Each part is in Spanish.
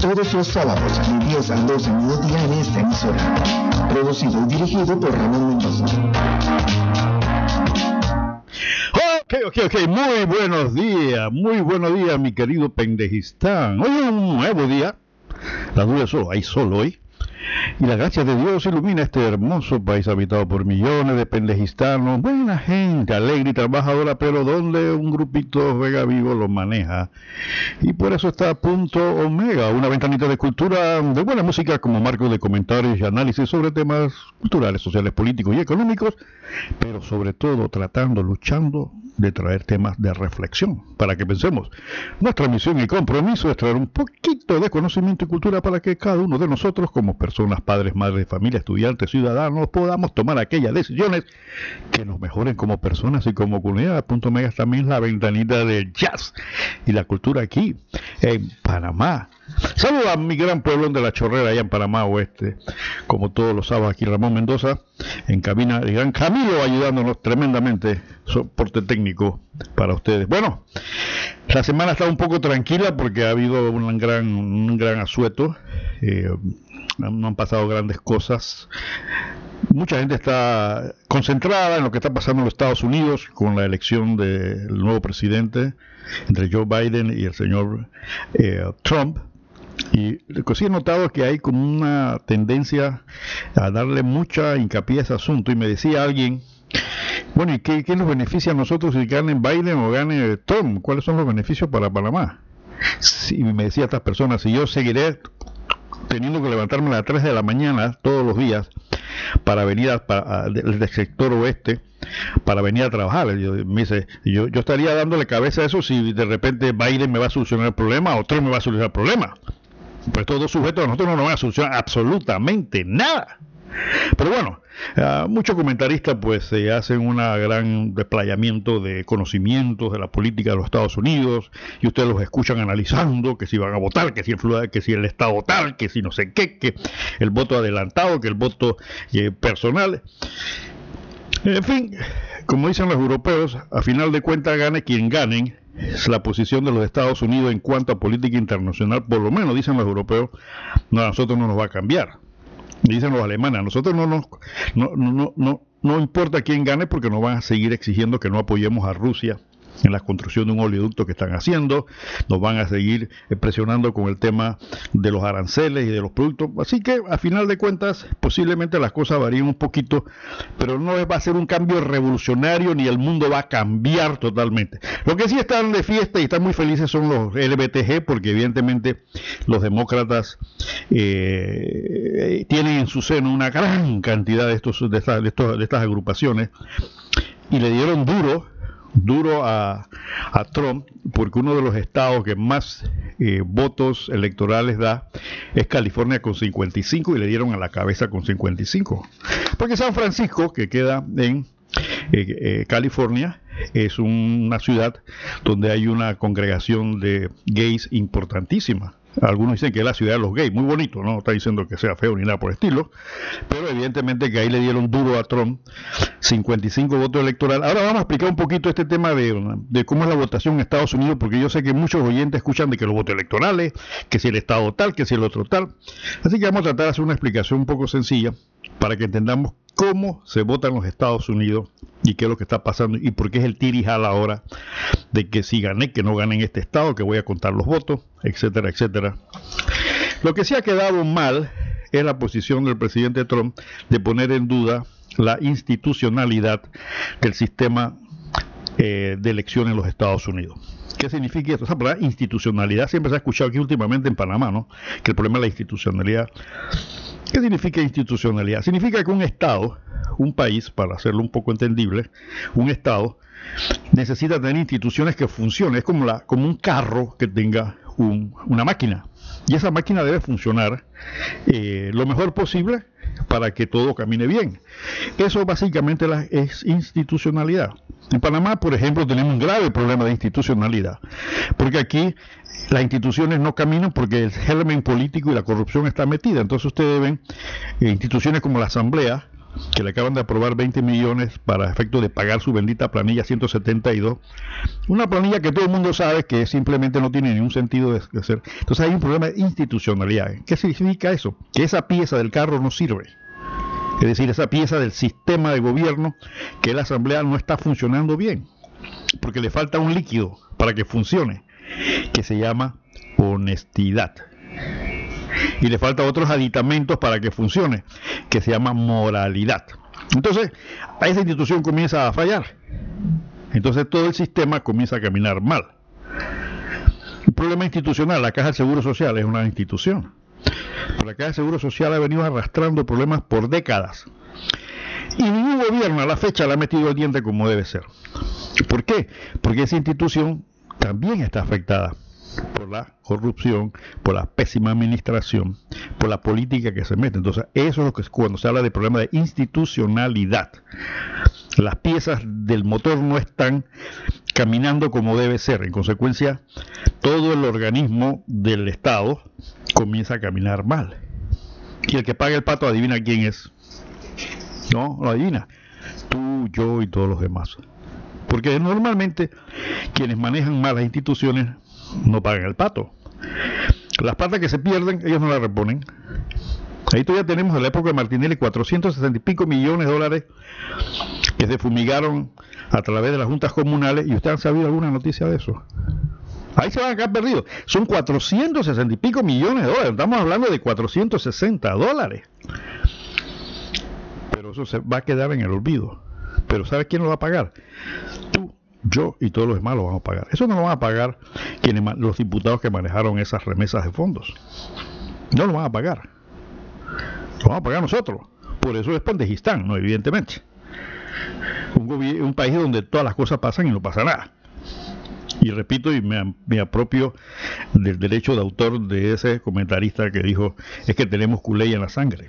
todos los sábados de 10 a 12 mediodía en esta emisora. Producido y dirigido por Ramón Mendoza. Ok, ok, ok, muy buenos días, muy buenos días, mi querido Pendejistán. Hoy es un nuevo día, la duda es solo, hay sol hoy. Y la gracia de Dios ilumina este hermoso país habitado por millones de pendejistanos, buena gente, alegre y trabajadora, pero donde un grupito Vega Vivo lo maneja. Y por eso está Punto Omega, una ventanita de cultura, de buena música como marco de comentarios y análisis sobre temas culturales, sociales, políticos y económicos, pero sobre todo tratando, luchando de traer temas de reflexión para que pensemos. Nuestra misión y compromiso es traer un poquito de conocimiento y cultura para que cada uno de nosotros, como personas, padres, madres familia, estudiantes, ciudadanos, podamos tomar aquellas decisiones que nos mejoren como personas y como comunidad. Punto Mega también la ventanita del jazz y la cultura aquí en Panamá. Saludos a mi gran pueblo de la Chorrera, allá en Panamá Oeste. Como todos los sábados aquí, Ramón Mendoza, en cabina, el gran Camilo ayudándonos tremendamente, soporte técnico para ustedes. Bueno, la semana está un poco tranquila porque ha habido un gran, un gran asueto. Eh, no han pasado grandes cosas. Mucha gente está concentrada en lo que está pasando en los Estados Unidos con la elección del nuevo presidente entre Joe Biden y el señor eh, Trump. Y lo que sí he notado es que hay como una tendencia a darle mucha hincapié a ese asunto. Y me decía alguien, bueno, ¿y qué, qué nos beneficia a nosotros si gane Biden o gane Trump? ¿Cuáles son los beneficios para Panamá? Y me decía estas personas, si yo seguiré teniendo que levantarme a las 3 de la mañana todos los días para venir a, del sector oeste para venir a trabajar. Yo, me dice, yo, yo estaría dándole cabeza a eso si de repente Biden me va a solucionar el problema o Trump me va a solucionar el problema. Pues todos sujetos a nosotros no nos van a solucionar absolutamente nada. Pero bueno, uh, muchos comentaristas pues se hacen un gran desplayamiento de conocimientos de la política de los Estados Unidos y ustedes los escuchan analizando que si van a votar, que si el, que si el Estado tal, que si no sé qué, que el voto adelantado, que el voto eh, personal. En fin, como dicen los europeos, a final de cuentas gane quien ganen, es la posición de los Estados Unidos en cuanto a política internacional, por lo menos dicen los europeos, no, a nosotros no nos va a cambiar dicen los alemanes, a nosotros no nos no, no, no, no importa quién gane porque nos van a seguir exigiendo que no apoyemos a Rusia en la construcción de un oleoducto que están haciendo, nos van a seguir presionando con el tema de los aranceles y de los productos, así que a final de cuentas posiblemente las cosas varíen un poquito, pero no va a ser un cambio revolucionario ni el mundo va a cambiar totalmente. Lo que sí están de fiesta y están muy felices son los LBTG porque evidentemente los demócratas eh, tienen en su seno una gran cantidad de, estos, de, estas, de, estos, de estas agrupaciones y le dieron duro duro a, Trump porque uno de los estados que más eh, votos electorales da es California con 55 y le dieron a la cabeza con 55. Porque San Francisco, que queda en eh, eh, California, es una ciudad donde hay una congregación de gays importantísima. Algunos dicen que es la ciudad de los gays, muy bonito, no está diciendo que sea feo ni nada por el estilo, pero evidentemente que ahí le dieron duro a Trump 55 votos electorales. Ahora vamos a explicar un poquito este tema de, de, cómo es la votación en Estados Unidos, porque yo sé que muchos oyentes escuchan de que los votos electorales, que si el Estado tal, que si el otro tal. Así que vamos a tratar de hacer una explicación un poco sencilla para que entendamos cómo se vota en los Estados Unidos y qué es lo que está pasando y por qué es el tirijal a la hora de que si gané, que no gané en este estado, que voy a contar los votos, etcétera, etcétera. Lo que sí ha quedado mal es la posición del presidente Trump de poner en duda la institucionalidad del sistema eh, de elección en los Estados Unidos. ¿Qué significa esto? Esa palabra institucionalidad siempre se ha escuchado aquí últimamente en Panamá, ¿no? Que el problema es la institucionalidad. ¿Qué significa institucionalidad? Significa que un Estado, un país, para hacerlo un poco entendible, un Estado necesita tener instituciones que funcionen. Es como, la, como un carro que tenga un, una máquina. Y esa máquina debe funcionar eh, lo mejor posible para que todo camine bien. Eso básicamente es institucionalidad. En Panamá, por ejemplo, tenemos un grave problema de institucionalidad, porque aquí las instituciones no caminan porque el germen político y la corrupción está metida. Entonces ustedes ven eh, instituciones como la Asamblea, que le acaban de aprobar 20 millones para efecto de pagar su bendita planilla 172. Una planilla que todo el mundo sabe que simplemente no tiene ningún sentido de hacer. Entonces hay un problema de institucionalidad. ¿Qué significa eso? Que esa pieza del carro no sirve. Es decir, esa pieza del sistema de gobierno que la Asamblea no está funcionando bien. Porque le falta un líquido para que funcione, que se llama honestidad y le falta otros aditamentos para que funcione, que se llama moralidad. Entonces, a esa institución comienza a fallar. Entonces todo el sistema comienza a caminar mal. El problema institucional, la Caja de Seguro Social es una institución. Pero la Caja de Seguro Social ha venido arrastrando problemas por décadas. Y ningún gobierno a la fecha le ha metido el diente como debe ser. ¿Por qué? Porque esa institución también está afectada por la corrupción, por la pésima administración, por la política que se mete. Entonces, eso es lo que es cuando se habla de problema de institucionalidad. Las piezas del motor no están caminando como debe ser. En consecuencia, todo el organismo del Estado comienza a caminar mal. Y el que paga el pato adivina quién es. No, lo adivina. Tú, yo y todos los demás. Porque normalmente quienes manejan mal las instituciones no pagan el pato. Las patas que se pierden, ellos no las reponen. Ahí todavía tenemos en la época de Martinelli 460 y pico millones de dólares que se fumigaron a través de las juntas comunales. ¿Y ustedes han sabido alguna noticia de eso? Ahí se van a quedar perdidos. Son 460 y pico millones de dólares. Estamos hablando de 460 dólares. Pero eso se va a quedar en el olvido. Pero ¿sabes quién lo va a pagar? Tú yo y todos los demás lo vamos a pagar. Eso no lo van a pagar quienes, los diputados que manejaron esas remesas de fondos. No lo van a pagar. Lo vamos a pagar nosotros. Por eso es Pandejistán, no evidentemente. Un, un, país donde todas las cosas pasan y no pasa nada. Y repito y me, me, apropio del derecho de autor de ese comentarista que dijo es que tenemos culé en la sangre.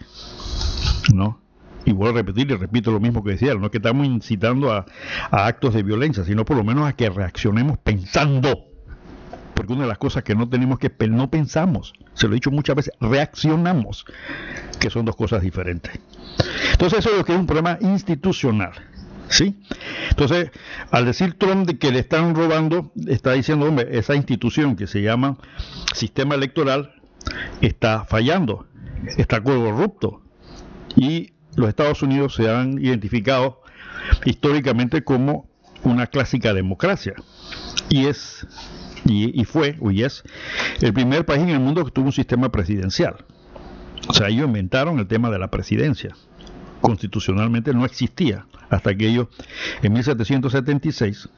¿No? Y vuelvo a repetir y repito lo mismo que decía, no es que estamos incitando a, actos de violencia, sino por lo menos a que reaccionemos pensando. Porque una de las cosas que no tenemos que no pensamos, se lo he dicho muchas veces, reaccionamos, que son dos cosas diferentes. Entonces eso es lo que es un problema institucional. ¿Sí? Entonces, al decir Trump de que le están robando, está diciendo, hombre, esa institución que se llama sistema electoral está fallando, está corrupto. Y los Estados Unidos se han identificado históricamente como una clásica democracia y es y, fue y es el primer país en el mundo que tuvo un sistema presidencial. O sea, ellos inventaron el tema de la presidencia. Constitucionalmente no existía hasta que ellos en 1776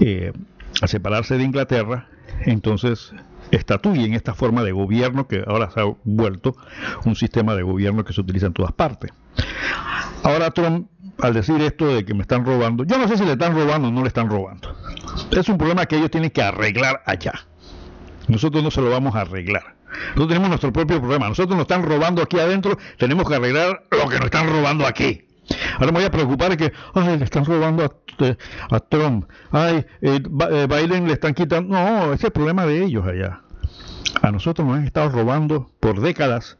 eh, al separarse de Inglaterra, entonces estatuyen esta forma de gobierno que ahora se ha vuelto un sistema de gobierno que se utiliza en todas partes. Ahora Trump, al decir esto de que me están robando, yo no sé si le están robando o no le están robando. Es un problema que ellos tienen que arreglar allá. Nosotros no se lo vamos a arreglar. Nosotros tenemos nuestro propio problema. Nosotros nos están robando aquí adentro, tenemos que arreglar lo que nos están robando aquí. Ahora me voy a preocupar que, ay, le están robando a, eh, Trump, ay, eh, eh, Biden le están quitando. No, ese es el problema de ellos allá. A nosotros nos han estado robando por décadas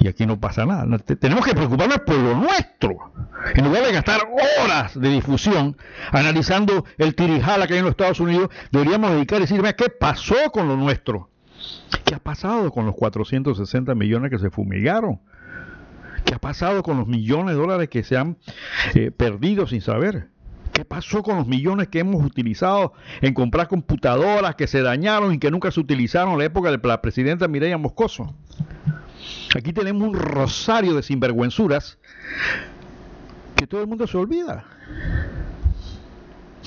y aquí no pasa nada. Tenemos que preocuparnos por lo nuestro. En lugar de gastar horas de difusión analizando el tirijala que hay en los Estados Unidos, deberíamos dedicar y decirme qué pasó con lo nuestro. ¿Qué ha pasado con los 460 millones que se fumigaron? ¿Qué ha pasado con los millones de dólares que se han eh, perdido sin saber? ¿Qué pasó con los millones que hemos utilizado en comprar computadoras que se dañaron y que nunca se utilizaron en la época de la presidenta Mireya Moscoso? Aquí tenemos un rosario de sinvergüenzuras que todo el mundo se olvida.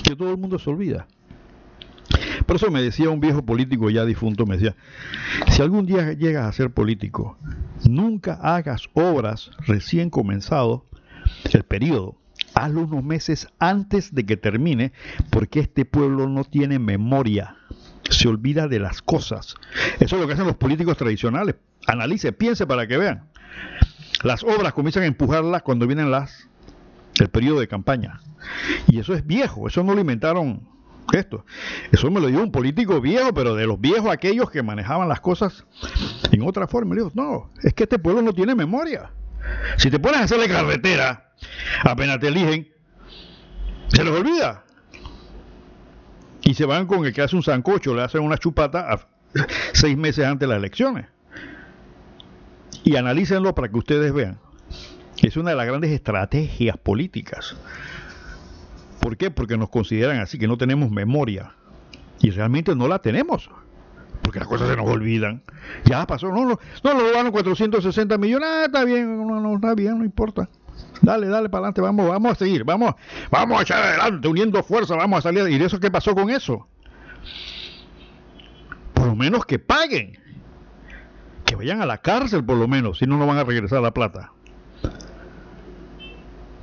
Que todo el mundo se olvida. Por eso me decía un viejo político ya difunto, me decía, si algún día llegas a ser político, nunca hagas obras recién comenzado el periodo. Hazlo unos meses antes de que termine, porque este pueblo no tiene memoria. se olvida de las cosas. Eso es lo que hacen los políticos tradicionales. Analice, piense para que vean. Las obras comienzan a empujarlas cuando vienen las el periodo de campaña. Y eso es viejo, eso no lo inventaron esto. Eso me lo dio un político viejo, pero de los viejos aquellos que manejaban las cosas en otra forma. Le digo, no, es que este pueblo no tiene memoria. Si te pones a hacerle carretera, apenas te eligen, se les olvida. Y se van con el que hace un sancocho, le hacen una chupata seis meses antes de las elecciones. Y analícenlo para que ustedes vean. Es una de las grandes estrategias políticas. ¿Por qué? Porque nos consideran así, que no tenemos memoria. Y realmente no la tenemos. Porque las cosas se nos olvidan. Ya pasó, no, no, no lo robaron 460 millones. Ah, está bien, no, no, está bien, no importa. Dale, dale para adelante, vamos, vamos a seguir, vamos, vamos a echar adelante, uniendo fuerza, vamos a salir. ¿Y eso qué pasó con eso? Por lo menos que paguen. Que vayan a la cárcel por lo menos, si no, no van a regresar la plata.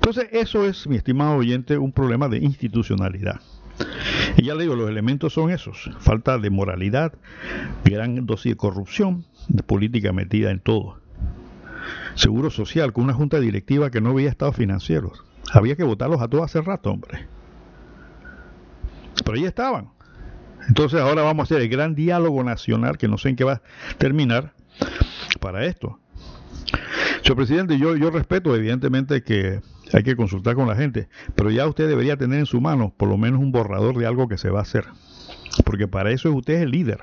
Entonces, eso es, mi estimado oyente, un problema de institucionalidad. Y ya le digo, los elementos son esos. Falta de moralidad, gran dosis de corrupción, de política metida en todo. Seguro social, con una junta directiva que no veía estados financieros. Había que votarlos a todos hace rato, hombre. Pero ahí estaban. Entonces ahora vamos a hacer el gran diálogo nacional, que no sé en qué va a terminar, para esto. Señor presidente, yo, yo respeto evidentemente que hay que consultar con la gente, pero ya usted debería tener en su mano por lo menos un borrador de algo que se va a hacer, porque para eso usted es el líder.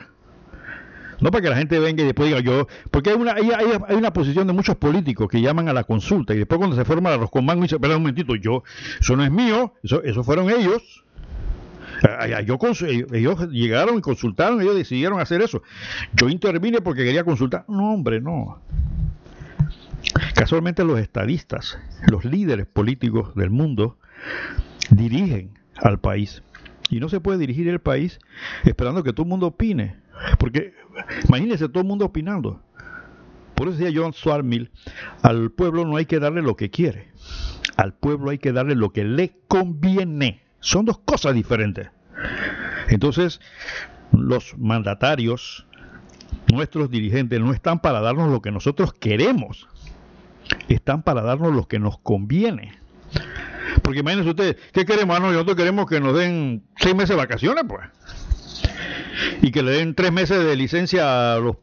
No para que la gente venga y después diga yo, porque hay una, hay, hay, una posición de muchos políticos que llaman a la consulta y después cuando se forma los comandos dicen, espera un momentito, yo, eso no es mío, eso, eso fueron ellos. Yo, ellos llegaron y consultaron, ellos decidieron hacer eso. Yo intervine porque quería consultar. No, hombre, no. Casualmente los estadistas, los líderes políticos del mundo, dirigen al país. Y no se puede dirigir el país esperando que todo el mundo opine. Porque imagínense todo el mundo opinando. Por eso decía John Stuart Mill, al pueblo no hay que darle lo que quiere. Al pueblo hay que darle lo que le conviene. Son dos cosas diferentes. Entonces, los mandatarios, nuestros dirigentes, no están para darnos lo que nosotros queremos, están para darnos lo que nos conviene. Porque imagínense ustedes, ¿qué queremos? Ah, nosotros queremos que nos den seis meses de vacaciones, pues. Y que le den tres meses de licencia a los,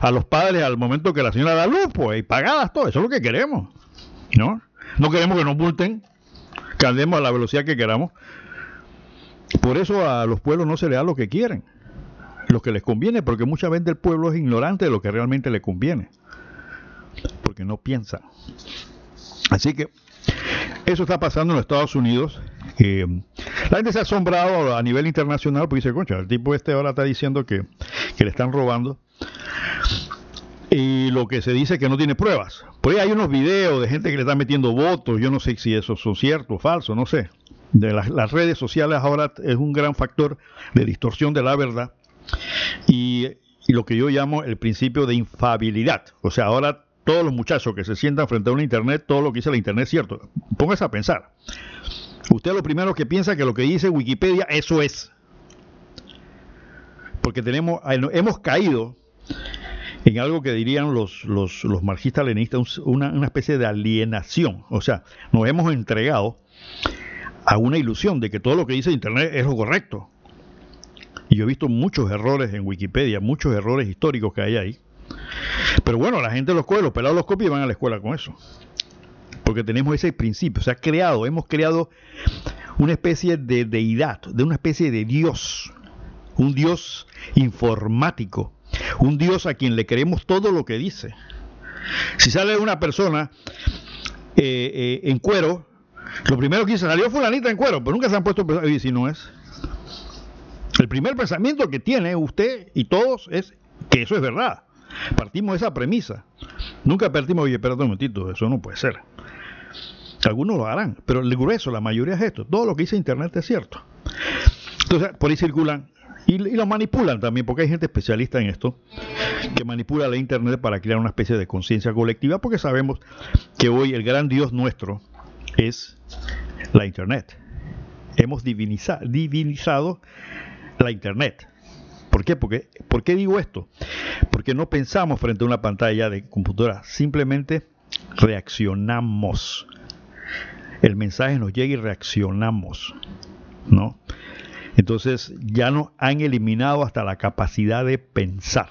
a los padres al momento que la señora da luz, pues, y pagadas todo. Eso es lo que queremos. ¿No? No queremos que nos multen, que andemos a la velocidad que queramos. Por eso a los pueblos no se les da lo que quieren, lo que les conviene, porque muchas veces el pueblo es ignorante de lo que realmente le conviene porque no piensa. Así que eso está pasando en los Estados Unidos. la gente se ha asombrado a nivel internacional porque dice, concha, el tipo este ahora está diciendo que, que le están robando. Y lo que se dice es que no tiene pruebas. Por ahí hay unos videos de gente que le está metiendo votos. Yo no sé si eso son ciertos o falsos, no sé. De las, redes sociales ahora es un gran factor de distorsión de la verdad. Y lo que yo llamo el principio de infabilidad. O sea, ahora todos los muchachos que se sientan frente a una internet, todo lo que dice la internet es cierto. Póngase a pensar. Usted lo primero que piensa que lo que dice Wikipedia, eso es. Porque tenemos, hemos caído en algo que dirían los, los, los marxistas leninistas, una, una especie de alienación. O sea, nos hemos entregado a una ilusión de que todo lo que dice Internet es lo correcto. Y yo he visto muchos errores en Wikipedia, muchos errores históricos que hay ahí. Pero bueno, la gente los coge, los pelados los copia y van a la escuela con eso. Porque tenemos ese principio. Se ha creado, hemos creado una especie de deidad, de una especie de Dios. Un Dios informático. Un Dios a quien le creemos todo lo que dice. Si sale una persona eh, eh, en cuero, lo primero que dice, salió fulanita en cuero, pero nunca se han puesto y si no es. El primer pensamiento que tiene usted y todos es que eso es verdad. Partimos de esa premisa. Nunca partimos, oye, espérate un momentito, eso no puede ser. Algunos lo harán, pero el grueso, la mayoría es esto. Todo lo que dice Internet es cierto. Entonces, por ahí circulan y, lo manipulan también, porque hay gente especialista en esto que manipula la Internet para crear una especie de conciencia colectiva, porque sabemos que hoy el gran Dios nuestro es la Internet. Hemos divinizado la Internet. ¿Por qué? Porque, ¿Por qué digo esto? Porque no pensamos frente a una pantalla de computadora, simplemente reaccionamos. El mensaje nos llega y reaccionamos, ¿no? Entonces ya nos han eliminado hasta la capacidad de pensar.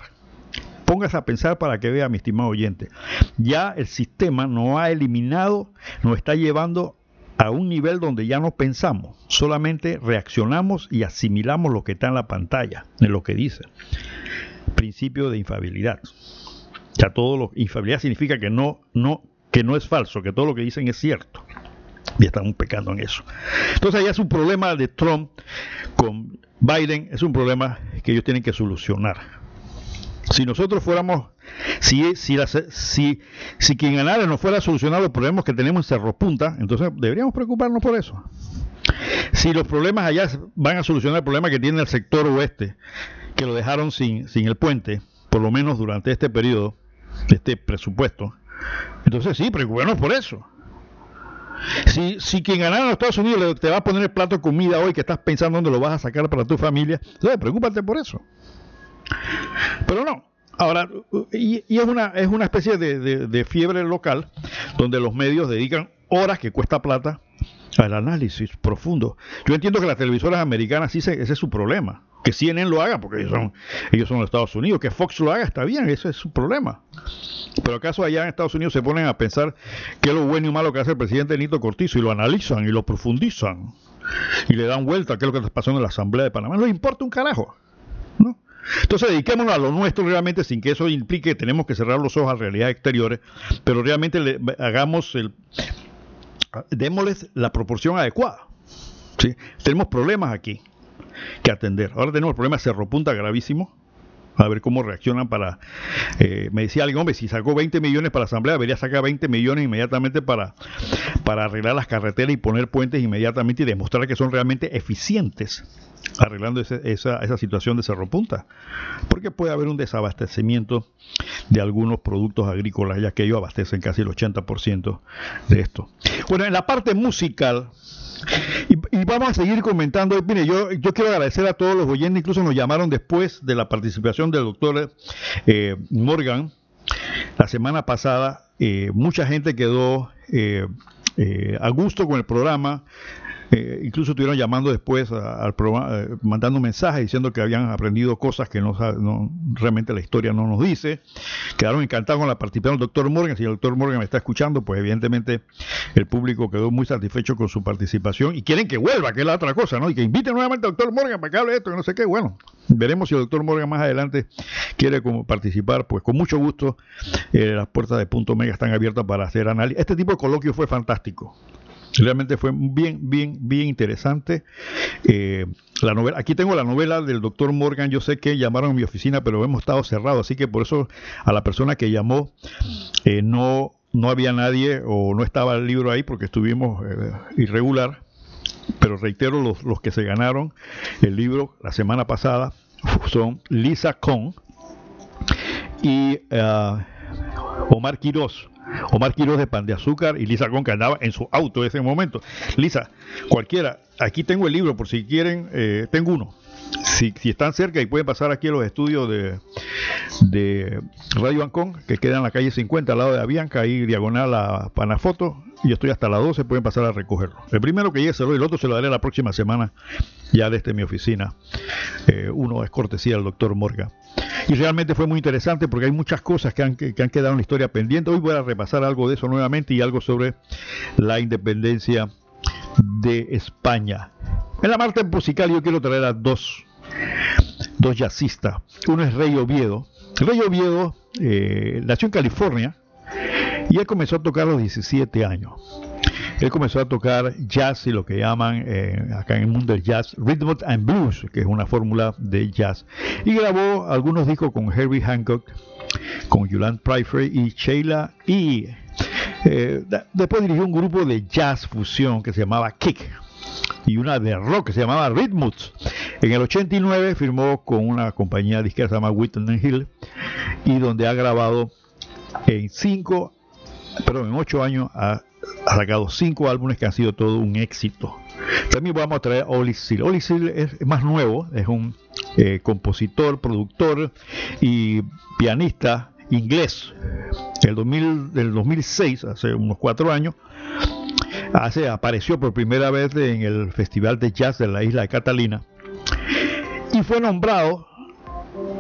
Póngase a pensar para que vea, mi estimado oyente. Ya el sistema nos ha eliminado, nos está llevando a un nivel donde ya no pensamos, solamente reaccionamos y asimilamos lo que está en la pantalla, en lo que dice. Principio de infabilidad. Ya todo lo infabilidad significa que no, no, que no es falso, que todo lo que dicen es cierto. Y estamos pecando en eso. Entonces, ya es un problema de Trump con Biden, es un problema que ellos tienen que solucionar. Si nosotros fuéramos, si, si, si, si quien ganara no fuera a solucionar los problemas que tenemos en Cerro Punta, entonces deberíamos preocuparnos por eso. Si los problemas allá van a solucionar el problema que tiene el sector oeste, que lo dejaron sin, sin el puente, por lo menos durante este periodo, este presupuesto, entonces sí, preocuparnos por eso. Si, si quien ganara en los Estados Unidos te va a poner el plato de comida hoy que estás pensando dónde lo vas a sacar para tu familia, entonces preocúpate por eso. Pero no. Ahora, y, es, una, es una especie de, fiebre local donde los medios dedican horas que cuesta plata al análisis profundo. Yo entiendo que las televisoras americanas, sí, ese es su problema. Que CNN lo haga, porque ellos son, ellos son los Estados Unidos. Que Fox lo haga, está bien, ese es su problema. Pero acaso allá en Estados Unidos se ponen a pensar qué es lo bueno y malo que hace el presidente Nito Cortizo y lo analizan y lo profundizan y le dan vuelta a qué es lo que pasando en la Asamblea de Panamá. No les importa un carajo. ¿no? Entonces dediquémonos a lo nuestro realmente sin que eso implique que tenemos que cerrar los ojos a realidades exteriores, pero realmente le, hagamos el... démosles la proporción adecuada. Tenemos problemas aquí que atender. Ahora tenemos el problema de Cerro Punta gravísimo, a ver cómo reaccionan para... Eh, me decía alguien, hombre, si sacó 20 millones para la Asamblea, debería sacar 20 millones inmediatamente para, para arreglar las carreteras y poner puentes inmediatamente y demostrar que son realmente eficientes arreglando esa, esa situación de Cerro Punta. Porque puede haber un desabastecimiento de algunos productos agrícolas, ya que ellos abastecen casi el 80% de esto. Bueno, en la parte musical... vamos a seguir comentando. Mire, yo, yo quiero agradecer a todos los oyentes, incluso nos llamaron después de la participación del doctor eh, Morgan la semana pasada. Eh, mucha gente quedó eh, a gusto con el programa. Eh, incluso estuvieron llamando después eh, mandando mensajes diciendo que habían aprendido cosas que no, realmente la historia no nos dice. Quedaron encantados con la participación del doctor Morgan. Si el doctor Morgan me está escuchando, pues evidentemente el público quedó muy satisfecho con su participación y quieren que vuelva, que es la otra cosa, ¿no? Y que invite nuevamente al doctor Morgan para que hable de esto, que no sé qué. Bueno, veremos si el doctor Morgan más adelante quiere como participar, pues con mucho gusto. Eh, las puertas de Punto Mega están abiertas para hacer análisis. Este tipo de coloquio fue fantástico. Realmente fue bien, bien, bien interesante. Eh, la novela, aquí tengo la novela del doctor Morgan. Yo sé que llamaron a mi oficina, pero hemos estado cerrados, así que por eso a la persona que llamó eh, no, no había nadie o no estaba el libro ahí porque estuvimos eh, irregular. Pero reitero, los, los que se ganaron el libro la semana pasada son Lisa Kohn y Omar Quiroz. Omar Quiroz de Pan de Azúcar y Lisa Con que andaba en su auto en ese momento. Lisa, cualquiera, aquí tengo el libro por si quieren, eh, tengo uno. Si, si, están cerca y pueden pasar aquí a los estudios de, de Radio Ancón, que quedan en la calle 50 al lado de Avianca, ahí diagonal a Panafoto, y yo estoy hasta las 12, pueden pasar a recogerlo. El primero que llegue se lo el otro se lo daré la próxima semana, ya desde mi oficina. Eh, uno es cortesía del doctor Morga. Y realmente fue muy interesante porque hay muchas cosas que han, que han quedado en la historia pendiente. Hoy voy a repasar algo de eso nuevamente y algo sobre la independencia de España. En la parte musical yo quiero traer a dos, dos jazzistas. Uno es Rey Oviedo. Rey Oviedo eh, nació en California y él comenzó a tocar a los 17 años. Él comenzó a tocar jazz y lo que llaman eh, acá en el mundo del jazz, rhythm and blues, que es una fórmula de jazz. Y grabó algunos discos con Herbie Hancock, con Yolande Pryfrey y Sheila y eh, después dirigió un grupo de jazz fusión que se llamaba Kick y una de rock que se llamaba Rhythmus. En el 89 firmó con una compañía disquera que se llama Whitney Hill y donde ha grabado en cinco, perdón, en ocho años ha ha sacado cinco álbumes que han sido todo un éxito. También vamos a traer a Oli Seal. Oli Seal es más nuevo, es un eh, compositor, productor y pianista inglés. El 2000, del 2006, hace unos cuatro años, hace, apareció por primera vez en el Festival de Jazz de la isla de Catalina y fue nombrado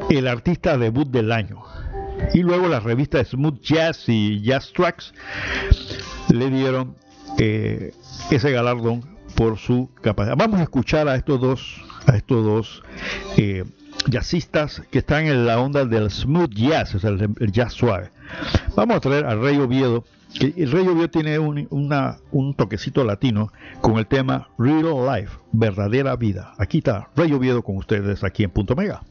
el artista debut del año. Y luego la revista Smooth Jazz y Jazz Tracks le dieron eh, ese galardón por su capacidad. Vamos a escuchar a estos dos, a estos dos eh, jazzistas que están en la onda del smooth jazz, o el, jazz suave. Vamos a traer a Rey Oviedo, que el Rey Oviedo tiene un, un toquecito latino con el tema Real Life, verdadera vida. Aquí está Rey Oviedo con ustedes aquí en Punto Mega.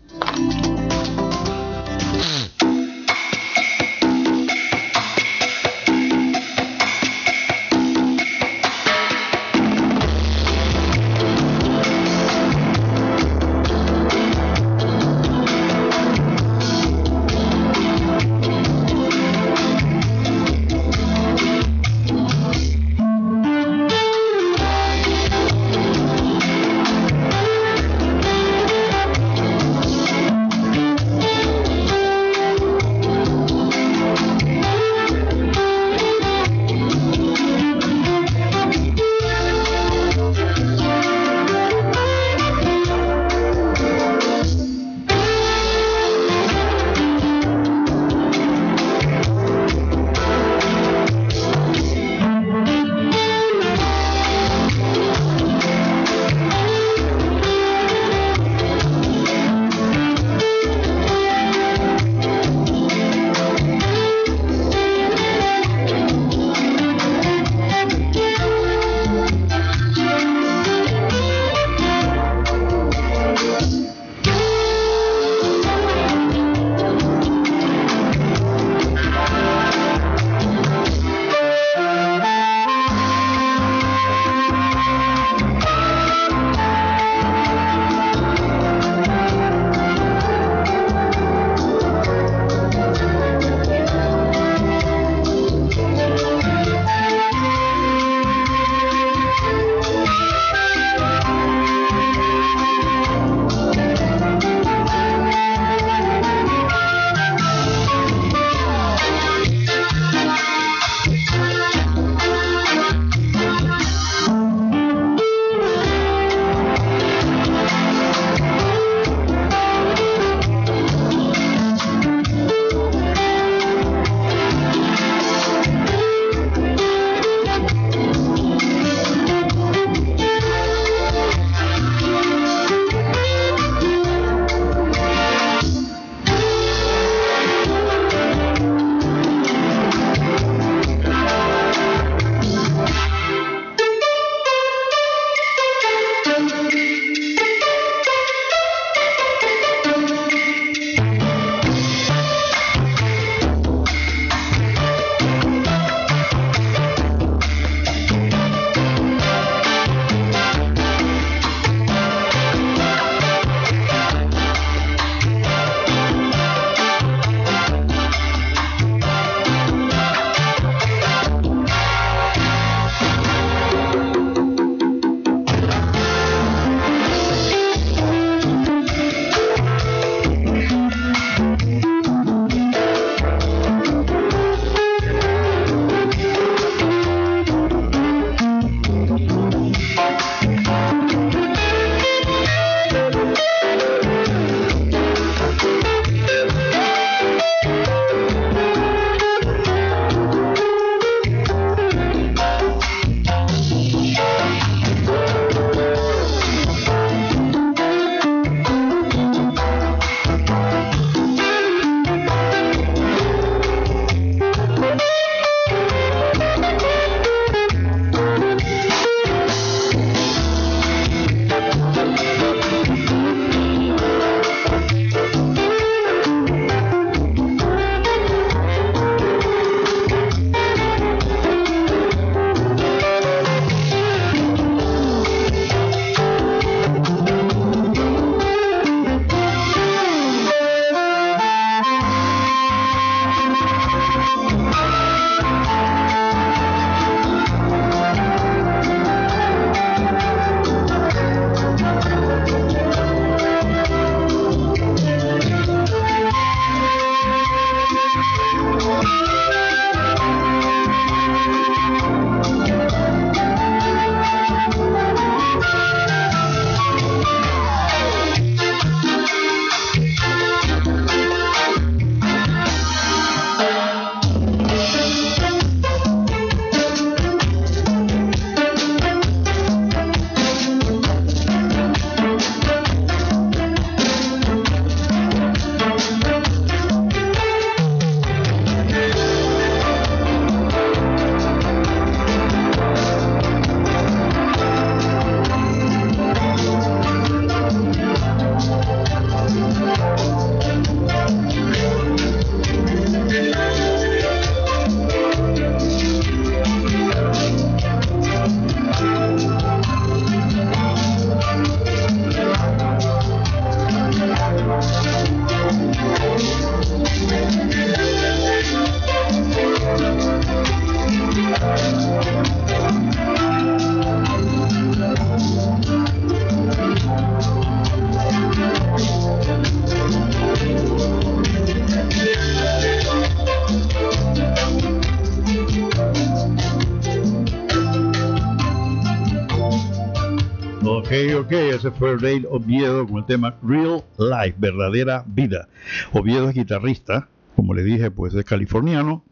Ok, ese fue Dale Oviedo con el tema Real Life, verdadera vida. Oviedo es guitarrista, como le dije, pues es californiano,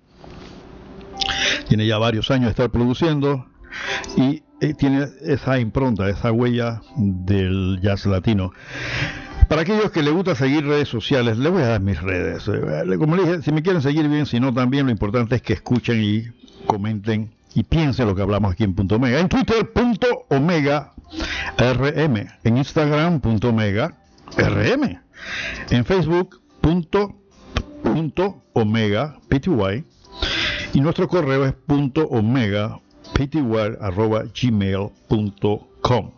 tiene ya varios años de estar produciendo y eh, tiene esa impronta, esa huella del jazz latino. Para aquellos que les gusta seguir redes sociales, les voy a dar mis redes. Eh, como le dije, si me quieren seguir bien, si no también, lo importante es que escuchen y comenten y piensen lo que hablamos aquí en punto omega. En Twitter, punto omega rm. En Instagram, punto omega rm. En Facebook, punto, punto omega pty. Y nuestro correo es punto omega pty arroba gmail.com.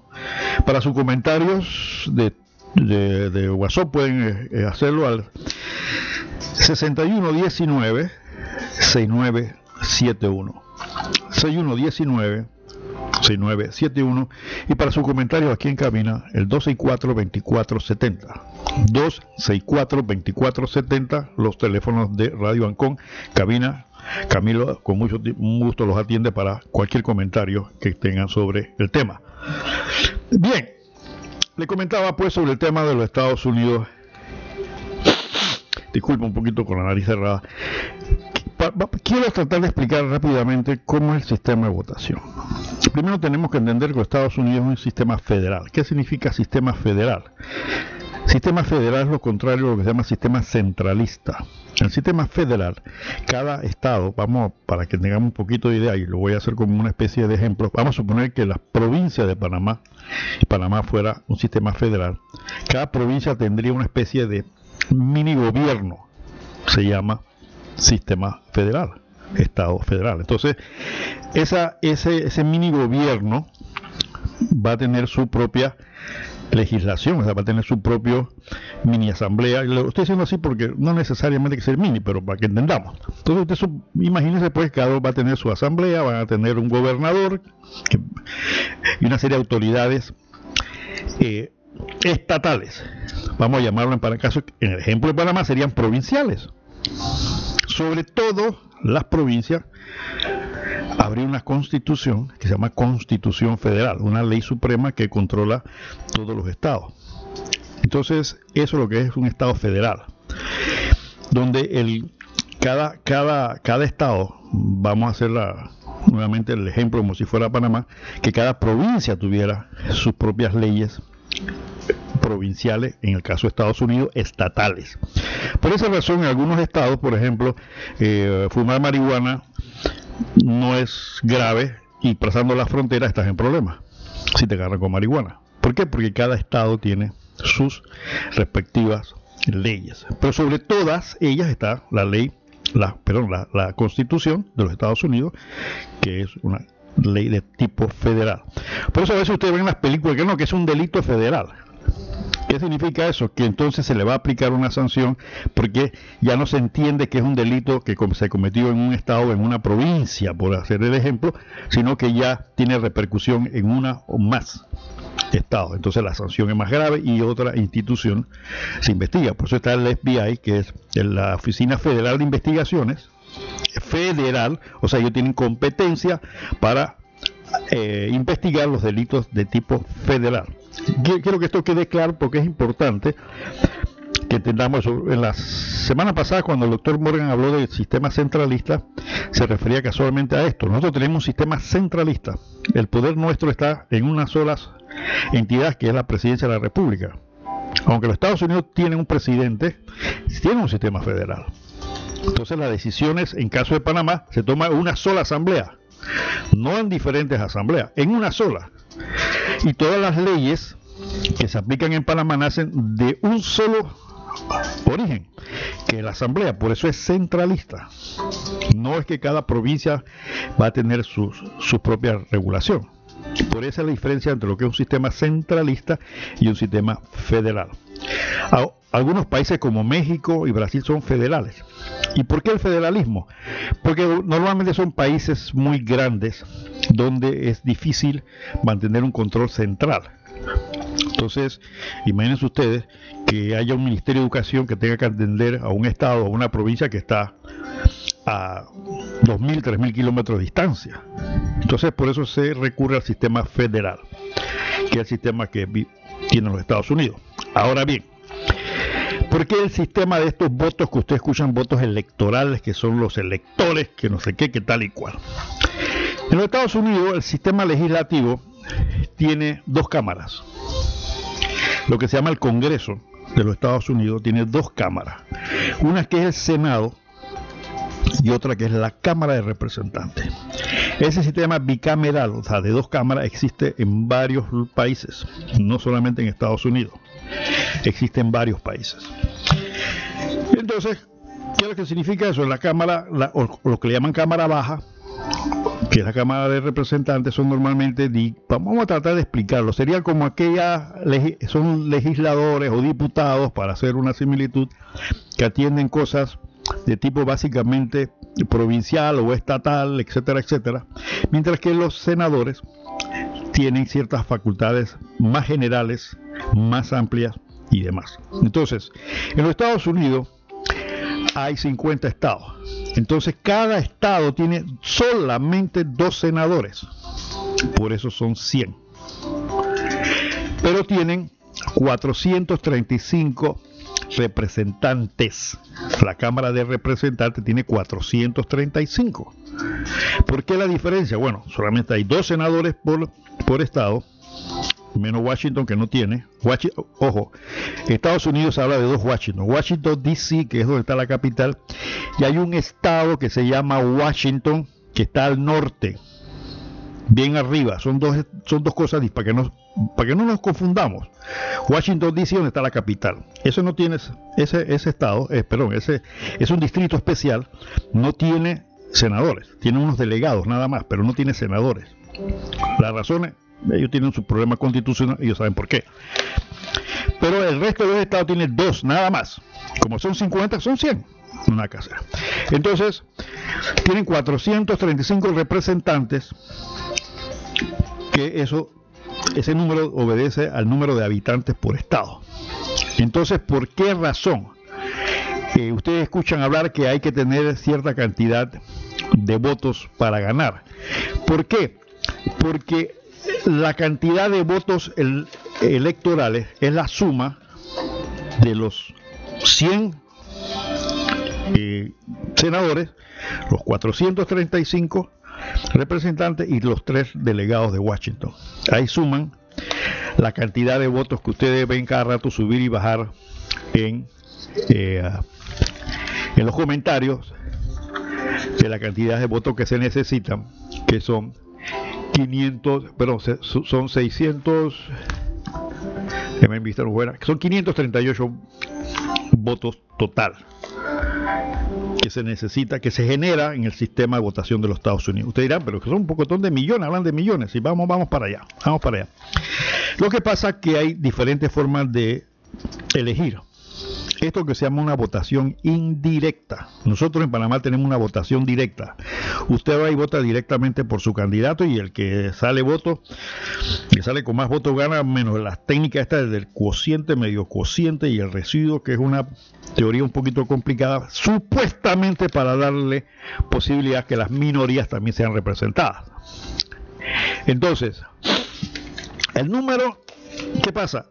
Para sus comentarios de de, WhatsApp pueden eh, hacerlo al 6119 6971 6119 6971 y para sus comentarios aquí en cabina el 264 2470 264 2470 los teléfonos de Radio Ancón cabina Camilo con mucho gusto los atiende para cualquier comentario que tengan sobre el tema bien le comentaba pues sobre el tema de los Estados Unidos. Disculpa un poquito con la nariz cerrada. Quiero tratar de explicar rápidamente cómo es el sistema de votación. Primero tenemos que entender que Estados Unidos es un sistema federal. ¿Qué significa sistema federal? Sistema federal es lo contrario a lo que se llama sistema centralista. En el sistema federal, cada estado, vamos, para que tengamos un poquito de idea, y lo voy a hacer como una especie de ejemplo, vamos a suponer que la provincia de Panamá, y Panamá fuera un sistema federal, cada provincia tendría una especie de mini gobierno, se llama sistema federal, estado federal. Entonces, ese, mini gobierno va a tener su propia legislación, o sea, va a tener su propio mini asamblea. Lo estoy diciendo así porque no necesariamente que ser mini, pero para que entendamos. Entonces, usted imagínese pues cada uno va a tener su asamblea, van a tener un gobernador y una serie de autoridades eh, estatales. Vamos a llamarlo en para caso, en el ejemplo de Panamá serían provinciales. Sobre todo las provincias habría una constitución que se llama Constitución Federal, una ley suprema que controla todos los estados. Entonces, eso es lo que es un estado federal, donde el, cada, cada, cada estado, vamos a hacer nuevamente el ejemplo como si fuera Panamá, que cada provincia tuviera sus propias leyes provinciales, en el caso de Estados Unidos, estatales. Por esa razón, en algunos estados, por ejemplo, eh, fumar marihuana no es grave y pasando la frontera estás en problemas si te agarran con marihuana. ¿Por qué? Porque cada estado tiene sus respectivas leyes. Pero sobre todas ellas está la ley, la, perdón, la, la constitución de los Estados Unidos, que es una ley de tipo federal. Por eso a veces ustedes ven en las películas que no, que es un delito federal. ¿Qué significa eso? Que entonces se le va a aplicar una sanción porque ya no se entiende que es un delito que se cometió en un estado en una provincia, por hacer el ejemplo, sino que ya tiene repercusión en una o más estados. Entonces la sanción es más grave y otra institución se investiga. Por eso está el FBI, que es la Oficina Federal de Investigaciones, federal, o sea, ellos tienen competencia para eh, investigar los delitos de tipo federal. Quiero que esto quede claro porque es importante que entendamos eso. En la semana pasada, cuando el doctor Morgan habló del sistema centralista, se refería casualmente a esto. Nosotros tenemos un sistema centralista. El poder nuestro está en una sola entidad, que es la presidencia de la República. Aunque los Estados Unidos tienen un presidente, tienen un sistema federal. Entonces las decisiones, en caso de Panamá, se toma en una sola asamblea, no en diferentes asambleas, en una sola. Y todas las leyes que se aplican en Panamá nacen de un solo origen, que la asamblea, por eso es centralista. No es que cada provincia va a tener su, su propia regulación. Por esa es la diferencia entre lo que es un sistema centralista y un sistema federal. Algunos países como México y Brasil son federales. ¿Y por qué el federalismo? Porque normalmente son países muy grandes donde es difícil mantener un control central. Entonces, imagínense ustedes que haya un Ministerio de Educación que tenga que atender a un estado a una provincia que está a 2.000, 3.000 kilómetros de distancia. Entonces, por eso se recurre al sistema federal. que el sistema que tienen los Estados Unidos. Ahora bien, ¿por qué el sistema de estos votos que ustedes escuchan, votos electorales, que son los electores, que no sé qué, que tal y cual? En los Estados Unidos el sistema legislativo tiene dos cámaras. Lo que se llama el Congreso de los Estados Unidos tiene dos cámaras. Una que es el Senado y otra que es la Cámara de Representantes. Ese sistema bicameral, o sea, de dos cámaras, existe en varios países, no solamente en Estados Unidos, existe en varios países. Entonces, ¿qué es lo que significa eso? La Cámara, o lo que le llaman Cámara Baja, que es la Cámara de Representantes, son normalmente, vamos a tratar de explicarlo, sería como aquellas, son legisladores o diputados, para hacer una similitud, que atienden cosas de tipo básicamente provincial o estatal, etcétera, etcétera, mientras que los senadores tienen ciertas facultades más generales, más amplias y demás. Entonces, en los Estados Unidos hay 50 estados. Entonces, cada estado tiene solamente dos senadores. Por eso son 100. Pero tienen 435 representantes. La Cámara de Representantes tiene 435. ¿Por qué la diferencia? Bueno, solamente hay dos senadores por, por estado, menos Washington que no tiene. ojo, Estados Unidos habla de dos Washington. Washington DC, que es donde está la capital, y hay un estado que se llama Washington, que está al norte, bien arriba. Son dos, son dos cosas para que, no, para que no nos confundamos. Washington DC, donde está la capital. Eso no tiene, ese, ese estado, eh, perdón, ese es un distrito especial, no tiene senadores, tiene unos delegados nada más, pero no tiene senadores. La razón es, ellos tienen su problema constitucional, ellos saben por qué. Pero el resto de los estados tiene dos, nada más. Como son 50, son 100 una casera. Entonces, tienen 435 representantes que eso, ese número obedece al número de habitantes por estado. Entonces, ¿por qué razón? Eh, ustedes escuchan hablar que hay que tener cierta cantidad de votos para ganar. ¿Por qué? Porque la cantidad de votos electorales es la suma de los 100 eh, senadores, los 435 representantes y los tres delegados de Washington. Ahí suman la cantidad de votos que ustedes ven cada rato subir y bajar en, eh, en los comentarios de la cantidad de votos que se necesitan, que son 500, perdón, son 600, son 538 votos total que se necesita, que se genera en el sistema de votación de los Estados Unidos. Ustedes dirán, pero que son un pocotón de millones, hablan de millones, y vamos, vamos para allá, vamos para allá. Lo que pasa es que hay diferentes formas de elegir esto que se llama una votación indirecta. Nosotros en Panamá tenemos una votación directa. Usted va y vota directamente por su candidato y el que sale voto, que sale con más votos gana, menos las técnicas estas del cociente, medio cociente y el residuo, que es una teoría un poquito complicada, supuestamente para darle posibilidad que las minorías también sean representadas. Entonces, el número, ¿qué pasa?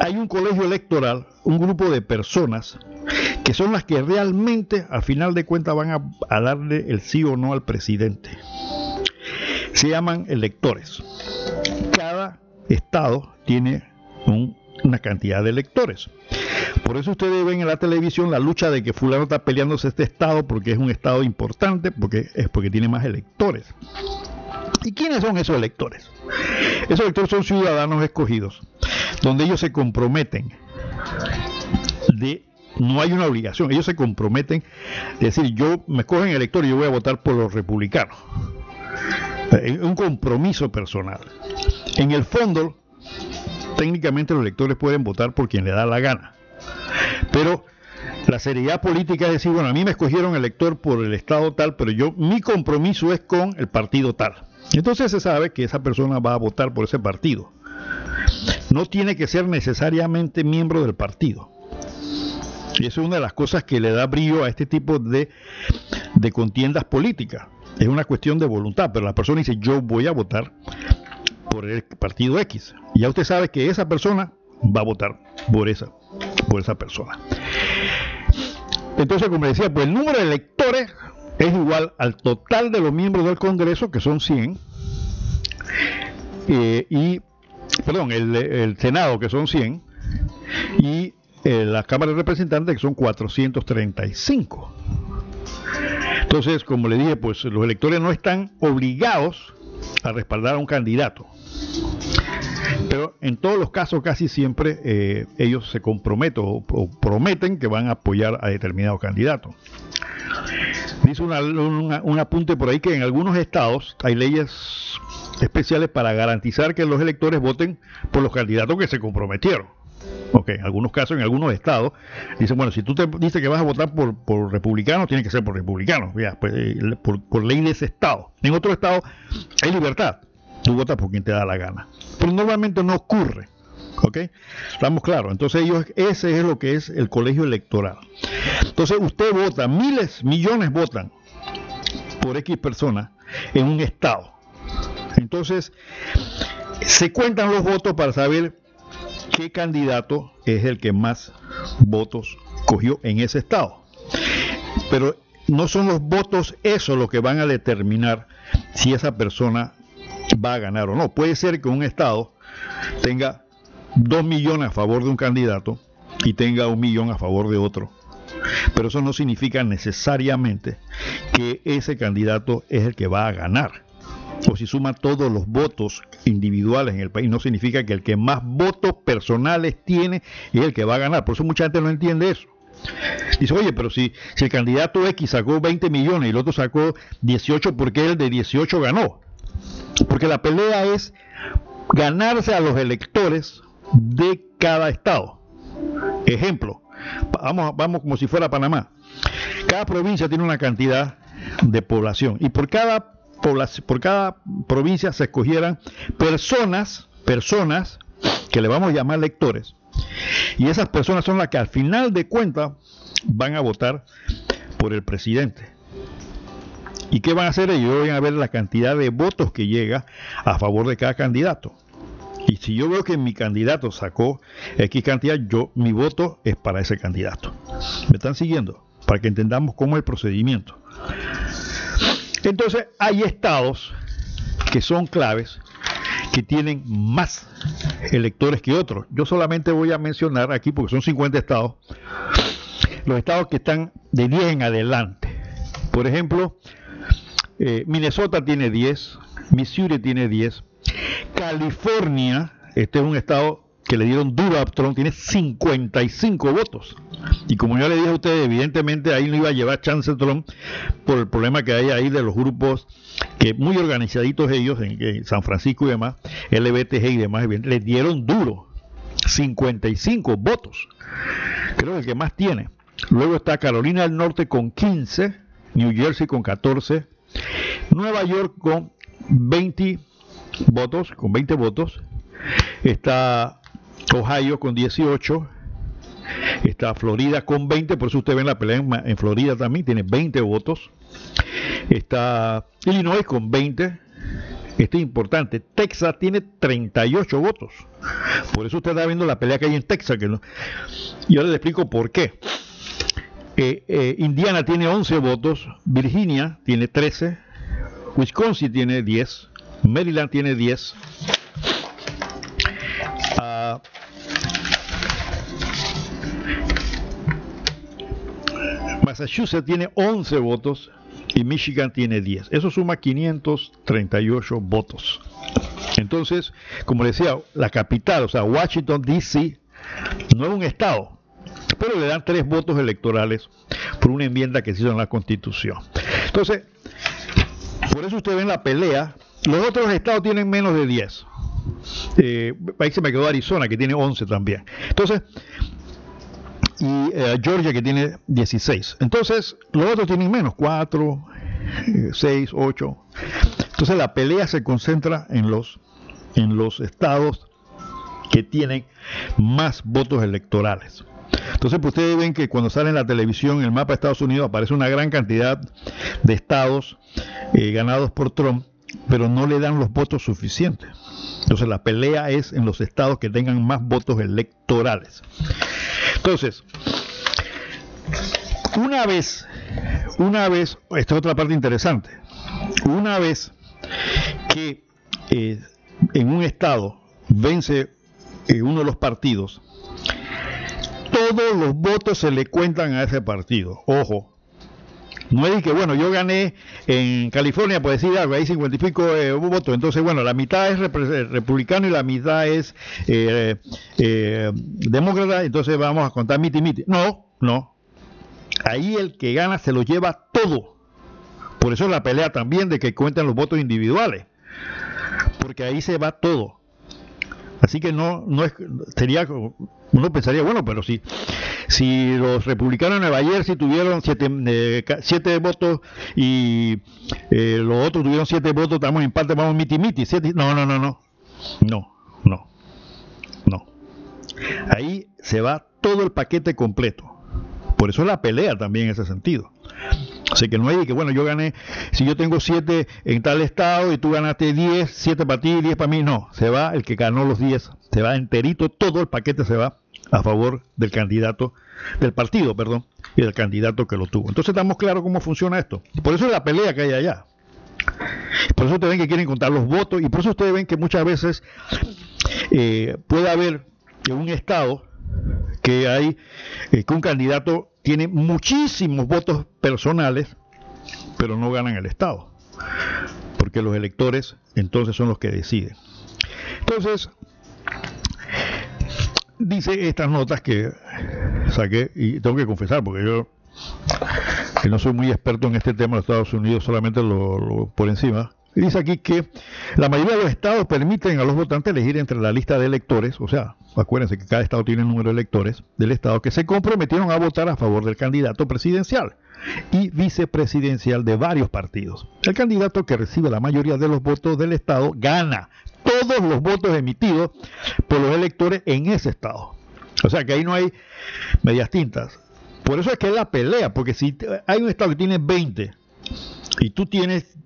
Hay un colegio electoral, un grupo de personas que son las que realmente al final de cuentas van a, darle el sí o no al presidente. Se llaman electores. Cada estado tiene una cantidad de electores. Por eso ustedes ven en la televisión la lucha de que fulano está peleándose este estado porque es un estado importante, porque es porque tiene más electores. ¿Y quiénes son esos electores? Esos electores son ciudadanos escogidos donde ellos se comprometen no hay una obligación, ellos se comprometen de decir, yo me escogen elector y yo voy a votar por los republicanos. Es un compromiso personal. En el fondo, técnicamente los electores pueden votar por quien le da la gana. Pero la seriedad política es decir, bueno, a mí me escogieron elector por el estado tal, pero yo mi compromiso es con el partido tal. Entonces se sabe que esa persona va a votar por ese partido no tiene que ser necesariamente miembro del partido. Y eso es una de las cosas que le da brillo a este tipo de, de contiendas políticas. Es una cuestión de voluntad, pero la persona dice yo voy a votar por el partido X. Y ya usted sabe que esa persona va a votar por esa, por esa persona. Entonces, como decía, pues el número de electores es igual al total de los miembros del Congreso, que son 100, eh, y, perdón, el, Senado, que son 100, y eh, la Cámara de Representantes, que son 435. Entonces, como le dije, pues los electores no están obligados a respaldar a un candidato. Pero en todos los casos, casi siempre, eh, ellos se comprometen o, prometen que van a apoyar a determinado candidato. Dice un apunte por ahí que en algunos estados hay leyes especiales para garantizar que los electores voten por los candidatos que se comprometieron. Ok, en algunos casos, en algunos estados, dicen, bueno, si tú te dices que vas a votar por, por republicanos, tiene que ser por republicanos, ya, pues, eh, por, por ley de ese estado. En otro estado hay libertad, tú votas por quien te da la gana. Pero normalmente no ocurre. ¿Ok? Estamos claros. Entonces ellos, ese es lo que es el colegio electoral. Entonces usted vota, miles, millones votan por X personas en un estado. Entonces se cuentan los votos para saber qué candidato es el que más votos cogió en ese estado. Pero no son los votos eso lo que van a determinar si esa persona va a ganar o no. Puede ser que un estado tenga dos millones a favor de un candidato y tenga un millón a favor de otro. Pero eso no significa necesariamente que ese candidato es el que va a ganar. O si suma todos los votos individuales en el país, no significa que el que más votos personales tiene es el que va a ganar. Por eso mucha gente no entiende eso. Dice, oye, pero si, si el candidato X sacó 20 millones y el otro sacó 18, ¿por qué el de 18 ganó? Porque la pelea es ganarse a los electores de cada estado. Ejemplo, vamos, vamos como si fuera Panamá. Cada provincia tiene una cantidad de población y por cada, por cada provincia se escogieran personas, personas que le vamos a llamar lectores. Y esas personas son las que al final de cuentas van a votar por el presidente. ¿Y qué van a hacer ellos? Van a ver la cantidad de votos que llega a favor de cada candidato. Y si yo veo que mi candidato sacó X cantidad, yo mi voto es para ese candidato. ¿Me están siguiendo? Para que entendamos cómo es el procedimiento. Entonces, hay estados que son claves que tienen más electores que otros. Yo solamente voy a mencionar aquí, porque son 50 estados, los estados que están de 10 en adelante. Por ejemplo, eh, Minnesota tiene 10, Missouri tiene 10, California, este es un estado que le dieron duro a Trump, tiene 55 votos. Y como ya le dije a ustedes, evidentemente ahí no iba a llevar chance Trump por el problema que hay ahí de los grupos que muy organizaditos ellos en, San Francisco y demás, LBTG y demás, le dieron duro 55 votos. Creo que el que más tiene. Luego está Carolina del Norte con 15, New Jersey con 14, Nueva York con 20 votos, con 20 votos. Está Ohio con 18. Está Florida con 20, por eso usted ve la pelea en, Florida también, tiene 20 votos. Está Illinois con 20. Este es importante. Texas tiene 38 votos. Por eso usted está viendo la pelea que hay en Texas. Que no... Y ahora le explico por qué. Eh, eh, Indiana tiene 11 votos, Virginia tiene 13, Wisconsin tiene 10, Maryland tiene 10, uh, Massachusetts tiene 11 votos y Michigan tiene 10. Eso suma 538 votos. Entonces, como decía, la capital, o sea, Washington, D.C., no es un estado, pero le dan tres votos electorales por una enmienda que se hizo en la Constitución. Entonces, por eso usted ve la pelea, los otros estados tienen menos de 10. Eh, ahí se me quedó Arizona, que tiene 11 también. Entonces, y eh, Georgia, que tiene 16. Entonces, los otros tienen menos, 4, 6, 8. Entonces, la pelea se concentra en los, en los estados que tienen más votos electorales. Entonces, pues ustedes ven que cuando sale en la televisión el mapa de Estados Unidos aparece una gran cantidad de estados eh, ganados por Trump, pero no le dan los votos suficientes. Entonces la pelea es en los estados que tengan más votos electorales. Entonces, una vez, una vez, esta es otra parte interesante, una vez que eh, en un estado vence eh, uno de los partidos, todos los votos se le cuentan a ese partido. Ojo, no es que, bueno, yo gané en California, pues decir algo, hay 55 eh, votos, entonces, bueno, la mitad es republicano y la mitad es eh, eh, demócrata, entonces vamos a contar miti miti. No, no. Ahí el que gana se lo lleva todo. Por eso la pelea también de que cuentan los votos individuales. Porque ahí se va todo. Así que no, no es, sería, uno pensaría, bueno, pero si, si los republicanos de Nueva Jersey tuvieron siete, eh, siete votos y eh, los otros tuvieron siete votos, estamos en parte, vamos miti miti, siete, no, no, no, no, no, no, no. Ahí se va todo el paquete completo. Por eso la pelea también en ese sentido. Así que no hay que, bueno, yo gané, si yo tengo siete en tal estado y tú ganaste 10, 7 para ti y 10 para mí, no, se va el que ganó los 10, se va enterito, todo el paquete se va a favor del candidato, del partido, perdón, y del candidato que lo tuvo. Entonces estamos claros cómo funciona esto. Por eso es la pelea que hay allá. Por eso ustedes ven que quieren contar los votos y por eso ustedes ven que muchas veces eh, puede haber en un estado que hay eh, que un candidato tiene muchísimos votos personales, pero no ganan el Estado, porque los electores entonces son los que deciden. Entonces, dice estas notas que saqué, y tengo que confesar, porque yo que no soy muy experto en este tema de Estados Unidos, solamente lo por encima, dice aquí que la mayoría de los estados permiten a los votantes elegir entre la lista de electores, o sea, acuérdense que cada estado tiene un número de electores del estado que se comprometieron a votar a favor del candidato presidencial y vicepresidencial de varios partidos. El candidato que recibe la mayoría de los votos del estado gana todos los votos emitidos por los electores en ese estado. O sea que ahí no hay medias tintas. Por eso es que es la pelea, porque si hay un estado que tiene 20 y tú tienes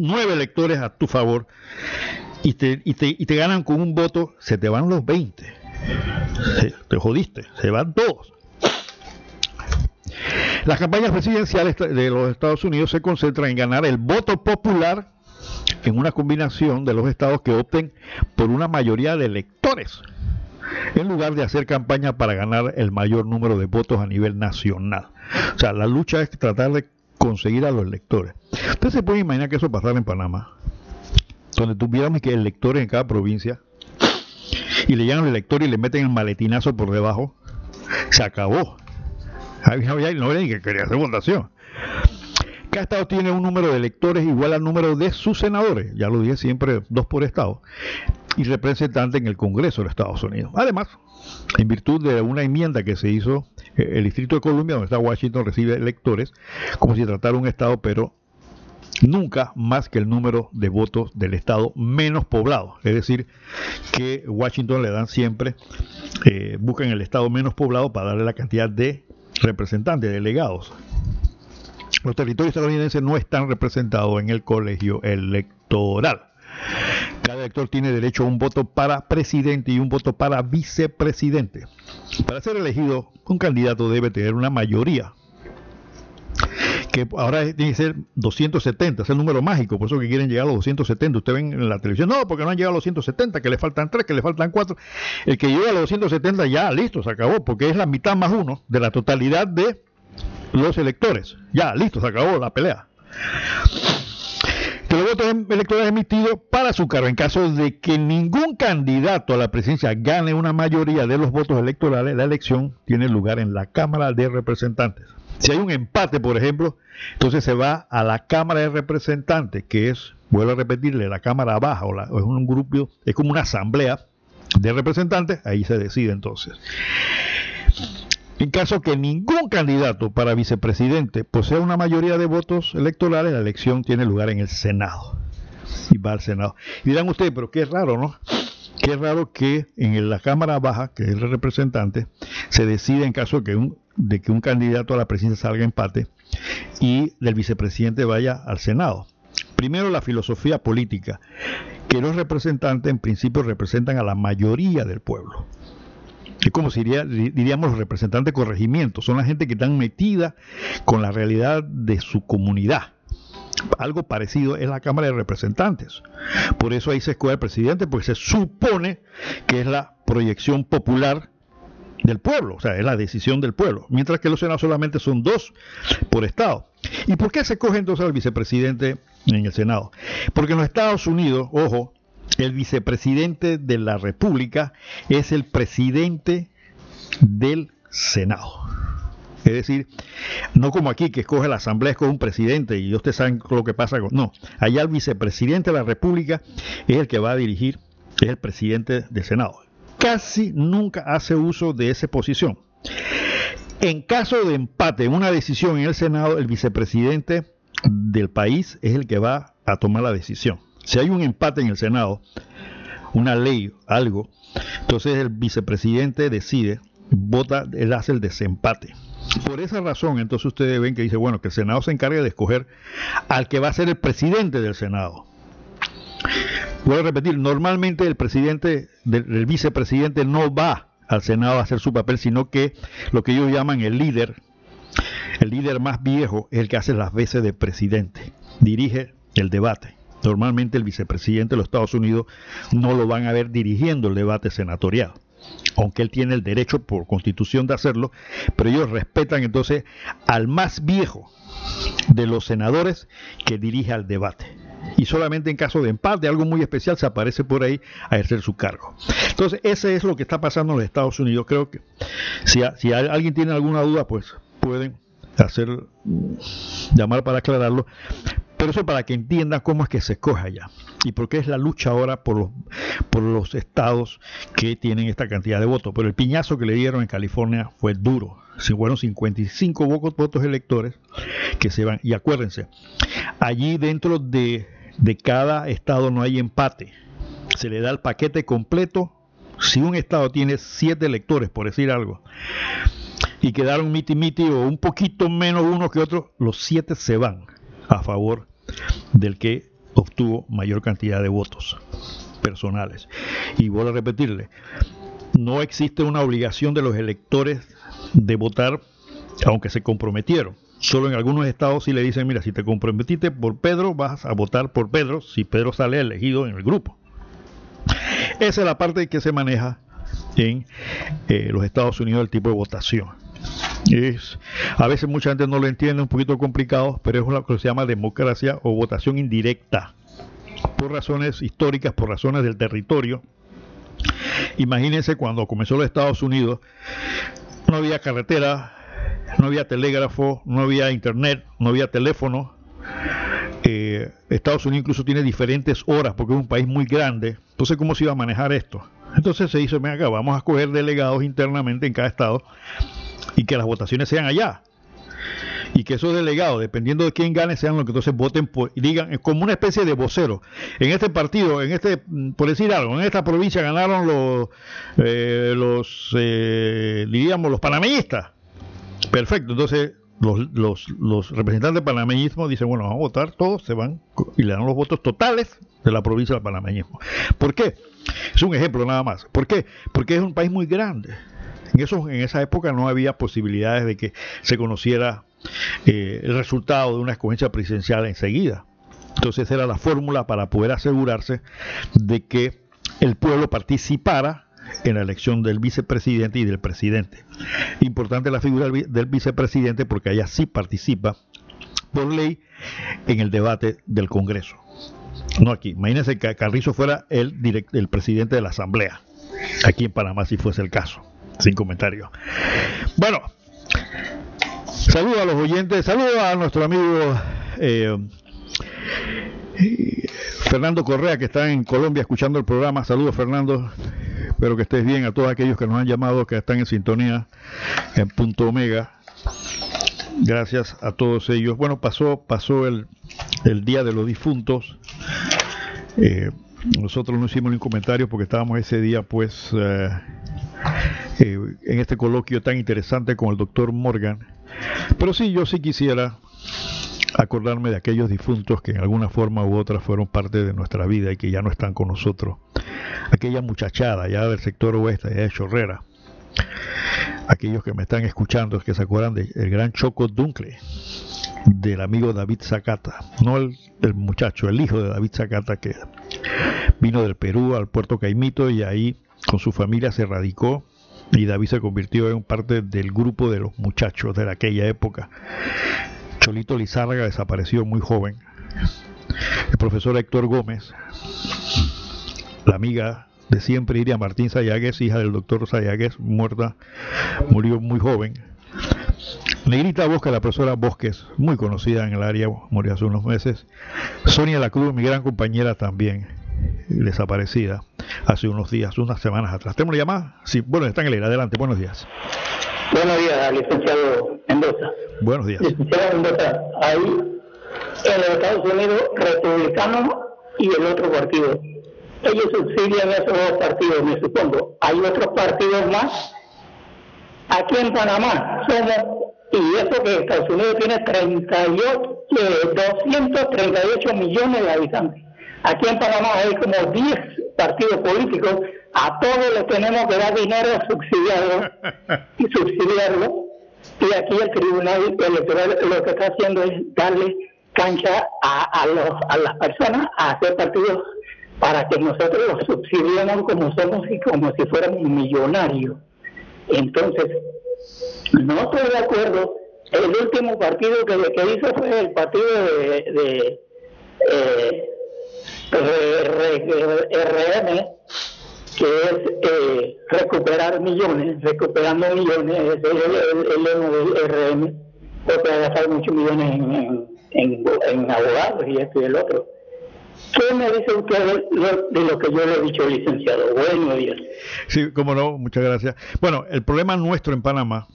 nueve electores a tu favor y te, y te, y te ganan con un voto, se te van los 20. te jodiste, se van todos. Las campañas presidenciales de los Estados Unidos se concentran en ganar el voto popular en una combinación de los estados que opten por una mayoría de electores, en lugar de hacer campaña para ganar el mayor número de votos a nivel nacional. O sea, la lucha es tratar de conseguir a los electores. Usted se puede imaginar que eso pasara en Panamá, donde tuviéramos que electores en cada provincia y le llegan al elector y le meten el maletinazo por debajo, se acabó. No había ni que quería hacer votación. Cada estado tiene un número de electores igual al número de sus senadores, ya lo dije siempre, dos por estado, y representante en el Congreso de Estados Unidos. Además, en virtud de una enmienda que se hizo, eh, el Distrito de Columbia, donde está Washington, recibe electores como si tratara un estado, pero nunca más que el número de votos del estado menos poblado. Es decir, que Washington le dan siempre, eh, buscan el estado menos poblado para darle la cantidad de representantes, delegados. Los territorios estadounidenses no están representados en el colegio electoral. Cada elector tiene derecho a un voto para presidente y un voto para vicepresidente. Para ser elegido, un candidato debe tener una mayoría que ahora tiene que ser 270, es el número mágico, por eso que quieren llegar a los 270. Ustedes ven en la televisión, no, porque no han llegado a los 170, que le faltan 3, que le faltan 4. El que llega a los 270 ya, listo, se acabó, porque es la mitad más uno de la totalidad de los electores. Ya, listo, se acabó la pelea. Que los votos electorales emitidos para su cargo, en caso de que ningún candidato a la presidencia gane una mayoría de los votos electorales, la elección tiene lugar en la Cámara de Representantes. Si hay un empate, por ejemplo, entonces se va a la Cámara de Representantes, que es, vuelvo a repetirle, la Cámara Baja, o, es un grupo, es como una asamblea de representantes, ahí se decide entonces. En caso que ningún candidato para vicepresidente posea una mayoría de votos electorales, la elección tiene lugar en el Senado. Y va al Senado. Dirán ustedes, pero qué raro, ¿no? Qué raro que en la Cámara Baja, que es el representante, se decide en caso de que un candidato a la presidencia salga empate y del vicepresidente vaya al Senado. Primero, la filosofía política, que los representantes en principio representan a la mayoría del pueblo. Es como si diríamos los representantes de corregimiento, son la gente que están metida con la realidad de su comunidad. Algo parecido es la Cámara de Representantes. Por eso ahí se escoge el presidente, porque se supone que es la proyección popular del pueblo, o sea, es la decisión del pueblo, mientras que los senados solamente son dos por estado. ¿Y por qué se coge entonces al vicepresidente en el Senado? Porque en los Estados Unidos, ojo, el vicepresidente de la República es el presidente del Senado. Es decir, no como aquí que escoge la asamblea, escoge un presidente y ustedes saben lo que pasa con... No, allá el vicepresidente de la República es el que va a dirigir, es el presidente del Senado casi nunca hace uso de esa posición. En caso de empate en una decisión en el Senado, el vicepresidente del país es el que va a tomar la decisión. Si hay un empate en el Senado, una ley, algo, entonces el vicepresidente decide, vota, él hace el desempate. Por esa razón, entonces ustedes ven que dice, bueno, que el Senado se encargue de escoger al que va a ser el presidente del Senado. Voy a repetir, normalmente el presidente, el vicepresidente no va al Senado a hacer su papel, sino que lo que ellos llaman el líder, el líder más viejo, es el que hace las veces de presidente, dirige el debate. Normalmente el vicepresidente de los Estados Unidos no lo van a ver dirigiendo el debate senatorial, aunque él tiene el derecho por constitución de hacerlo, pero ellos respetan entonces al más viejo de los senadores que dirige al debate y solamente en caso de empate, algo muy especial, se aparece por ahí a ejercer su cargo. Entonces, ese es lo que está pasando en los Estados Unidos. Creo que si, si alguien tiene alguna duda, pues pueden hacer llamar para aclararlo. Pero eso para que entiendan cómo es que se escoge allá y por qué es la lucha ahora por los, por los estados que tienen esta cantidad de votos. Pero el piñazo que le dieron en California fue duro. Se fueron 55 votos electores que se van. Y acuérdense, allí dentro de de cada estado no hay empate. Se le da el paquete completo. Si un estado tiene siete electores, por decir algo, y quedaron miti miti o un poquito menos uno que otro, los siete se van a favor del que obtuvo mayor cantidad de votos personales. Y vuelvo a repetirle, no existe una obligación de los electores de votar aunque se comprometieron. Solo en algunos estados sí le dicen, mira, si te comprometiste por Pedro, vas a votar por Pedro si Pedro sale elegido en el grupo. Esa es la parte que se maneja en eh, los Estados Unidos, el tipo de votación. Es, a veces mucha gente no lo entiende, un poquito complicado, pero es lo que se llama democracia o votación indirecta, por razones históricas, por razones del territorio. Imagínense cuando comenzó los Estados Unidos, no había carretera, no había telégrafo, no había internet, no había teléfono. Eh, Estados Unidos incluso tiene diferentes horas porque es un país muy grande. Entonces, ¿cómo se iba a manejar esto? Entonces se hizo, ven acá, vamos a escoger delegados internamente en cada estado y que las votaciones sean allá. Y que esos delegados, dependiendo de quién gane, sean los que entonces voten por, digan, es como una especie de vocero. En este partido, en este, por decir algo, en esta provincia ganaron los, eh, los eh, diríamos, los panameñistas Perfecto, entonces los, los, los representantes del panameñismo dicen, bueno, vamos a votar, todos se van y le dan los votos totales de la provincia del panameñismo. ¿Por qué? Es un ejemplo nada más. ¿Por qué? Porque es un país muy grande. En, eso, en esa época no había posibilidades de que se conociera eh, el resultado de una escogencia presidencial enseguida. Entonces era la fórmula para poder asegurarse de que el pueblo participara en la elección del vicepresidente y del presidente. Importante la figura del vicepresidente porque allá sí participa por ley en el debate del Congreso. No aquí. Imagínense que Carrizo fuera el, el presidente de la Asamblea. Aquí en Panamá si fuese el caso. Sin comentario. Bueno, saludo a los oyentes, saludo a nuestro amigo eh, Fernando Correa que está en Colombia escuchando el programa. Saludos Fernando. Espero que estés bien a todos aquellos que nos han llamado, que están en sintonía en punto omega. Gracias a todos ellos. Bueno, pasó, pasó el, Día de los Difuntos. Eh, nosotros no hicimos ningún comentario porque estábamos ese día, pues, eh, eh, en este coloquio tan interesante con el doctor Morgan. Pero sí, yo sí quisiera acordarme de aquellos difuntos que en alguna forma u otra fueron parte de nuestra vida y que ya no están con nosotros. Aquella muchachada ya del sector oeste, de Chorrera. Aquellos que me están escuchando, que se acuerdan del gran Choco Duncle, del amigo David Zacata, no el, muchacho, el hijo de David Zacata que vino del Perú al puerto Caimito y ahí con su familia se radicó y David se convirtió en parte del grupo de los muchachos de aquella época. Cholito Lizárraga desapareció muy joven. El profesor Héctor Gómez, la amiga de siempre Iria Martín Sayagues, hija del doctor Sayagues, muerta, murió muy joven. Negrita Bosque, la profesora Bosques, muy conocida en el área, murió hace unos meses. Sonia La Cruz, mi gran compañera también, desaparecida hace unos días, unas semanas atrás. ¿Tenemos una llamada? Sí, bueno, está en el aire. Adelante, buenos días. Buenos días, licenciado Mendoza. Buenos días. Licenciado Mendoza, ahí en los Estados Unidos, republicano y el otro partido. Ellos subsidian esos dos partidos, me supongo. Hay otros partidos más. Aquí en Panamá somos, y eso que Estados Unidos tiene 38, eh, 238 millones de habitantes. Aquí en Panamá hay como 10 partidos políticos, a todos les tenemos que dar dinero subsidiado y subsidiarlo. Y aquí el Tribunal Electoral lo que está haciendo es darle cancha a, a, los, a las personas a hacer partidos para que nosotros los subsidiemos como somos y como si fuéramos millonarios. Entonces, no estoy de acuerdo. El último partido que, que hizo fue el partido de, de eh, RM, que es eh, recuperar millones, recuperando millones, es el, el, lema del RM, porque ha gastado muchos millones en, en, abogados y esto y el otro. ¿Qué me dice usted de lo que yo le he dicho, licenciado? Buenos días. Sí, cómo no, muchas gracias. Bueno, el problema nuestro en Panamá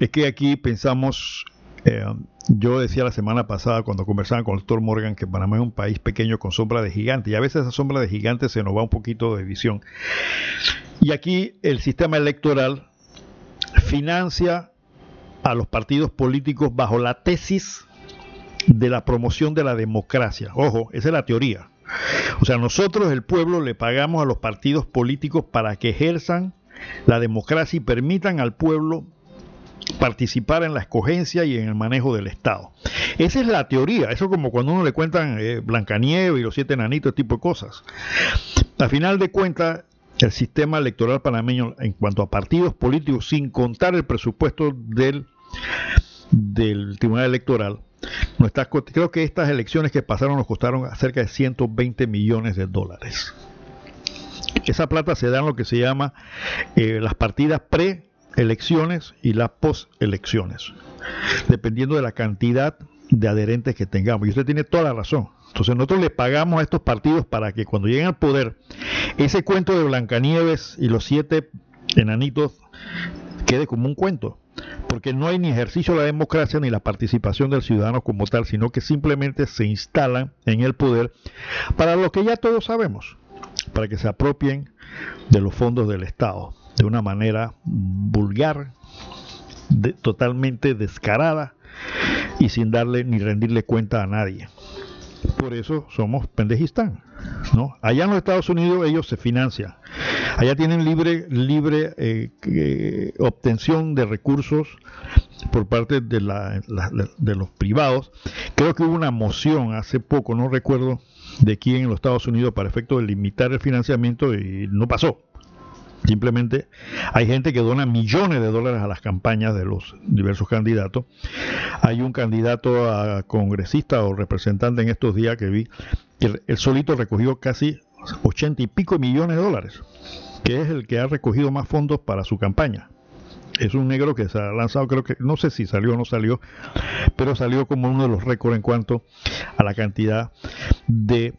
es que aquí pensamos eh, yo decía la semana pasada cuando conversaba con el doctor Morgan que Panamá es un país pequeño con sombra de gigante y a veces esa sombra de gigante se nos va un poquito de visión. Y aquí el sistema electoral financia a los partidos políticos bajo la tesis de la promoción de la democracia. Ojo, esa es la teoría. O sea, nosotros, el pueblo, le pagamos a los partidos políticos para que ejerzan la democracia y permitan al pueblo participar en la escogencia y en el manejo del Estado. Esa es la teoría, eso como cuando uno le cuentan eh, Blancanieves y los siete enanitos, tipo de cosas. A final de cuentas, el sistema electoral panameño en cuanto a partidos políticos, sin contar el presupuesto del, Tribunal Electoral, creo que estas elecciones que pasaron nos costaron cerca de 120 millones de dólares. Esa plata se da en lo que se llama eh, las partidas pre elecciones y las postelecciones, dependiendo de la cantidad de adherentes que tengamos. Y usted tiene toda la razón. Entonces nosotros le pagamos a estos partidos para que cuando lleguen al poder, ese cuento de Blancanieves y los siete enanitos quede como un cuento. Porque no hay ni ejercicio de la democracia ni la participación del ciudadano como tal, sino que simplemente se instalan en el poder para lo que ya todos sabemos, para que se apropien de los fondos del Estado de una manera vulgar, de, totalmente descarada y sin darle ni rendirle cuenta a nadie. Por eso somos pendejistán. ¿no? Allá en los Estados Unidos ellos se financian. Allá tienen libre, libre eh, eh, obtención de recursos por parte de, la, la, de los privados. Creo que hubo una moción hace poco, no recuerdo de quién en los Estados Unidos para efecto de limitar el financiamiento y no pasó. Simplemente hay gente que dona millones de dólares a las campañas de los diversos candidatos. Hay un candidato a congresista o representante en estos días que vi que el solito recogió casi ochenta y pico millones de dólares, que es el que ha recogido más fondos para su campaña. Es un negro que se ha lanzado, creo que, no sé si salió o no salió, pero salió como uno de los récords en cuanto a la cantidad de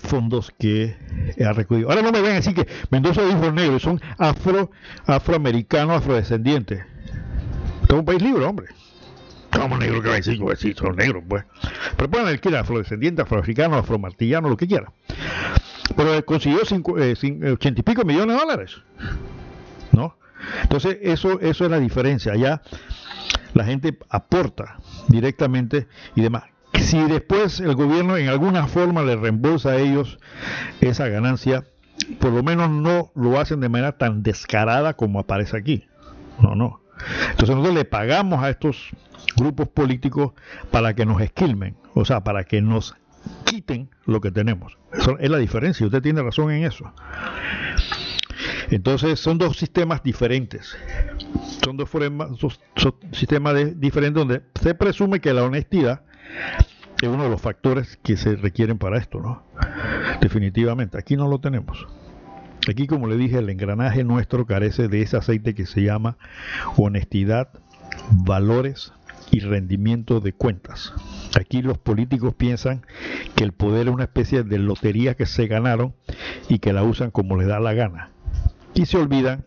fondos que ha recogido. Ahora no me ven así que Mendoza dijo negro, son afro, afroamericanos, afrodescendientes. Es un país libre, hombre. Como negro que va a decir, son negros, pues. Pero pueden el que era afrodescendiente, afroafricano, afromartillano, lo que quiera. Pero consiguió cinco, eh, ochenta y pico millones de dólares. ¿No? Entonces, eso, eso es la diferencia. Allá la gente aporta directamente y demás. Si después el gobierno en alguna forma le reembolsa a ellos esa ganancia, por lo menos no lo hacen de manera tan descarada como aparece aquí. No, no. Entonces nosotros le pagamos a estos grupos políticos para que nos esquilmen, o sea, para que nos quiten lo que tenemos. Eso es la diferencia, usted tiene razón en eso. Entonces son dos sistemas diferentes. Son dos, sistemas diferentes donde se presume que la honestidad es uno de los factores que se requieren para esto, ¿no? Definitivamente, aquí no lo tenemos. Aquí, como le dije, el engranaje nuestro carece de ese aceite que se llama honestidad, valores y rendimiento de cuentas. Aquí los políticos piensan que el poder es una especie de lotería que se ganaron y que la usan como les da la gana. Y se olvidan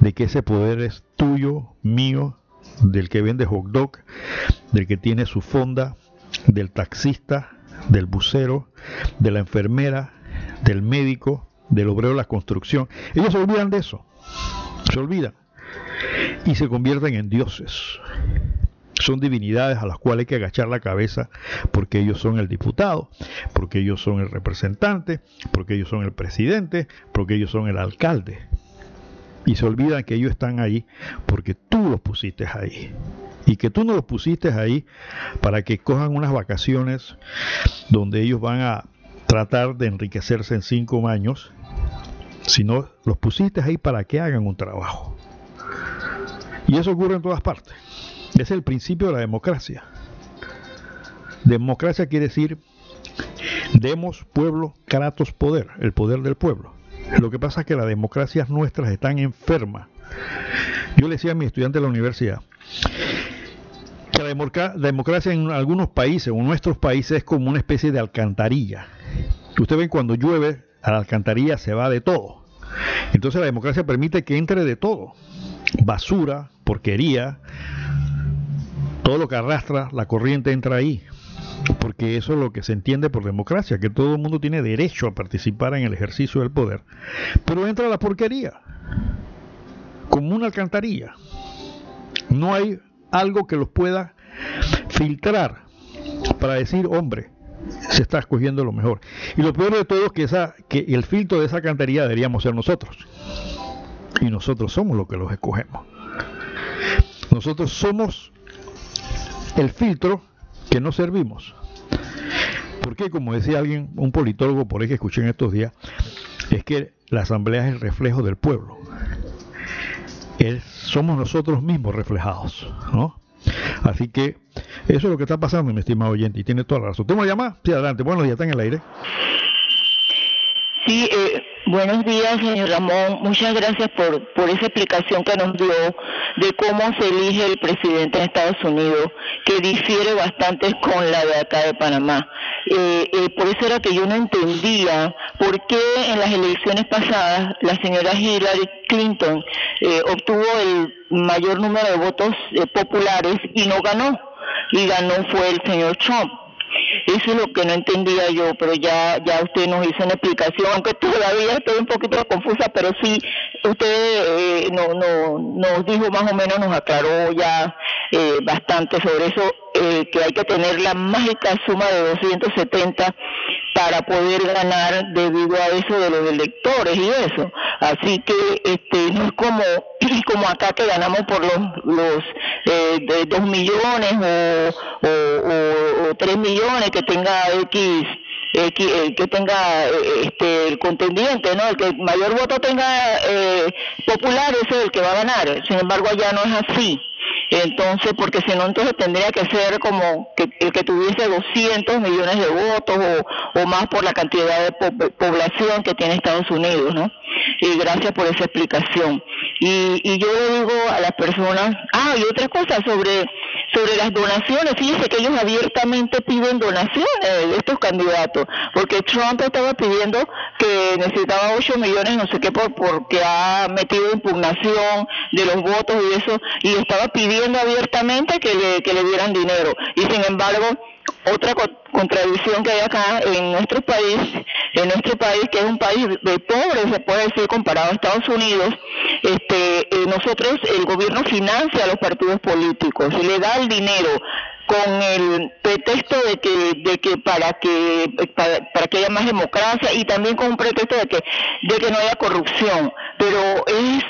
de que ese poder es tuyo, mío, del que vende hot dog, del que tiene su fonda, del taxista, del bucero, de la enfermera, del médico, del obrero de la construcción. Ellos se olvidan de eso. Se olvidan. Y se convierten en dioses. Son divinidades a las cuales hay que agachar la cabeza porque ellos son el diputado, porque ellos son el representante, porque ellos son el presidente, porque ellos son el alcalde. Y se olvidan que ellos están ahí porque tú los pusiste ahí. Y que tú no los pusiste ahí para que cojan unas vacaciones donde ellos van a tratar de enriquecerse en cinco años, sino los pusiste ahí para que hagan un trabajo. Y eso ocurre en todas partes. Es el principio de la democracia. Democracia quiere decir demos pueblo, kratos poder, el poder del pueblo. Lo que pasa es que las democracias nuestras están enfermas. Yo le decía a mi estudiante de la universidad que la democracia en algunos países, o en nuestros países, es como una especie de alcantarilla. Usted ve cuando llueve, a la alcantarilla se va de todo. Entonces la democracia permite que entre de todo. Basura, porquería, todo lo que arrastra la corriente entra ahí. Porque eso es lo que se entiende por democracia, que todo el mundo tiene derecho a participar en el ejercicio del poder. Pero entra la porquería, como una alcantarilla. No hay algo que los pueda filtrar para decir, hombre, se está escogiendo lo mejor. Y lo peor de todo es que, esa, que el filtro de esa alcantarilla deberíamos ser nosotros. Y nosotros somos los que los escogemos. Nosotros somos el filtro que no servimos. Porque, como decía alguien, un politólogo por ahí que escuché en estos días, es que la asamblea es el reflejo del pueblo. somos nosotros mismos reflejados, ¿no? Así que eso es lo que está pasando, mi estimado oyente, y tiene toda la razón. ¿Tengo una llamada? Sí, adelante. Buenos días, está en el aire. Sí, eh, buenos días, señor Ramón. Muchas gracias por, esa explicación que nos dio de cómo se elige el presidente de Estados Unidos, que difiere bastante con la de acá de Panamá. Eh, eh, por eso era que yo no entendía por qué en las elecciones pasadas la señora Hillary Clinton obtuvo el mayor número de votos populares y no ganó. Y ganó fue el señor Trump. Eso es lo que no entendía yo, pero ya, ya usted nos hizo una explicación, aunque todavía estoy un poquito confusa, pero sí, usted eh, no, no, nos dijo más o menos, nos aclaró ya eh, bastante sobre eso, eh, que hay que tener la mágica suma de 270 para poder ganar debido a eso de los electores y eso. Así que este no es como como acá que ganamos por los los eh, de 2 millones o, 3 millones que tenga X eh, que tenga eh, este el contendiente, ¿no? El que mayor voto tenga eh, popular es el que va a ganar. Sin embargo, allá no es así. Entonces, porque si no, entonces tendría que ser como que el que tuviese 200 millones de votos o, o más por la cantidad de población que tiene Estados Unidos, ¿no? Y gracias por esa explicación. Y, y yo le digo a las personas, ah, y otra cosa sobre sobre las donaciones, fíjese que ellos abiertamente piden donaciones de estos candidatos, porque Trump estaba pidiendo que necesitaba 8 millones, no sé qué, por, porque ha metido impugnación de los votos y eso, y estaba pidiendo abiertamente que le, que le dieran dinero. Y sin embargo, otra contradicción que hay acá en nuestro país, en nuestro país que es un país de pobres, se puede decir comparado a Estados Unidos, este, eh, nosotros el gobierno financia a los partidos políticos le da el dinero con el pretexto de que, de que para que para, que haya más democracia y también con un pretexto de que, de que no haya corrupción. Pero es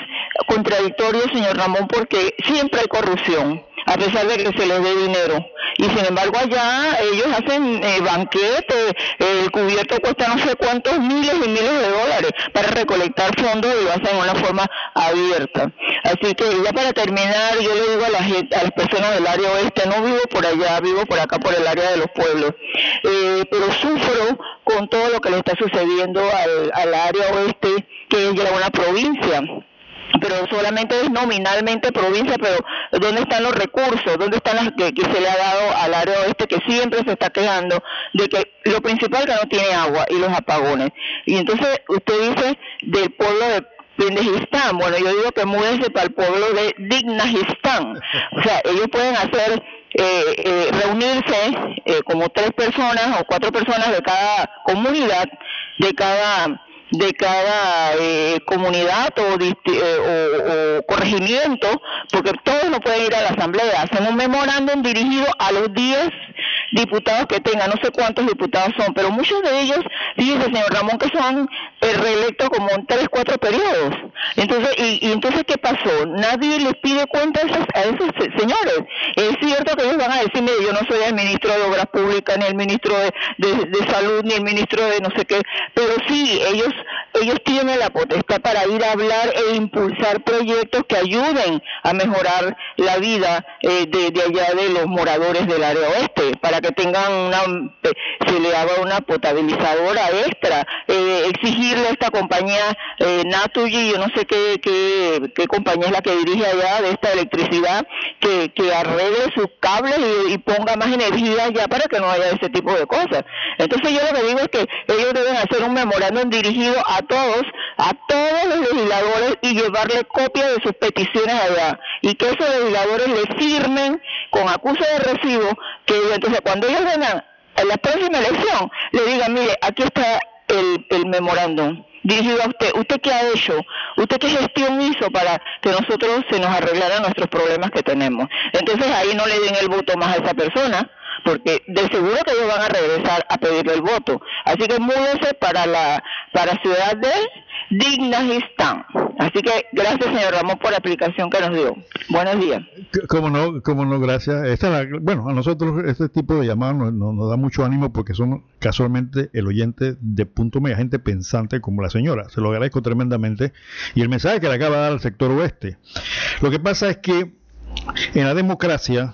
contradictorio, señor Ramón, porque siempre hay corrupción a pesar de que se les dé dinero. Y sin embargo allá ellos hacen eh, banquetes, el cubierto cuesta no sé cuántos miles y miles de dólares para recolectar fondos y lo hacen de una forma abierta. Así que ya para terminar, yo le digo a, la gente, las personas del área oeste, no vivo por allá, vivo por acá, por el área de los pueblos, eh, pero sufro con todo lo que le está sucediendo al, al área oeste, que es ya una provincia pero solamente es nominalmente provincia, pero ¿dónde están los recursos? ¿Dónde están las que, se le ha dado al área oeste que siempre se está quejando de que lo principal que no tiene agua y los apagones? Y entonces usted dice del pueblo de Pindejistán, bueno, yo digo que múdense para el pueblo de Dignajistán, o sea, ellos pueden hacer eh, eh, reunirse eh, como tres personas o cuatro personas de cada comunidad, de cada de cada eh, comunidad eh, o, corregimiento, porque todos no pueden ir a la asamblea. Hacen un memorándum dirigido a los 10 diputados que tengan, no sé cuántos diputados son, pero muchos de ellos, dice señor Ramón, que son eh, reelectos como en tres, cuatro periodos. Entonces, y, entonces, ¿qué pasó? Nadie les pide cuenta a esos, señores. Es cierto que ellos van a decir, mire, yo no soy el ministro de Obras Públicas, ni el ministro de, de Salud, ni el ministro de no sé qué, pero sí, ellos ellos tienen la potestad para ir a hablar e impulsar proyectos que ayuden a mejorar la vida eh, de, allá de los moradores del área oeste, para que tengan una, eh, se le haga una potabilizadora extra, eh, exigirle a esta compañía eh, Natuji, yo no sé qué, qué, compañía es la que dirige allá de esta electricidad, que, arregle sus cables y, ponga más energía allá para que no haya ese tipo de cosas. Entonces yo lo que digo es que ellos deben hacer un memorándum dirigido a todos, a todos los legisladores y llevarle copia de sus peticiones allá y que esos legisladores le firmen con acusa de recibo que entonces cuando ellos vengan a la próxima elección le digan, mire, aquí está el, el memorándum dirigido a usted. ¿Usted qué ha hecho? ¿Usted qué gestión hizo para que nosotros se nos arreglaran nuestros problemas que tenemos? Entonces ahí no le den el voto más a esa persona, porque de seguro que ellos van a regresar a pedirle el voto. Así que múdese para la para Ciudad de Dignajistán. Así que gracias, señor Ramón, por la explicación que nos dio. Buenos días. Cómo no, cómo no, gracias. Esta bueno, a nosotros este tipo de llamadas nos, da mucho ánimo porque son casualmente el oyente de punto media, gente pensante como la señora. Se lo agradezco tremendamente. Y el mensaje que le acaba de dar al sector oeste. Lo que pasa es que en la democracia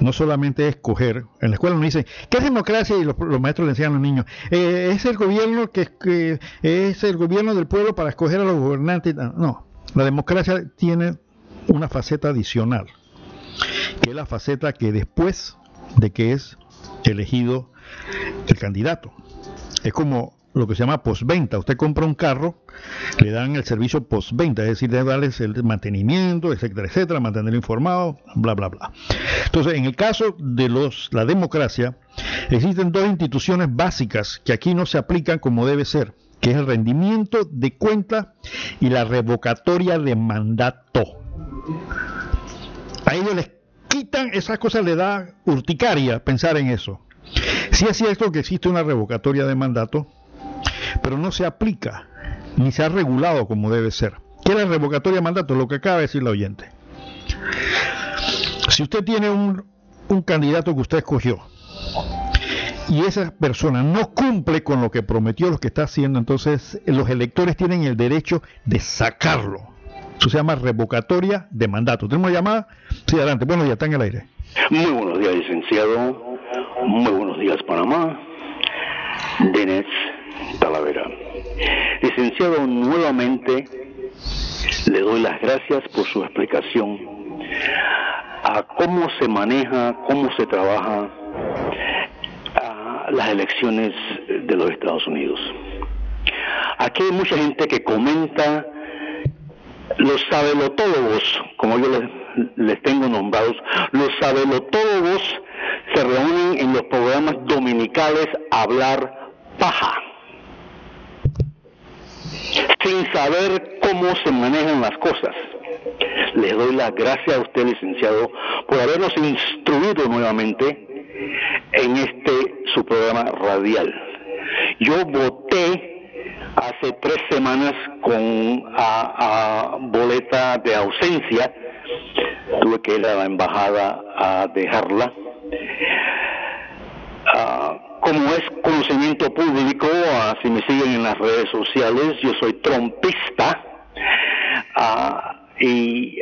no solamente escoger, en la escuela nos dicen, ¿qué es democracia? Y los, maestros le enseñan a los niños, eh, es el gobierno que, que, es el gobierno del pueblo para escoger a los gobernantes. No, la democracia tiene una faceta adicional, que es la faceta que después de que es elegido el candidato. Es como lo que se llama postventa. Usted compra un carro, le dan el servicio postventa, es decir, de darles el mantenimiento, etcétera, etcétera, mantenerlo informado, bla, bla, bla. Entonces, en el caso de los, la democracia, existen dos instituciones básicas que aquí no se aplican como debe ser, que es el rendimiento de cuenta y la revocatoria de mandato. A ellos les quitan esas cosas, le da urticaria pensar en eso. Si es cierto que existe una revocatoria de mandato, pero no se aplica ni se ha regulado como debe ser. ¿Qué es revocatoria de mandato? Lo que acaba de decir la oyente. Si usted tiene un, un candidato que usted escogió y esa persona no cumple con lo que prometió, lo que está haciendo, entonces los electores tienen el derecho de sacarlo. Eso se llama revocatoria de mandato. ¿Tenemos llamada? Sí, adelante. Buenos días, está en el aire. Muy buenos días, licenciado. Muy buenos días, Panamá. Denis Talavera. Licenciado, nuevamente le doy las gracias por su explicación a cómo se maneja, cómo se trabaja las elecciones de los Estados Unidos. Aquí hay mucha gente que comenta los sabelotólogos, como yo les, les tengo nombrados, los sabelotólogos se reúnen en los programas dominicales a hablar paja sin saber cómo se manejan las cosas. Les doy las gracias a usted, licenciado, por habernos instruido nuevamente en este su programa radial. Yo voté hace tres semanas con boleta de ausencia, tuve que ir a la embajada a dejarla. Ah, como es conocimiento público, en las redes sociales, yo soy trompista ah, y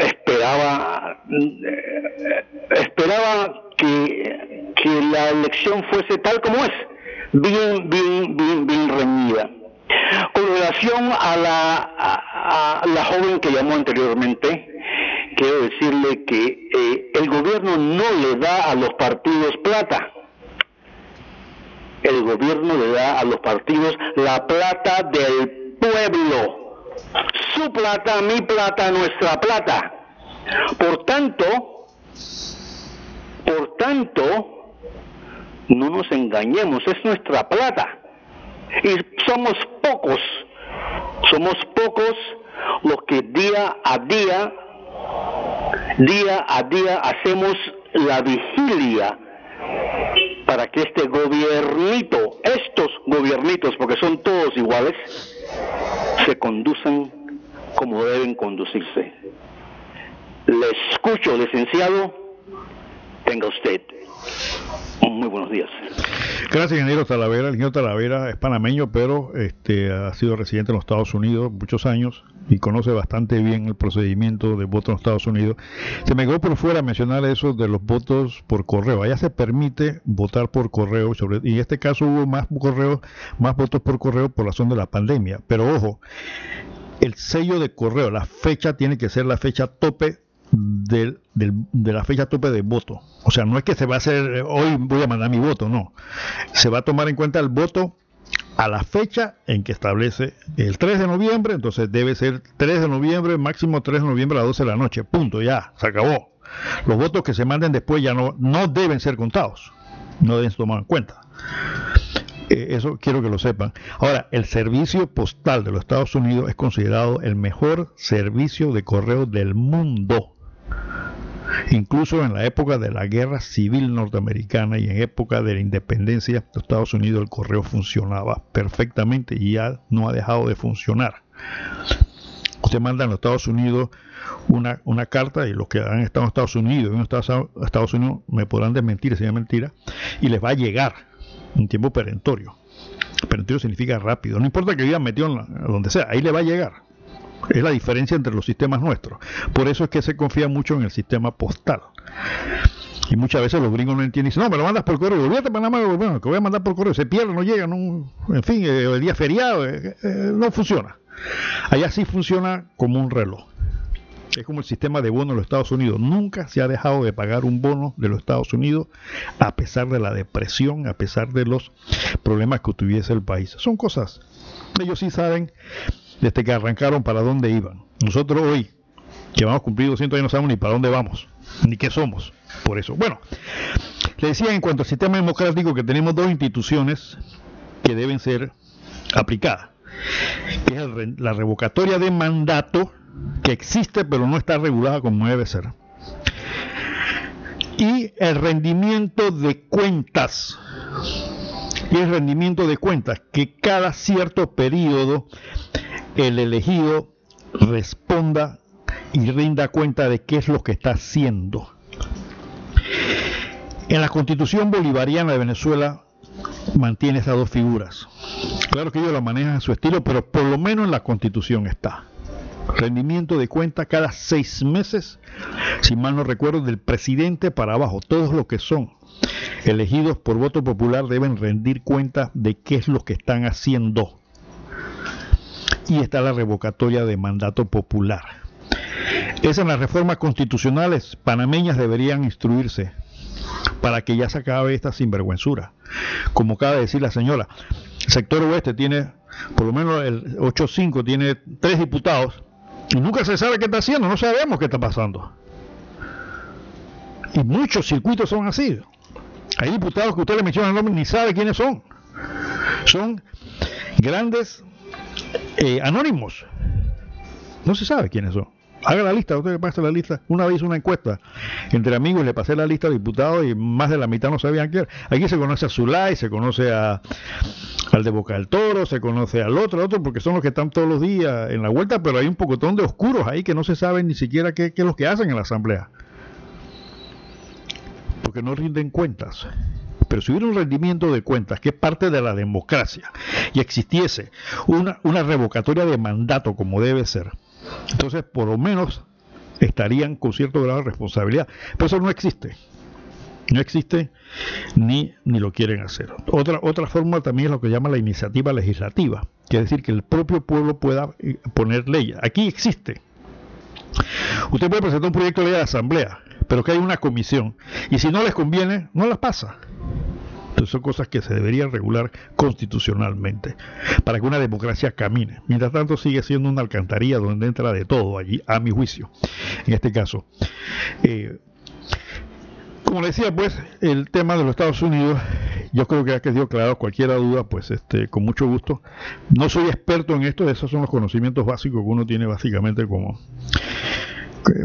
esperaba eh, esperaba que, que la elección fuese tal como es, bien, bien, bien, bien reñida. Con relación a la, a, la joven que llamó anteriormente, quiero decirle que eh, el gobierno no le da a los partidos plata. El gobierno le da a los partidos la plata del pueblo. Su plata, mi plata, nuestra plata. Por tanto, por tanto, no nos engañemos, es nuestra plata. Y somos pocos, somos pocos los que día a día, día a día hacemos la vigilia para que este gobiernito, estos gobiernitos, porque son todos iguales, se conduzcan como deben conducirse. Le escucho, licenciado, Tenga usted muy buenos días. Gracias, ingeniero Talavera. El ingeniero Talavera es panameño, pero este, ha sido residente en los Estados Unidos muchos años y conoce bastante bien el procedimiento de voto en los Estados Unidos. Se me quedó por fuera mencionar eso de los votos por correo. Allá se permite votar por correo, sobre, y en este caso hubo más correo, más votos por correo por razón de la pandemia. Pero ojo, el sello de correo, la fecha tiene que ser la fecha tope de la fecha tope de voto. O sea, no es que se va a hacer, eh, hoy voy a mandar mi voto, no. Se va a tomar en cuenta el voto a la fecha en que establece el 3 de noviembre, entonces debe ser 3 de noviembre, máximo 3 de noviembre a las 12 de la noche, punto, ya, se acabó. Los votos que se manden después ya no, no deben ser contados, no deben ser tomados en cuenta. Eh, eso quiero que lo sepan. Ahora, el servicio postal de los Estados Unidos es considerado el mejor servicio de correo del mundo. Incluso en la época de la guerra civil norteamericana y en época de la independencia de Estados Unidos el correo funcionaba perfectamente y ya no ha dejado de funcionar. Usted manda en los Estados Unidos una, una carta y los que han estado en Estados Unidos, en Estados Unidos me podrán desmentir es mentira, y les va a llegar un tiempo perentorio. Perentorio significa rápido, no importa que vivan metido en donde sea, ahí le va a llegar. Es la diferencia entre los sistemas nuestros. Por eso es que se confía mucho en el sistema postal. Y muchas veces los gringos no entienden dicen, no, me lo mandas por correo, olvídate Panamá, bueno, que voy a mandar por correo, se pierde, no llega, no, en fin, eh, el día feriado, eh, eh, no funciona. Allá sí funciona como un reloj. Es como el sistema de bonos de los Estados Unidos. Nunca se ha dejado de pagar un bono de los Estados Unidos a pesar de la depresión, a pesar de los problemas que tuviese el país. Son cosas. Ellos sí saben desde que arrancaron para dónde iban. Nosotros hoy, que vamos a cumplir 200 años, no sabemos ni para dónde vamos, ni qué somos. Por eso, bueno, le decía en cuanto al sistema democrático que tenemos dos instituciones que deben ser aplicadas. es la revocatoria de mandato, que existe pero no está regulada como debe ser. Y el rendimiento de cuentas. Y el rendimiento de cuentas, que cada cierto periodo el elegido responda y rinda cuenta de qué es lo que está haciendo. En la constitución bolivariana de Venezuela mantiene esas dos figuras. Claro que ellos lo manejan a su estilo, pero por lo menos en la constitución está. Rendimiento de cuenta cada seis meses, si mal no recuerdo, del presidente para abajo. Todos los que son elegidos por voto popular deben rendir cuenta de qué es lo que están haciendo y está la revocatoria de mandato popular. Esas las reformas constitucionales panameñas deberían instruirse para que ya se acabe esta sinvergüenzura. Como acaba de decir la señora, el sector oeste tiene, por lo menos el 8-5 tiene tres diputados y nunca se sabe qué está haciendo, no sabemos qué está pasando. Y muchos circuitos son así. Hay diputados que usted le menciona el nombre ni sabe quiénes son. Son grandes eh, anónimos. No se sabe quiénes son. Haga la lista, usted le la lista. Una vez una encuesta entre amigos, le pasé la lista de diputados y más de la mitad no sabían quién. Aquí se conoce a Zulay, se conoce a, al de Boca del Toro, se conoce al otro, al otro, porque son los que están todos los días en la vuelta, pero hay un pocotón de oscuros ahí que no se saben ni siquiera qué, qué es lo que hacen en la asamblea. Porque no rinden cuentas. Pero si hubiera un rendimiento de cuentas, que es parte de la democracia, y existiese una, una revocatoria de mandato como debe ser, entonces por lo menos estarían con cierto grado de responsabilidad. Pero eso no existe. No existe ni, ni lo quieren hacer. Otra, otra forma también es lo que llama la iniciativa legislativa, que es decir, que el propio pueblo pueda eh, poner leyes. Aquí existe. Usted puede presentar un proyecto de ley a la Asamblea, pero que hay una comisión. Y si no les conviene, no las pasa. Son cosas que se deberían regular constitucionalmente para que una democracia camine. Mientras tanto sigue siendo una alcantarilla donde entra de todo allí, a mi juicio. En este caso, eh, como decía, pues, el tema de los Estados Unidos, yo creo que ha quedado claro cualquier duda, pues, este, con mucho gusto. No soy experto en esto, esos son los conocimientos básicos que uno tiene básicamente como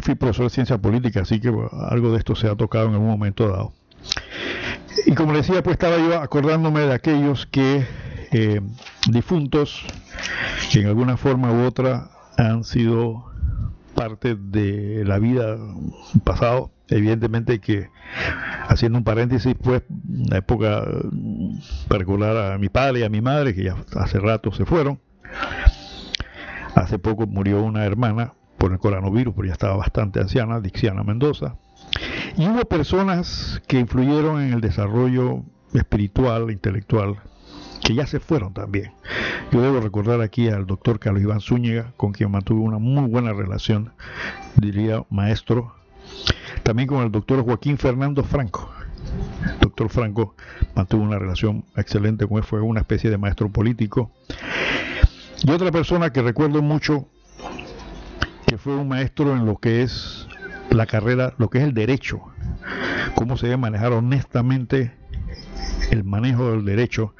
fui profesor de ciencia política, así que algo de esto se ha tocado en algún momento dado. Y como decía, pues estaba yo acordándome de aquellos que eh, difuntos que en alguna forma u otra han sido parte de la vida pasado. Evidentemente que, haciendo un paréntesis, pues, la época para recordar a mi padre y a mi madre, que ya hace rato se fueron. Hace poco murió una hermana por el coronavirus, pero ya estaba bastante anciana, Dixiana Mendoza. Y hubo personas que influyeron en el desarrollo espiritual, intelectual, que ya se fueron también. Yo debo recordar aquí al doctor Carlos Iván Zúñiga, con quien mantuve una muy buena relación, diría maestro. También con el doctor Joaquín Fernando Franco. doctor Franco mantuvo una relación excelente con él, fue una especie de maestro político. Y otra persona que recuerdo mucho, que fue un maestro en lo que es la carrera, lo que es el derecho, cómo se debe manejar honestamente el manejo del derecho.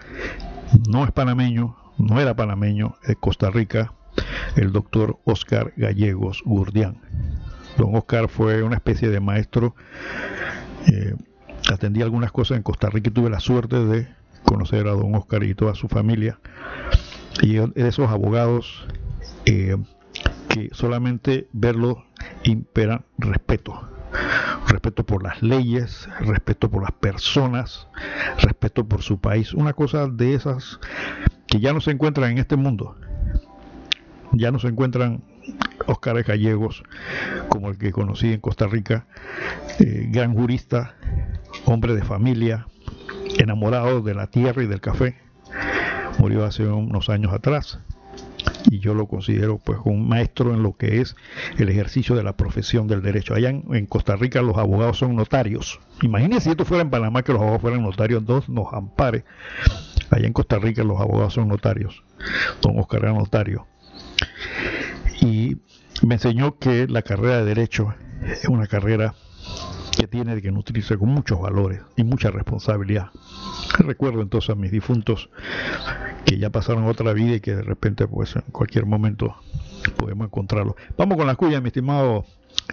No es panameño, no era panameño, es Costa Rica, el doctor Oscar Gallegos Gurdián. Don Oscar fue una especie de maestro, eh, atendí algunas cosas en Costa Rica y tuve la suerte de conocer a don Oscar y toda su familia. Y de esos abogados eh, que solamente verlo impera respeto. Respeto por las leyes, respeto por las personas, respeto por su país. Una cosa de esas que ya no se encuentran en este mundo. Ya no se encuentran Óscar Gallegos, como el que conocí en Costa Rica, eh, gran jurista, hombre de familia, enamorado de la tierra y del café. Murió hace unos años atrás y yo lo considero pues un maestro en lo que es el ejercicio de la profesión del derecho. Allá en, Costa Rica los abogados son notarios. Imagínense si esto fuera en Panamá que los abogados fueran notarios, dos nos ampare. Allá en Costa Rica los abogados son notarios. Don Oscar era notario. Y me enseñó que la carrera de derecho es una carrera que tiene que nutrirse con muchos valores y mucha responsabilidad. Recuerdo entonces a mis difuntos que ya pasaron otra vida y que de repente pues en cualquier momento podemos encontrarlos. Vamos con la cuya, mi estimado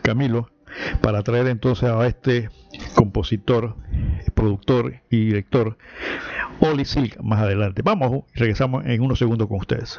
Camilo, para traer entonces a este compositor, productor y director, Oli Silk, más adelante. Vamos y regresamos en unos segundos con ustedes.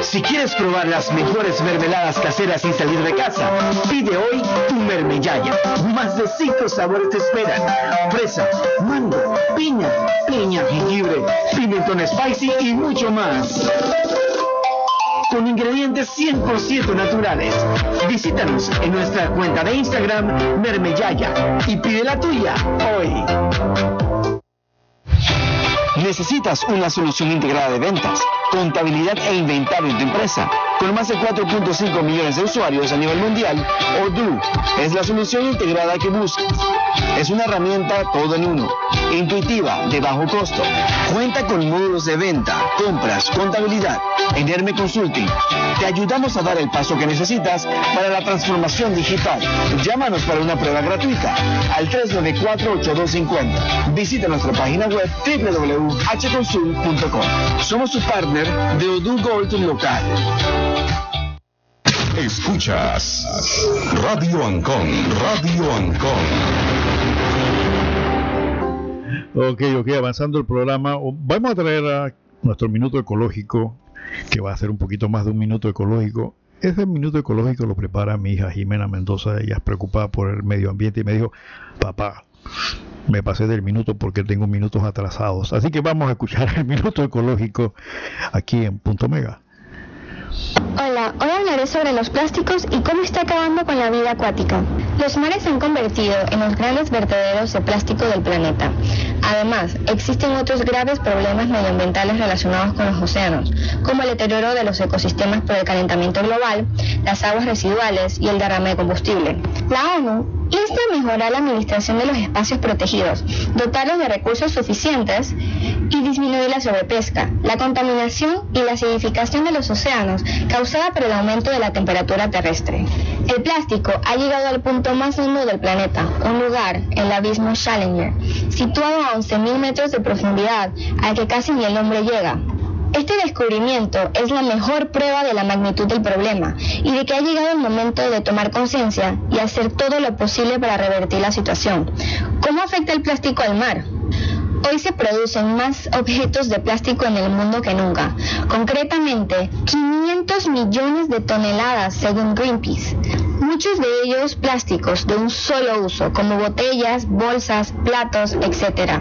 Si quieres probar las mejores mermeladas caseras sin salir de casa, pide hoy tu mermellaya. Más de cinco sabores te esperan. Fresa, mango, piña, piña, jengibre, pimentón spicy y mucho más. Con ingredientes 100% naturales. Visítanos en nuestra cuenta de Instagram Mermellaya y pide la tuya hoy. ¿Necesitas una solución integrada de ventas, contabilidad e inventario en tu empresa? Con más de 4.5 millones de usuarios a nivel mundial, Odoo es la solución integrada que buscas. Es una herramienta todo en uno, intuitiva, de bajo costo. Cuenta con módulos de venta, compras, contabilidad. En Herme Consulting te ayudamos a dar el paso que necesitas para la transformación digital. Llámanos para una prueba gratuita al 394-8250. Visita nuestra página web www.hconsult.com. Somos su partner de Odoo Gold Local. Escuchas Radio Ancon, Radio Ancon. Ok, ok, avanzando el programa, vamos a traer a nuestro minuto ecológico, que va a ser un poquito más de un minuto ecológico. Ese minuto ecológico lo prepara mi hija Jimena Mendoza, ella es preocupada por el medio ambiente y me dijo, papá, me pasé del minuto porque tengo minutos atrasados. Así que vamos a escuchar el minuto ecológico aquí en Punto Mega. Hola, hoy hablaré sobre los plásticos y cómo está acabando con la vida acuática. Los mares se han convertido en los grandes vertederos de plástico del planeta. Además, existen otros graves problemas medioambientales relacionados con los océanos, como el deterioro de los ecosistemas por el calentamiento global, las aguas residuales y el derrame de combustible. La ONU insta a mejorar la administración de los espacios protegidos, dotarlos de recursos suficientes y disminuir la sobrepesca, la contaminación y la acidificación de los océanos causada por el aumento de la temperatura terrestre. El plástico ha llegado al punto más hondo del planeta, un lugar, el abismo Challenger, situado a 11.000 metros de profundidad, al que casi ni el hombre llega. Este descubrimiento es la mejor prueba de la magnitud del problema y de que ha llegado el momento de tomar conciencia y hacer todo lo posible para revertir la situación. ¿Cómo afecta el plástico al mar? Hoy se producen más objetos de plástico en el mundo que nunca, concretamente 500 millones de toneladas según Greenpeace. Muchos de ellos plásticos de un solo uso, como botellas, bolsas, platos, etc.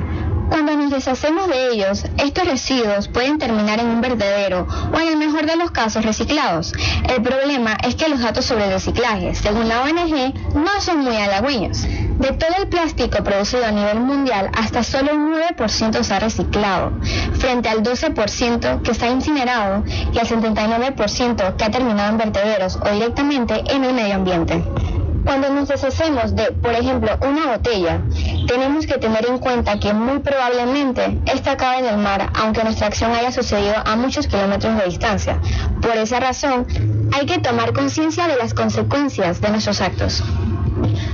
Cuando nos deshacemos de ellos, estos residuos pueden terminar en un vertedero o en el mejor de los casos reciclados. El problema es que los datos sobre el reciclaje, según la ONG, no son muy halagüeños. De todo el plástico producido a nivel mundial, hasta solo un 9% se ha reciclado, frente al 12% que está incinerado y al 79% que ha terminado en vertederos o directamente en el medio ambiente. Cuando nos deshacemos de, por ejemplo, una botella, tenemos que tener en cuenta que muy probablemente esta acaba en el mar, aunque nuestra acción haya sucedido a muchos kilómetros de distancia. Por esa razón, hay que tomar conciencia de las consecuencias de nuestros actos.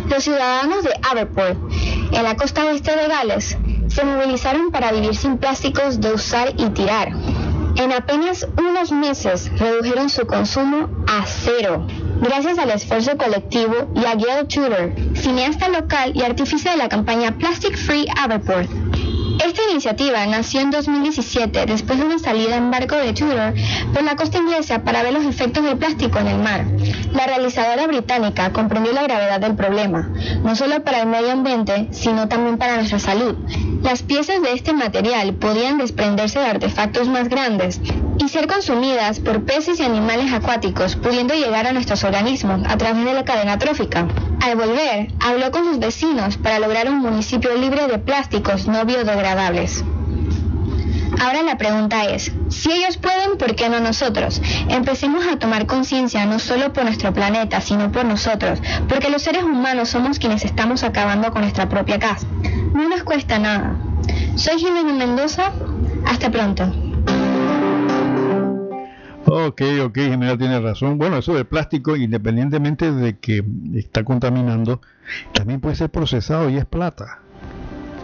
Los ciudadanos de Aberport, en la costa oeste de Gales, se movilizaron para vivir sin plásticos de usar y tirar. En apenas unos meses redujeron su consumo a cero gracias al esfuerzo colectivo y a Gail Tudor, cineasta local y artífice de la campaña Plastic Free Aberport. Esta iniciativa nació en 2017 después de una salida en barco de Tudor por la costa inglesa para ver los efectos del plástico en el mar. La realizadora británica comprendió la gravedad del problema, no solo para el medio ambiente, sino también para nuestra salud. Las piezas de este material podían desprenderse de artefactos más grandes y ser consumidas por peces y animales acuáticos, pudiendo llegar a nuestros organismos a través de la cadena trófica. Al volver, habló con sus vecinos para lograr un municipio libre de plásticos no biodegradables. Ahora la pregunta es, si ellos pueden, ¿por qué no nosotros? Empecemos a tomar conciencia no solo por nuestro planeta, sino por nosotros, porque los seres humanos somos quienes estamos acabando con nuestra propia casa. No nos cuesta nada. Soy Jimena Mendoza, hasta pronto. Ok, ok, General tiene razón. Bueno, eso del plástico, independientemente de que está contaminando, también puede ser procesado y es plata.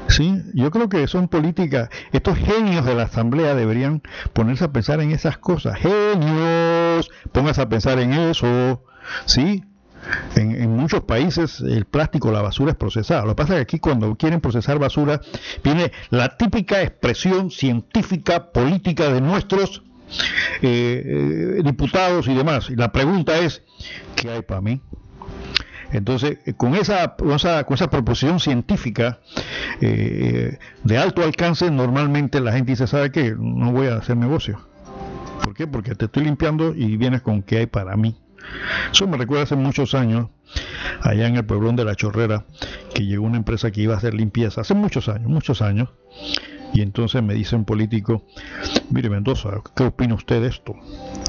Sí, yo creo que son políticas. Estos genios de la Asamblea deberían ponerse a pensar en esas cosas. Genios, póngase a pensar en eso. Sí, en, en, muchos países el plástico, la basura es procesada. Lo que pasa es que aquí cuando quieren procesar basura viene la típica expresión científica política de nuestros eh, eh, diputados y demás. Y la pregunta es, ¿qué hay para mí? Entonces, eh, con esa, con esa, con esa proposición científica eh, de alto alcance, normalmente la gente dice, ¿sabe qué? No voy a hacer negocio. ¿Por qué? Porque te estoy limpiando y vienes con qué hay para mí. Eso me recuerda hace muchos años, allá en el pueblón de La Chorrera, que llegó una empresa que iba a hacer limpieza, hace muchos años, muchos años, Y entonces me dice un político, mire Mendoza, ¿qué opina usted de esto?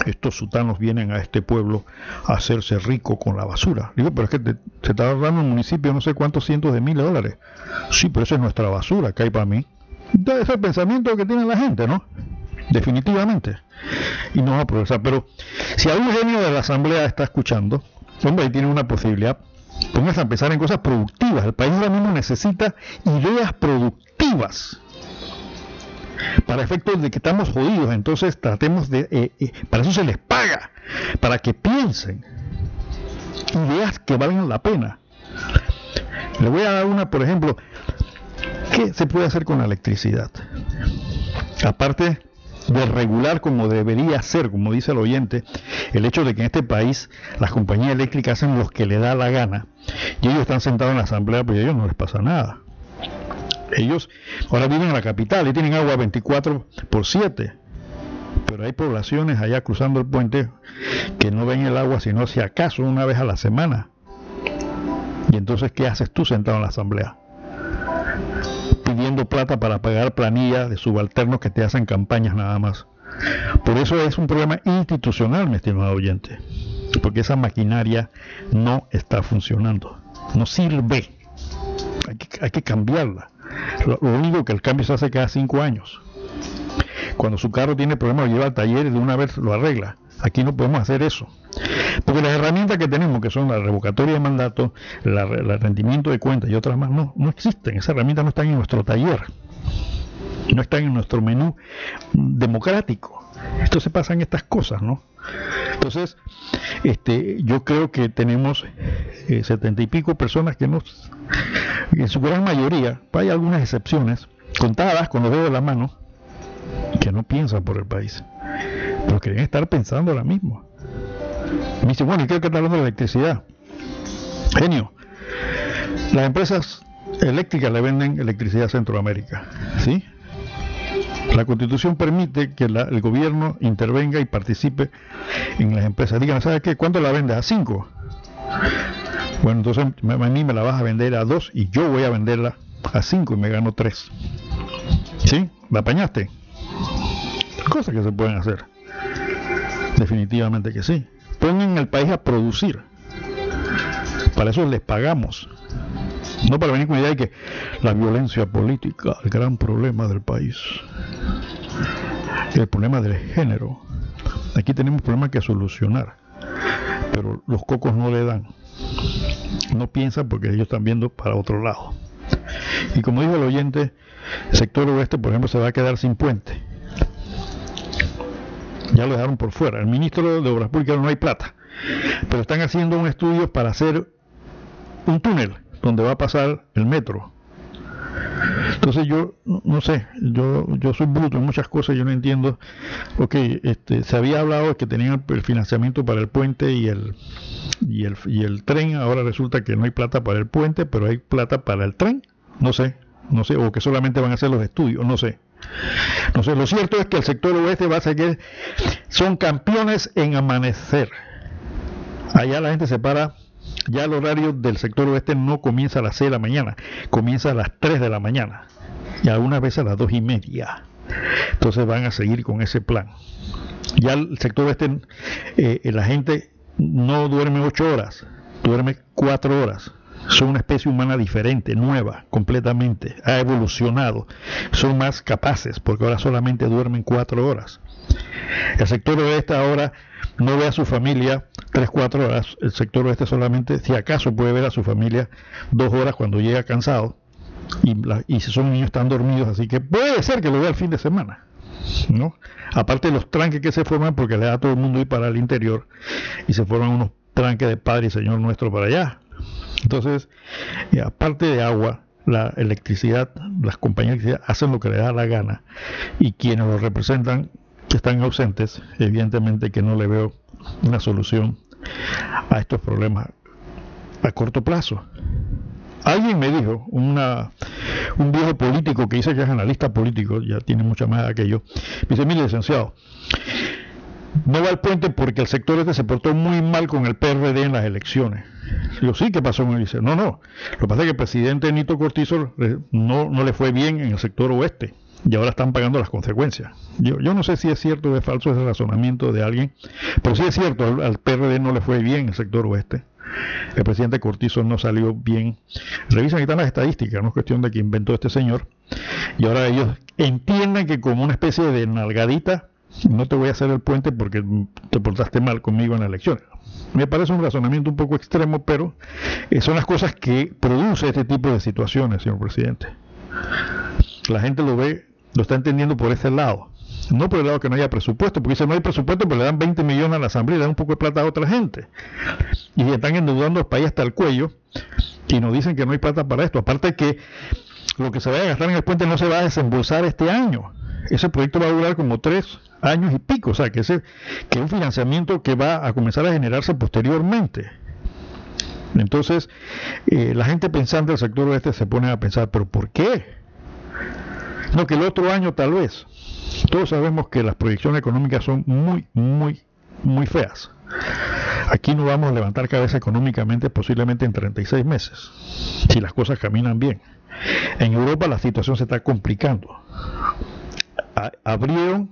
Estos sutanos vienen a este pueblo a hacerse rico con la basura. Digo, pero es que se está ahorrando el municipio no sé cuántos cientos de miles de dólares. Sí, pero esa es nuestra basura que hay para mí. Entonces, ese es el pensamiento que tiene la gente, ¿no? Definitivamente. Y no va a progresar. Pero si algún genio de la Asamblea está escuchando, hombre, ahí tiene una posibilidad. Póngase a pensar en cosas productivas. El país ahora mismo necesita ideas productivas para efectos de que estamos jodidos, entonces tratemos de, eh, eh, para eso se les paga, para que piensen ideas que valgan la pena. Le voy a dar una, por ejemplo, ¿qué se puede hacer con la electricidad? Aparte de regular como debería ser, como dice el oyente, el hecho de que en este país las compañías eléctricas hacen lo que le da la gana y ellos están sentados en la asamblea, pues a ellos no les pasa nada. Ellos ahora viven en la capital y tienen agua 24 por 7. Pero hay poblaciones allá cruzando el puente que no ven el agua sino si acaso una vez a la semana. Y entonces, ¿qué haces tú sentado en la asamblea? Pidiendo plata para pagar planillas de subalternos que te hacen campañas nada más. Por eso es un problema institucional, mi estimado oyente. Porque esa maquinaria no está funcionando. No sirve. Hay que, hay que cambiarla. Lo, único que el cambio se hace cada cinco años. Cuando su carro tiene problemas lo lleva al taller y de una vez lo arregla. Aquí no podemos hacer eso. Porque las herramientas que tenemos, que son la revocatoria de mandato, el rendimiento de cuentas y otras más, no, no existen. Esas herramientas no están en nuestro taller. No están en nuestro menú democrático. Esto se pasa en estas cosas, ¿no? Entonces, este, yo creo que tenemos eh, setenta y pico personas que nos, en su gran mayoría, hay algunas excepciones, contadas con los dedos de la mano, que no piensan por el país, pero quieren estar pensando ahora mismo. Me dice, bueno, ¿y qué está hablando de electricidad? Genio, las empresas eléctricas le venden electricidad a Centroamérica, ¿sí? La constitución permite que el gobierno intervenga y participe en las empresas. Digan, ¿sabes qué? ¿Cuánto la vendes? ¿A cinco? Bueno, entonces a mí me la vas a vender a dos y yo voy a venderla a cinco y me gano tres. ¿Sí? ¿La apañaste? Cosas que se pueden hacer. Definitivamente que sí. Pongan el país a producir. Para eso les pagamos. No para venir con la idea de que la violencia política, el gran problema del país, el problema del género. Aquí tenemos problemas que solucionar, pero los cocos no le dan. No piensan porque ellos están viendo para otro lado. Y como dijo el oyente, el sector oeste, por ejemplo, se va a quedar sin puente. Ya lo dejaron por fuera. El ministro de Obras Públicas no hay plata, pero están haciendo un estudio para hacer un túnel donde va a pasar el metro. Entonces yo no sé, yo yo soy bruto en muchas cosas, yo no entiendo. Ok, este, se había hablado que tenían el financiamiento para el puente y el, y el y el tren, ahora resulta que no hay plata para el puente, pero hay plata para el tren. No sé, no sé, o que solamente van a hacer los estudios, no sé. No sé, lo cierto es que el sector oeste va a seguir, son campeones en amanecer. Allá la gente se para ya el horario del sector oeste no comienza a las 6 de la mañana, comienza a las 3 de la mañana y algunas veces a las 2 y media. Entonces van a seguir con ese plan. Ya el sector oeste, eh, la gente no duerme 8 horas, duerme 4 horas. Son una especie humana diferente, nueva, completamente. Ha evolucionado. Son más capaces porque ahora solamente duermen 4 horas. El sector oeste ahora no ve a su familia 3, 4 horas, el sector oeste solamente, si acaso puede ver a su familia 2 horas cuando llega cansado y, y si son niños están dormidos, así que puede ser que lo vea el fin de semana. ¿no? Aparte de los tranques que se forman porque le da a todo el mundo ir para el interior y se forman unos tranques de Padre y Señor nuestro para allá. Entonces, aparte de agua, la electricidad, las compañías de electricidad hacen lo que le da la gana y quienes lo representan están ausentes, evidentemente que no le veo una solución a estos problemas a corto plazo. Alguien me dijo, una, un viejo político que dice que es analista político, ya tiene mucha más de aquello, me dice, mire licenciado, no va al puente porque el sector este se portó muy mal con el PRD en las elecciones. Yo sí, ¿qué pasó? Me dice, no, no, lo que pasa es que el presidente Nito Cortizo no, no le fue bien en el sector oeste y ahora están pagando las consecuencias. Yo, yo no sé si es cierto o es falso ese razonamiento de alguien, pero sí es cierto, al, PRD no le fue bien el sector oeste. El presidente Cortizo no salió bien. Revisan ahí están las estadísticas, no es cuestión de que inventó este señor. Y ahora ellos entienden que como una especie de nalgadita, no te voy a hacer el puente porque te portaste mal conmigo en la elección. Me parece un razonamiento un poco extremo, pero eh, son las cosas que produce este tipo de situaciones, señor presidente. La gente lo ve lo está entendiendo por ese lado. No por el lado que no haya presupuesto, porque si no hay presupuesto, pues le dan 20 millones a la asamblea y le dan un poco de plata a otra gente. Y están endeudando el país hasta el cuello y nos dicen que no hay plata para esto. Aparte que lo que se vaya a gastar en el puente no se va a desembolsar este año. Ese proyecto va a durar como tres años y pico, o sea, que, ese, que es un financiamiento que va a comenzar a generarse posteriormente. Entonces, eh, la gente pensante del sector oeste se pone a pensar, pero ¿por qué? No, que el otro año tal vez. Todos sabemos que las proyecciones económicas son muy, muy, muy feas. Aquí no vamos a levantar cabeza económicamente posiblemente en 36 meses, si las cosas caminan bien. En Europa la situación se está complicando. abrieron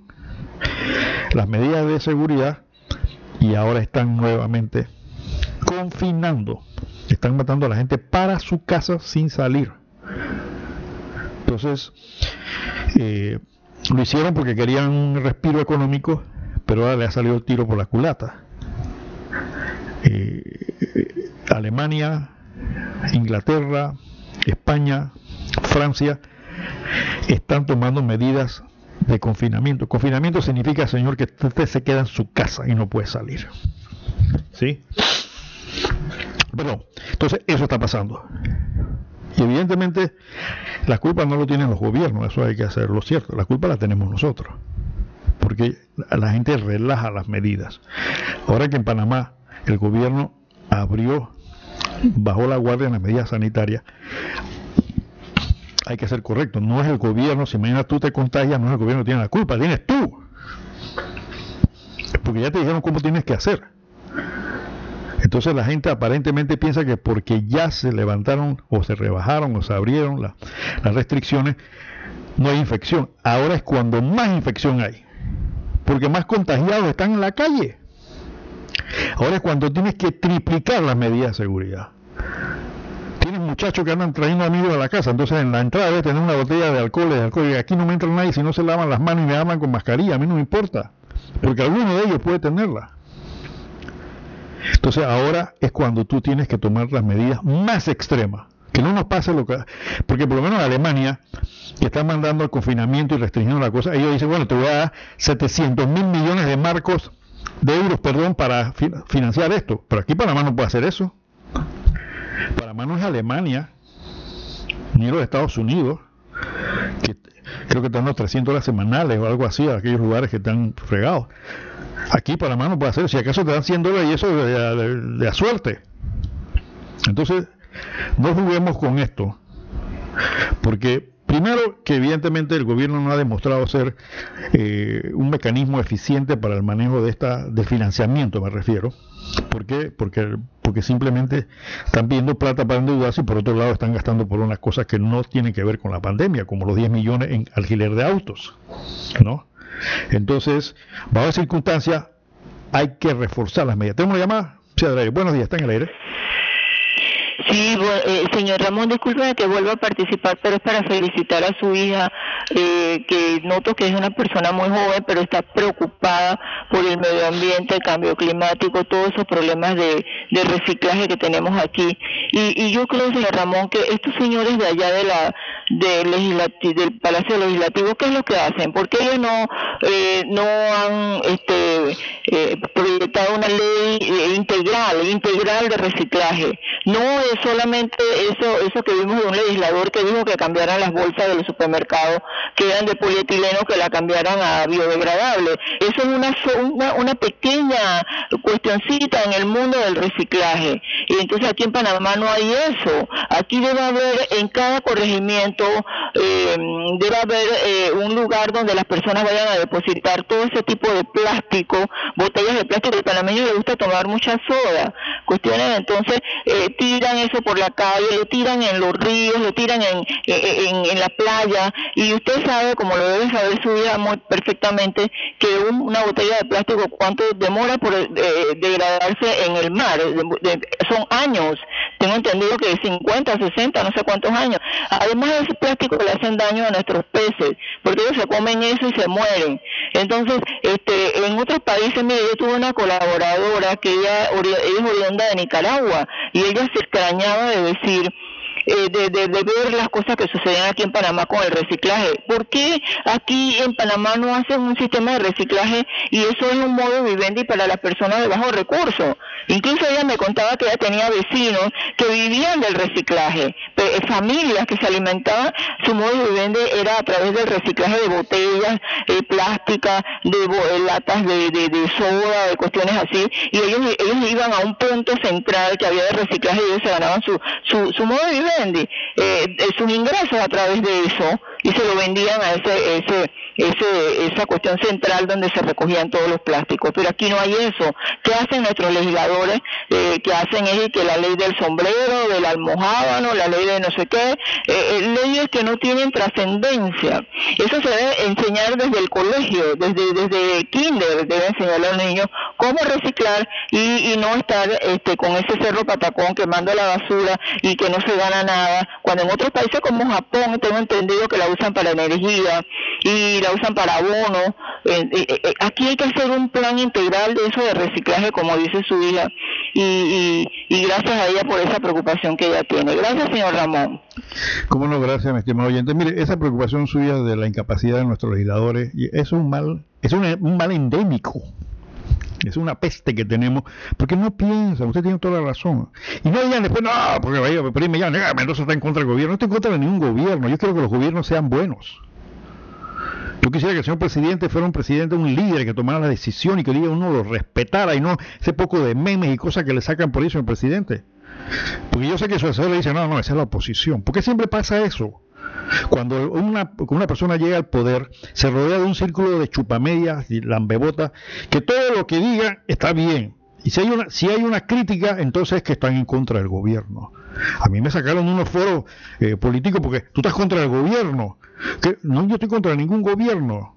las medidas de seguridad y ahora están nuevamente confinando. Están matando a la gente para su casa sin salir. Entonces, eh, lo hicieron porque querían un respiro económico, pero ahora le ha salido el tiro por la culata. Eh, Alemania, Inglaterra, España, Francia están tomando medidas de confinamiento. Confinamiento significa, señor, que usted se queda en su casa y no puede salir. ¿Sí? Bueno, entonces eso está pasando. Y evidentemente la culpa no lo tienen los gobiernos, eso hay que hacerlo cierto, la culpa la tenemos nosotros, porque la gente relaja las medidas. Ahora que en Panamá el gobierno abrió, bajó la guardia en las medidas sanitarias, hay que ser correcto, no es el gobierno, si mañana tú te contagias, no es el gobierno que tiene la culpa, tienes tú. Porque ya te dijeron cómo tienes que hacer. Entonces la gente aparentemente piensa que porque ya se levantaron o se rebajaron o se abrieron las restricciones, no hay infección. Ahora es cuando más infección hay, porque más contagiados están en la calle. Ahora es cuando tienes que triplicar las medidas de seguridad. Tienes muchachos que andan trayendo amigos a la casa, entonces en la entrada debe tener una botella de alcohol, de alcohol, y aquí no me entra nadie si no se lavan las manos y me hablan con mascarilla, a mí no me importa, porque alguno de ellos puede tenerla. Entonces ahora es cuando tú tienes que tomar las medidas más extremas. Que no nos pase lo que... Porque por lo menos Alemania, que está mandando el confinamiento y restringiendo la cosa, ellos dicen, bueno, te voy a dar 700 mil millones de marcos, de euros, perdón, para financiar esto. Pero aquí Panamá no puede hacer eso. Panamá no es Alemania, ni los Estados Unidos, que creo que están los 300 horas semanales o algo así, a aquellos lugares que están fregados. Aquí Panamá no puede hacer, si acaso te dan 100 dólares y eso de, suerte. Entonces, no juguemos con esto, porque primero que evidentemente el gobierno no ha demostrado ser eh, un mecanismo eficiente para el manejo de esta de financiamiento, me refiero. ¿Por qué? Porque, porque simplemente están pidiendo plata para endeudarse y por otro lado están gastando por unas cosas que no tienen que ver con la pandemia, como los 10 millones en alquiler de autos, ¿no? Entonces, bajo esa circunstancia, hay que reforzar las medidas. ¿Tenemos una llamada? Sí, Buenos días, está en el aire. Sí, eh, señor Ramón, disculpe que vuelva a participar, pero es para felicitar a su hija, eh, que noto que es una persona muy joven, pero está preocupada por el medio ambiente, el cambio climático, todos esos problemas de, reciclaje que tenemos aquí. Y, y yo creo, señor Ramón, que estos señores de allá de la de del Palacio Legislativo, ¿qué es lo que hacen? ¿Por qué ellos no, eh, no han este, eh, proyectado una ley eh, integral, integral de reciclaje? No es solamente eso, eso que vimos de un legislador que dijo que cambiaran las bolsas de los supermercados que eran de polietileno, que la cambiaran a biodegradable. Eso es una, una, una pequeña cuestioncita en el mundo del reciclaje. Y entonces aquí en Panamá no hay eso. Aquí debe haber en cada corregimiento eh, debe haber eh, un lugar donde las personas vayan a depositar todo ese tipo de plástico, botellas de plástico. El panameño le gusta tomar mucha soda. Cuestiones, entonces, eh, tiran eso por la calle, lo tiran en los ríos, lo tiran en, en, la playa. Y usted sabe, como lo debe saber su vida muy perfectamente, que una botella de plástico, cuánto demora por degradarse en el mar. son años. Tengo entendido que 50, 60, no sé cuántos años. Además de ese plástico le hacen daño a nuestros peces, porque ellos se comen eso y se mueren. Entonces, este, en otros países, mire, yo tuve una colaboradora que ella, ella es oriunda de Nicaragua y ella se extrañaba de decir eh, de, de, ver las cosas que suceden aquí en Panamá con el reciclaje. ¿Por qué aquí en Panamá no hacen un sistema de reciclaje y eso es un modo vivendi para las personas de bajo recursos? Incluso ella me contaba que ella tenía vecinos que vivían del reciclaje, eh, familias que se alimentaban, su modo de vivendi era a través del reciclaje de botellas eh, plásticas, de eh, latas de, de, soda, de cuestiones así, y ellos, iban a un punto central que había de reciclaje y ellos se ganaban su, su, su modo de vivendi, eh, sus ingresos a través de eso, y se lo vendían a ese, ese ese, esa cuestión central donde se recogían todos los plásticos. Pero aquí no hay eso. ¿Qué hacen nuestros legisladores? Eh, que hacen es que la ley del sombrero, del almohábano, la ley de no sé qué, eh, eh, leyes que no tienen trascendencia. Eso se debe enseñar desde el colegio, desde, desde kinder, debe enseñar a los niños cómo reciclar y, y no estar este, con ese cerro patacón quemando la basura y que no se gana nada, cuando en otros países como Japón tengo entendido que la usan para energía y la usan para abono. Eh, eh, eh, aquí hay que hacer un plan integral de eso de reciclaje, como dice su hija, y, y, gracias a ella por esa preocupación que ella tiene. Gracias, señor Ramón. Cómo no, gracias, mi estimado oyente. Mire, esa preocupación suya de la incapacidad de nuestros legisladores es un mal, es un mal endémico. Es una peste que tenemos, porque no piensa, usted tiene toda la razón. Y no digan después, no, porque vaya, pero me digan, Mendoza está en contra del gobierno. No estoy en contra de ningún gobierno. Yo quiero que los gobiernos sean buenos. Yo quisiera que el señor presidente fuera un presidente, un líder que tomara la decisión y que diga uno lo respetara y no ese poco de memes y cosas que le sacan por eso al presidente. Porque yo sé que su asesor le dice, no, no, esa es la oposición. ¿Por qué siempre pasa eso? Cuando una, una persona llega al poder, se rodea de un círculo de chupamedias y lambebotas, que todo lo que diga está bien. Y si hay una, si hay una crítica, entonces es que están en contra del gobierno. A mí me sacaron unos foros eh, políticos porque tú estás contra el gobierno. Que, no, yo estoy contra ningún gobierno.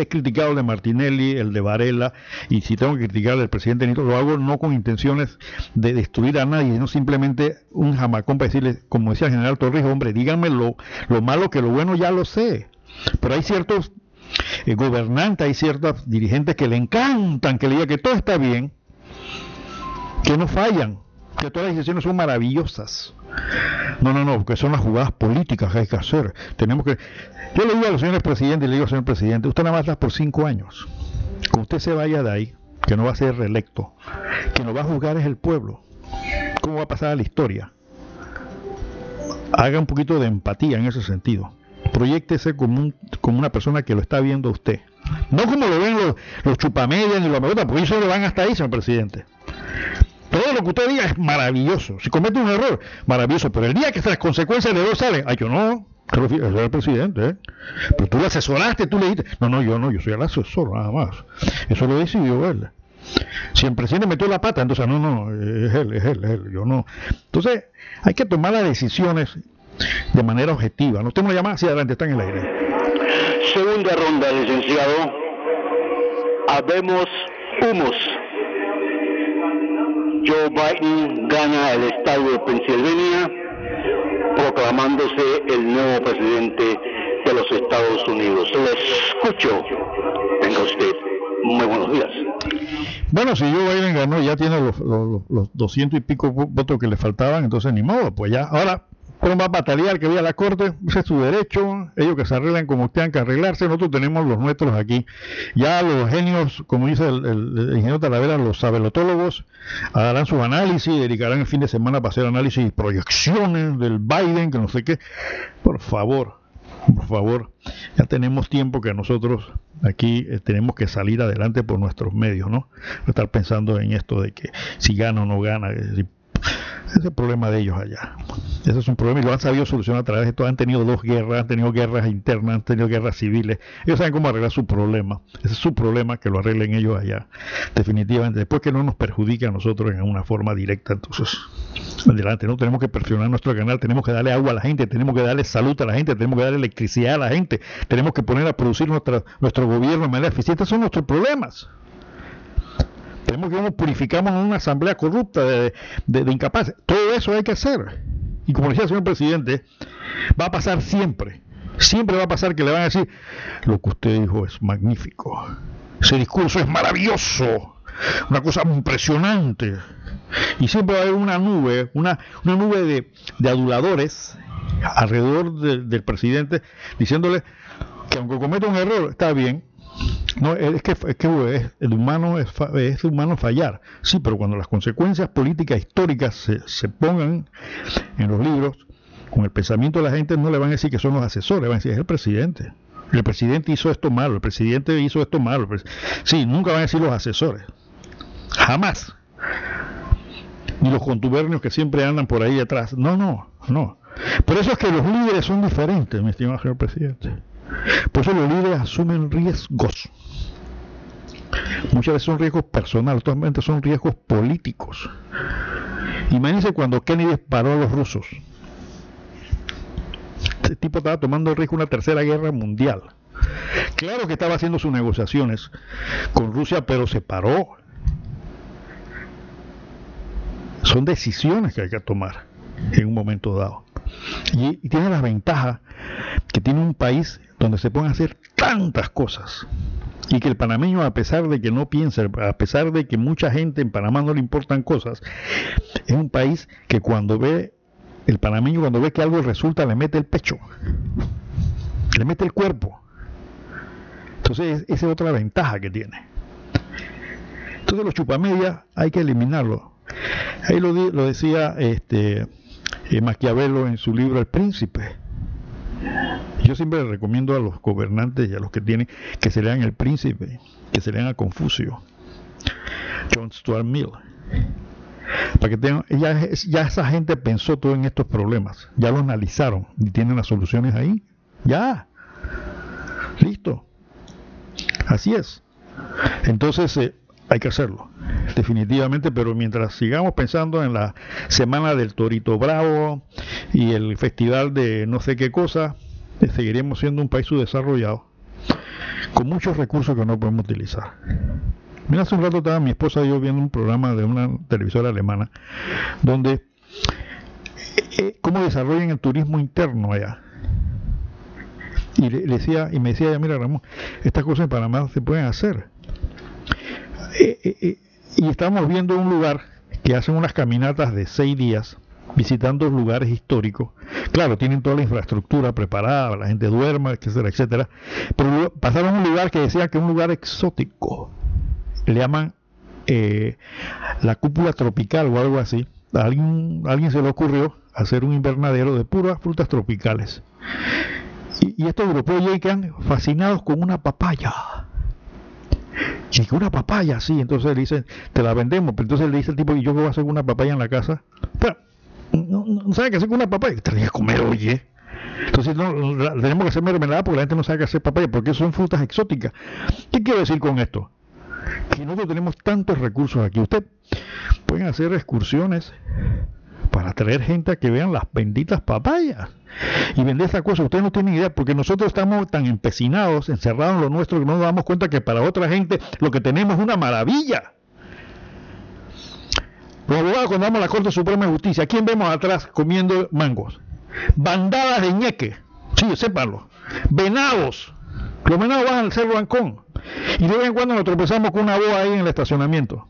He criticado el de Martinelli, el de Varela, y si tengo que criticar al presidente Nito, lo hago no con intenciones de destruir a nadie, sino simplemente un jamacón para decirle, como decía el general Torrijos, hombre, díganme lo, lo malo que lo bueno ya lo sé. Pero hay ciertos eh, gobernantes, hay ciertos dirigentes que le encantan que le diga que todo está bien, que no fallan, que todas las decisiones son maravillosas. No, no, no, porque son las jugadas políticas que hay que hacer. Tenemos que. Yo le digo a los señores presidentes, le digo al señor presidente, usted nada más da por cinco años. Cuando usted se vaya de ahí, que no va a ser reelecto, que no va a juzgar es el pueblo. ¿Cómo va a pasar a la historia? Haga un poquito de empatía en ese sentido. Proyectese como, una persona que lo está viendo usted. No como lo ven los, los chupamedias ni los porque ellos solo van hasta ahí, señor presidente. Todo lo que usted diga es maravilloso. Si comete un error, maravilloso. Pero el día que las consecuencias del error salen, ay, yo no, yo era el presidente, ¿eh? pero tú lo asesoraste, tú le dijiste, no, no, yo no, yo soy el asesor, nada más. Eso lo decidió él. Si el presidente metió la pata, entonces no, no, es él, es él, es él, yo no. Entonces, hay que tomar las decisiones de manera objetiva. No usted me llama hacia adelante, está en el aire. Segunda ronda, licenciado. Habemos humos Joe Biden gana el estado de Pensilvania, proclamándose el nuevo presidente de los Estados Unidos. Le escucho. Venga usted. Muy buenos días. Bueno, si Joe Biden ganó, ya tiene los, los, 200 y pico votos que le faltaban, entonces ni modo, pues ya. Ahora, ¿Cómo va a batallar que vaya la corte? Ese es su derecho. Ellos que se arreglan como tengan que arreglarse. Nosotros tenemos los nuestros aquí. Ya los genios, como dice el, ingeniero Talavera, los sabelotólogos, harán su análisis, dedicarán el fin de semana para hacer análisis y proyecciones del Biden, que no sé qué. Por favor, por favor, ya tenemos tiempo que nosotros aquí eh, tenemos que salir adelante por nuestros medios, ¿no? estar pensando en esto de que si gana o no gana, es el problema de ellos allá. Ese es un problema y lo han sabido solucionar a través de todo. Han tenido dos guerras, han tenido guerras internas, han tenido guerras civiles. Ellos saben cómo arreglar su problema. Ese es su problema, que lo arreglen ellos allá. Definitivamente. Después que no nos perjudique a nosotros en una forma directa, entonces, adelante. No tenemos que perfeccionar nuestro canal, tenemos que darle agua a la gente, tenemos que darle salud a la gente, tenemos que darle electricidad a la gente, tenemos que poner a producir nuestra, nuestro gobierno de manera eficiente. Son nuestros problemas. Tenemos que purificamos una asamblea corrupta de, incapaces. Todo eso hay que hacer. Y como decía el señor presidente, va a pasar siempre. Siempre va a pasar que le van a decir, lo que usted dijo es magnífico. Ese discurso es maravilloso. Una cosa impresionante. Y siempre va a haber una nube, una, una nube de, aduladores alrededor de, del presidente diciéndole que aunque cometa un error, está bien, no, es que, es que es, el humano es, es, humano fallar. Sí, pero cuando las consecuencias políticas históricas se, se, pongan en los libros, con el pensamiento de la gente no le van a decir que son los asesores, van a decir es el presidente. El presidente hizo esto malo, el presidente hizo esto malo. Sí, nunca van a decir los asesores. Jamás. Ni los contubernios que siempre andan por ahí atrás. No, no, no. Por eso es que los líderes son diferentes, mi estimado señor presidente. Por eso los líderes asumen riesgos. Muchas veces son riesgos personales, totalmente son riesgos políticos. Imagínense cuando Kennedy disparó a los rusos. Este tipo estaba tomando el riesgo de una tercera guerra mundial. Claro que estaba haciendo sus negociaciones con Rusia, pero se paró. Son decisiones que hay que tomar en un momento dado. Y, tiene la ventaja que tiene un país donde se pueden hacer tantas cosas y que el panameño a pesar de que no piensa, a pesar de que mucha gente en Panamá no le importan cosas, es un país que cuando ve el panameño cuando ve que algo resulta le mete el pecho, le mete el cuerpo. Entonces esa es otra ventaja que tiene. Entonces los chupamedias hay que eliminarlo. Ahí lo, lo decía este eh, Maquiavelo en su libro El Príncipe yo siempre recomiendo a los gobernantes y a los que tienen que se lean El Príncipe, que se lean a Confucio, John Stuart Mill. Para que tengan, ya, ya esa gente pensó todo en estos problemas, ya lo analizaron y tienen las soluciones ahí. Ya. Listo. Así es. Entonces eh, hay que hacerlo, definitivamente, pero mientras sigamos pensando en la semana del Torito Bravo y el festival de no sé qué cosa, seguiremos siendo un país subdesarrollado con muchos recursos que no podemos utilizar. Mira, hace un rato estaba mi esposa y yo viendo un programa de una televisora alemana donde eh, eh, cómo desarrollan el turismo interno allá. Y le, decía, y me decía, mira Ramón, estas cosas en Panamá se pueden hacer. Eh, eh, eh, y estamos viendo un lugar que hacen unas caminatas de seis días visitando lugares históricos. Claro, tienen toda la infraestructura preparada, la gente duerma, etcétera, etcétera. Pero pasaron un lugar que decía que es un lugar exótico. Le llaman eh, la cúpula tropical o algo así. A alguien, alguien se le ocurrió hacer un invernadero de puras frutas tropicales. Y, y estos europeos llegan fascinados con una papaya. Que una papaya, sí, entonces le dicen, te la vendemos, pero entonces le dice el tipo, ¿y yo voy a hacer una papaya en la casa? Pero, no, no sabe qué hacer con una papaya, te que comer, oye. Entonces no, tenemos que hacer mermelada porque la gente no sabe qué hacer papaya, porque son frutas exóticas. ¿Qué quiero decir con esto? Que nosotros tenemos tantos recursos aquí. Usted pueden hacer excursiones para traer gente a que vean las benditas papayas y vender esa cosa. Ustedes no tienen idea porque nosotros estamos tan empecinados, encerrados en lo nuestro, que no nos damos cuenta que para otra gente lo que tenemos es una maravilla. Los abogados cuando vamos a la Corte Suprema de Justicia, ¿a quién vemos atrás comiendo mangos? Bandadas de ñeque, sí, sépanlo. Venados. Los venados van al Cerro Ancón. Y de vez en cuando nos tropezamos con una boa ahí en el estacionamiento.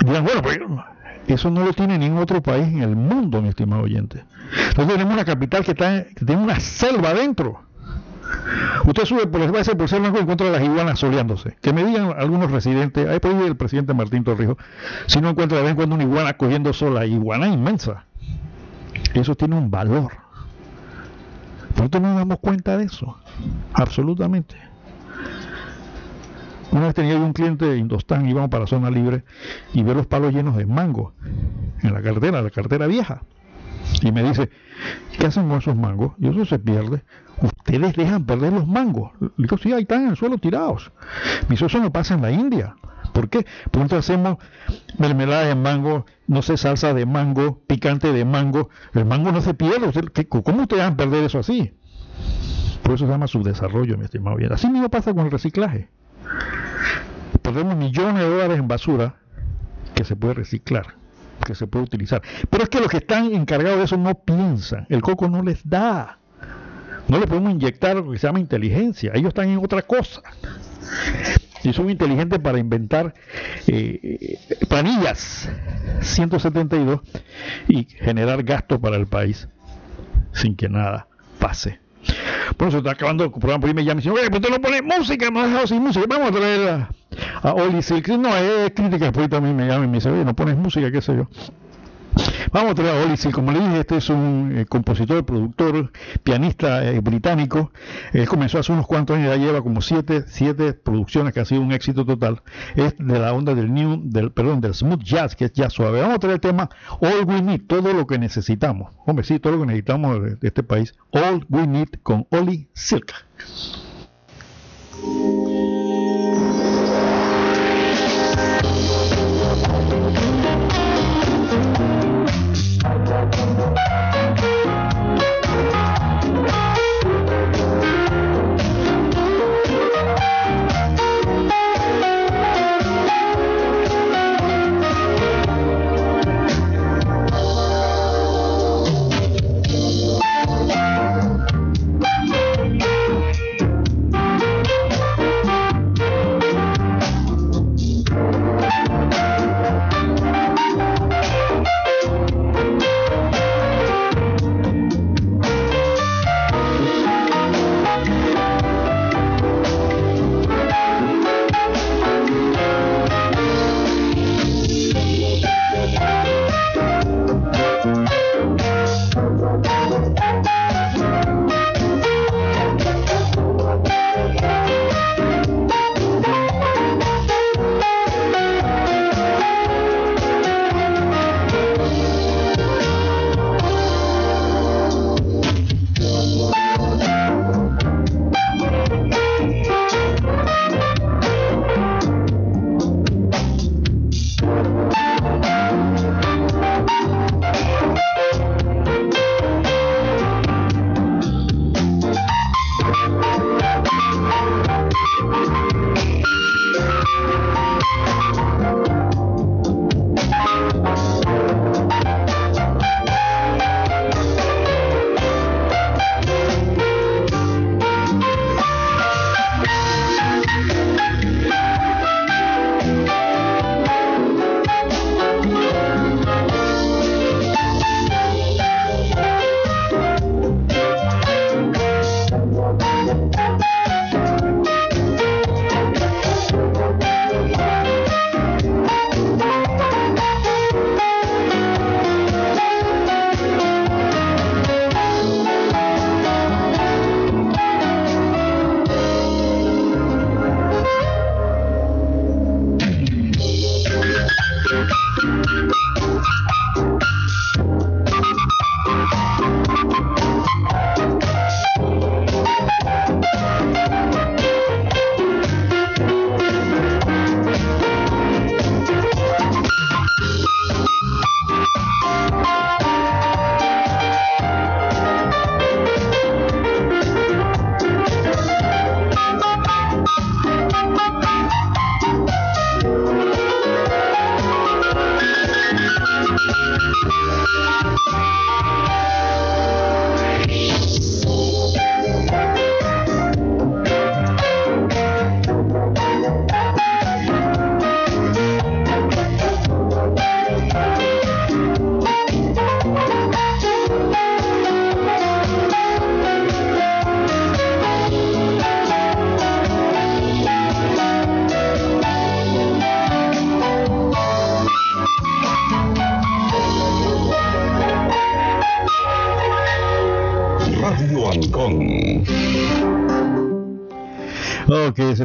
Y dirán, bueno, pues eso no lo tiene ningún otro país en el mundo, mi estimado oyente. Nosotros tenemos una capital que, está, tiene una selva adentro. Usted sube por a ser por ser blanco y encuentra las iguanas soleándose. Que me digan algunos residentes, ahí puede el presidente Martín Torrijos, si no encuentra de vez en cuando una iguana cogiendo sola, iguana inmensa. Eso tiene un valor. Nosotros no nos damos cuenta de eso. Absolutamente. Una vez tenía un cliente de Indostán, íbamos para zona libre y ver los palos llenos de mango. en la cartera, la cartera vieja. Y me dice, ¿qué hacen con esos mangos? Y eso se pierde. Ustedes dejan perder los mangos. Le digo, sí, ahí están en el suelo tirados. Me dice, eso no pasa en la India. ¿Por qué? Porque nosotros hacemos mermelada de mango, no sé, salsa de mango, picante de mango. El mango no se pierde. ¿Cómo ustedes dejan perder eso así? Por eso se llama subdesarrollo, mi estimado bien. Así mismo pasa con el reciclaje. Perdemos millones de dólares en basura que se puede reciclar, que se puede utilizar. Pero es que los que están encargados de eso no piensan. El coco no les da. No le podemos inyectar lo que se llama inteligencia. Ellos están en otra cosa. Y son inteligentes para inventar eh, planillas 172 y generar gasto para el país sin que nada pase. Por eso está acabando el programa, y me llama y dice, oye, pues tú no pones música, no has dejado sin música, vamos a traer a, a Oli Silk. No, es crítica, después también me llama y me dice, oye, no pones música, qué sé yo. Vamos a traer a Silk. Como le dije, este es un eh, compositor, productor, pianista eh, británico. Él comenzó hace unos cuantos años, ya lleva como siete, siete producciones que ha sido un éxito total. Es de la onda del new, del, perdón, del smooth jazz, que es jazz suave. Vamos a traer el tema All We Need, todo lo que necesitamos. Hombre, sí, todo lo que necesitamos de, de este país. All We Need con Oli Silk.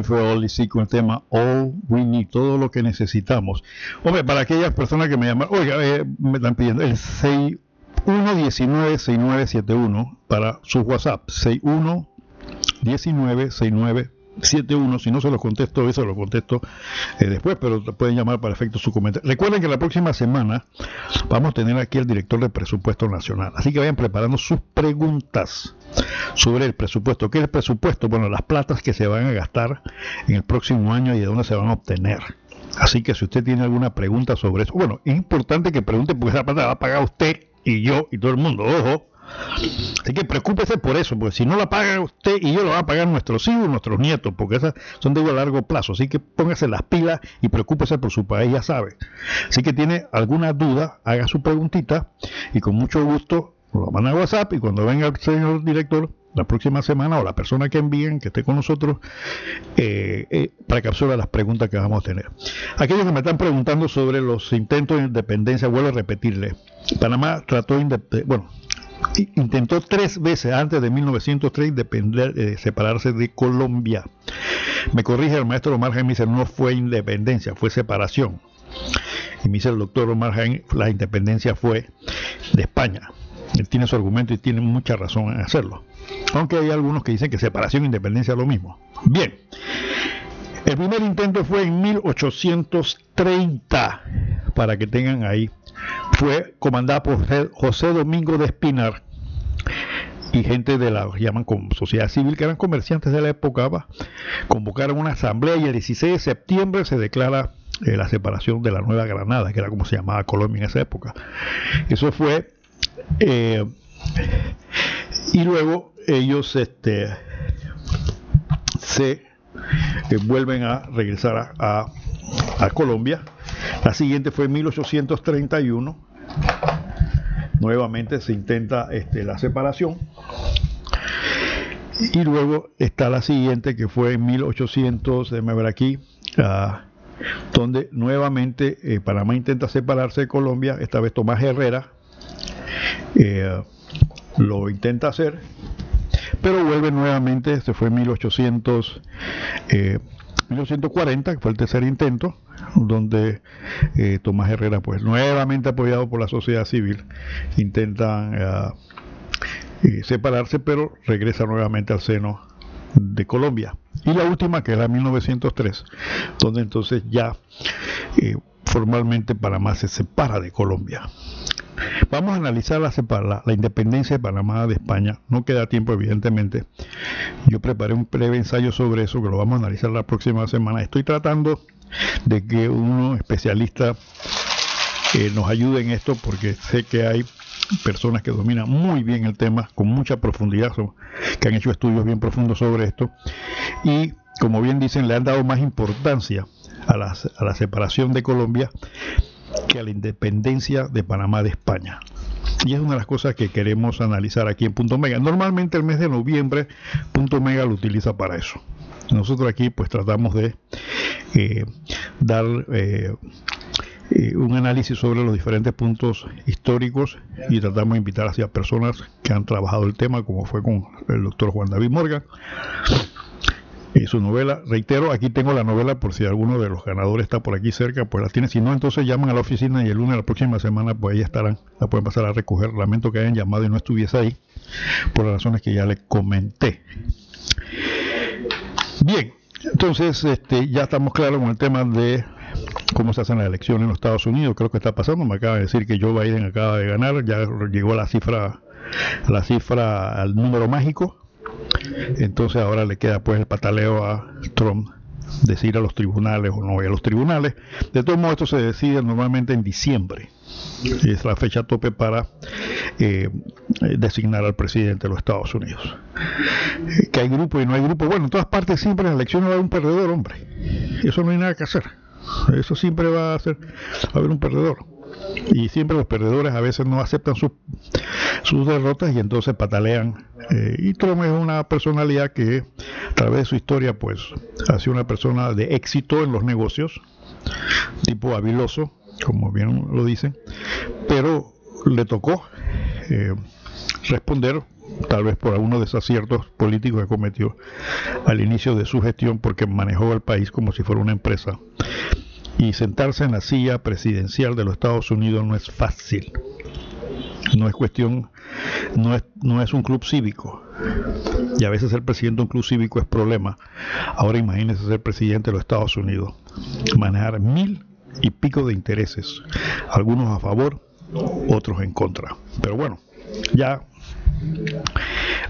Ok, ese fue Oli sí con el tema All We Need, todo lo que necesitamos. Hombre, para aquellas personas que me llaman, oiga, eh, me están pidiendo el 61196971 para su WhatsApp, 61196971 71, si no se los contesto se los contesto eh, después, pero pueden llamar para efecto su comentario. Recuerden que la próxima semana vamos a tener aquí al director de presupuesto nacional, así que vayan preparando sus preguntas sobre el presupuesto. ¿Qué es el presupuesto? Bueno, las platas que se van a gastar en el próximo año y de dónde se van a obtener. Así que si usted tiene alguna pregunta sobre eso, bueno, es importante que pregunte porque esa plata la va a pagar usted y yo y todo el mundo, ojo Así que preocúpese por eso, porque si no la paga usted y yo, lo va a pagar nuestros hijos nuestros nietos, porque esas son de a largo plazo. Así que póngase las pilas y preocúpese por su país, ya sabe. Así que tiene alguna duda, haga su preguntita y con mucho gusto lo manda a WhatsApp y cuando venga el señor director la próxima semana o la persona que envíen que esté con nosotros eh, eh, para que las preguntas que vamos a tener. Aquellos que me están preguntando sobre los intentos de independencia, vuelvo a repetirle. Panamá trató de, bueno, intentó tres veces antes de 1903 depender, eh, separarse de Colombia. Me corrige el maestro Omar Jaime, dice, no fue independencia, fue separación. Y me dice el doctor Omar Jaime, la independencia fue de España. Él tiene su argumento y tiene mucha razón en hacerlo. Aunque hay algunos que dicen que separación e independencia es lo mismo. Bien. El primer intento fue en 1830, para que tengan ahí fue comandada por José Domingo de Espinar y gente de la llaman sociedad civil que eran comerciantes de la época convocaron una asamblea y el 16 de septiembre se declara eh, la separación de la Nueva Granada que era como se llamaba Colombia en esa época eso fue eh, y luego ellos este se eh, vuelven a regresar a, a Colombia la siguiente fue en 1831. Nuevamente se intenta este, la separación. Y luego está la siguiente que fue en 1800, déjame ver aquí, donde nuevamente eh, Panamá intenta separarse de Colombia, esta vez Tomás Herrera eh, lo intenta hacer, pero vuelve nuevamente, se fue en 1800, 1940, que fue el tercer intento, donde eh, Tomás Herrera, pues nuevamente apoyado por la sociedad civil, intentan eh, eh, separarse, pero regresa nuevamente al seno de Colombia. Y la última, que es la 1903, donde entonces ya formalmente Panamá se separa de Colombia. Vamos a analizar la, la, independencia de Panamá de España. No queda tiempo, evidentemente. Yo preparé un breve ensayo sobre eso que lo vamos a analizar la próxima semana. Estoy tratando de que uno especialista eh, nos ayude en esto porque sé que hay personas que dominan muy bien el tema con mucha profundidad, que han hecho estudios bien profundos sobre esto y como bien dicen le han dado más importancia a la separación de Colombia que a la independencia de Panamá de España. Y es una de las cosas que queremos analizar aquí en Punto Mega. Normalmente el mes de noviembre Punto Mega lo utiliza para eso. Nosotros aquí pues tratamos de eh, dar eh, eh, un análisis sobre los diferentes puntos históricos y tratamos de invitar hacia personas que han trabajado el tema, como fue con el doctor Juan David Morgan y su novela. Reitero, aquí tengo la novela por si alguno de los ganadores está por aquí cerca, pues la tiene. Si no, entonces llaman a la oficina y el lunes de la próxima semana, pues ahí estarán. La pueden pasar a recoger. Lamento que hayan llamado y no estuviese ahí, por las razones que ya le comenté. Bien, entonces este, ya estamos claros con el tema de cómo se hacen las elecciones en los Estados Unidos. Creo que está pasando. Me acaba de decir que Joe Biden acaba de ganar. Ya llegó a la cifra, la cifra, al número mágico entonces ahora le queda pues el pataleo a Trump decir a los tribunales o no a los tribunales. De todos modos, esto se decide normalmente en diciembre. Es la fecha tope para eh, designar al presidente de los Estados Unidos. Que hay grupo y no hay grupo. Bueno, en todas partes siempre en la elección va a haber un perdedor, hombre. Eso no hay nada que hacer. Eso siempre va a, ser, va a haber un perdedor y siempre los perdedores a veces no aceptan sus derrotas y entonces patalean. Eh, y Trump es una personalidad que a través de su historia pues ha sido una persona de éxito en los negocios, tipo habiloso, como bien lo dicen, pero le tocó eh, responder tal vez por algunos desaciertos políticos que cometió al inicio de su gestión, porque manejó el país como si fuera una empresa. Y sentarse en la silla presidencial de los Estados Unidos no es fácil. No es cuestión, no es, no es un club cívico. Y a veces ser presidente de un club cívico es problema. Ahora imagínese ser presidente de los Estados Unidos. Manejar mil y pico de intereses. Algunos a favor, otros en contra. Pero bueno, ya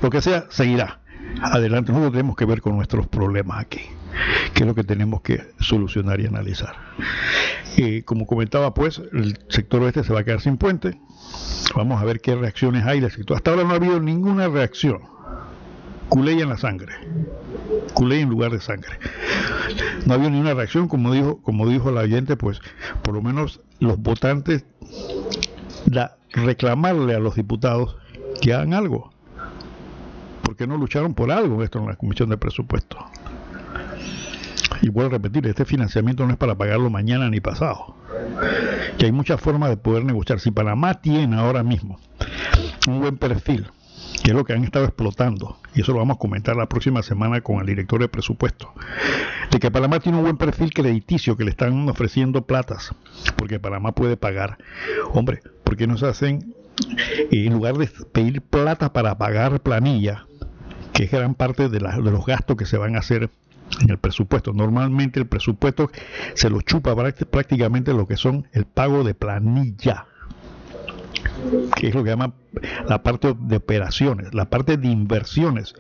lo que sea, seguirá. Adelante, nosotros tenemos que ver con nuestros problemas aquí, que es lo que tenemos que solucionar y analizar. Eh, como comentaba, pues, el sector oeste se va a quedar sin puente. Vamos a ver qué reacciones hay del sector. Hasta ahora no ha habido ninguna reacción. Culey en la sangre. Culey en lugar de sangre. No ha habido ninguna reacción, como dijo, como dijo la oyente, pues por lo menos los votantes reclamarle a los diputados que hagan algo. Porque no lucharon por algo esto en la Comisión de Presupuesto. Y vuelvo a repetir, este financiamiento no es para pagarlo mañana ni pasado. Que hay muchas formas de poder negociar. Si Panamá tiene ahora mismo un buen perfil, que es lo que han estado explotando, y eso lo vamos a comentar la próxima semana con el director de presupuesto, de que Panamá tiene un buen perfil crediticio, que le están ofreciendo platas, porque Panamá puede pagar. Hombre, ¿por qué no se hacen, en lugar de pedir plata para pagar planilla, que es gran parte de, de los gastos que se van a hacer en el presupuesto. Normalmente el presupuesto se lo chupa prácticamente lo que son el pago de planilla que es lo que llama la parte de operaciones, la parte de inversiones,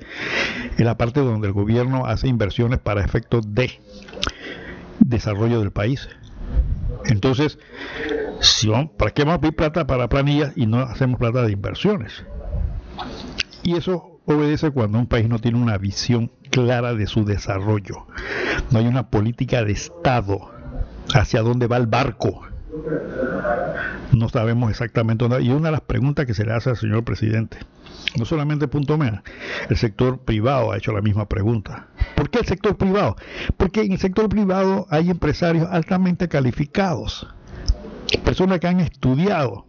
es la parte donde el gobierno hace inversiones para efectos de desarrollo del país. Entonces, si ¿para qué vamos a pedir plata para planillas y no hacemos plata de inversiones? Y eso obedece cuando un país no tiene una visión clara de su desarrollo. No hay una política de Estado hacia dónde va el barco no sabemos exactamente dónde. Y una de las preguntas que se le hace al señor presidente, no solamente Punto MEA, el sector privado ha hecho la misma pregunta. ¿Por qué el sector privado? Porque en el sector privado hay empresarios altamente calificados, personas que han estudiado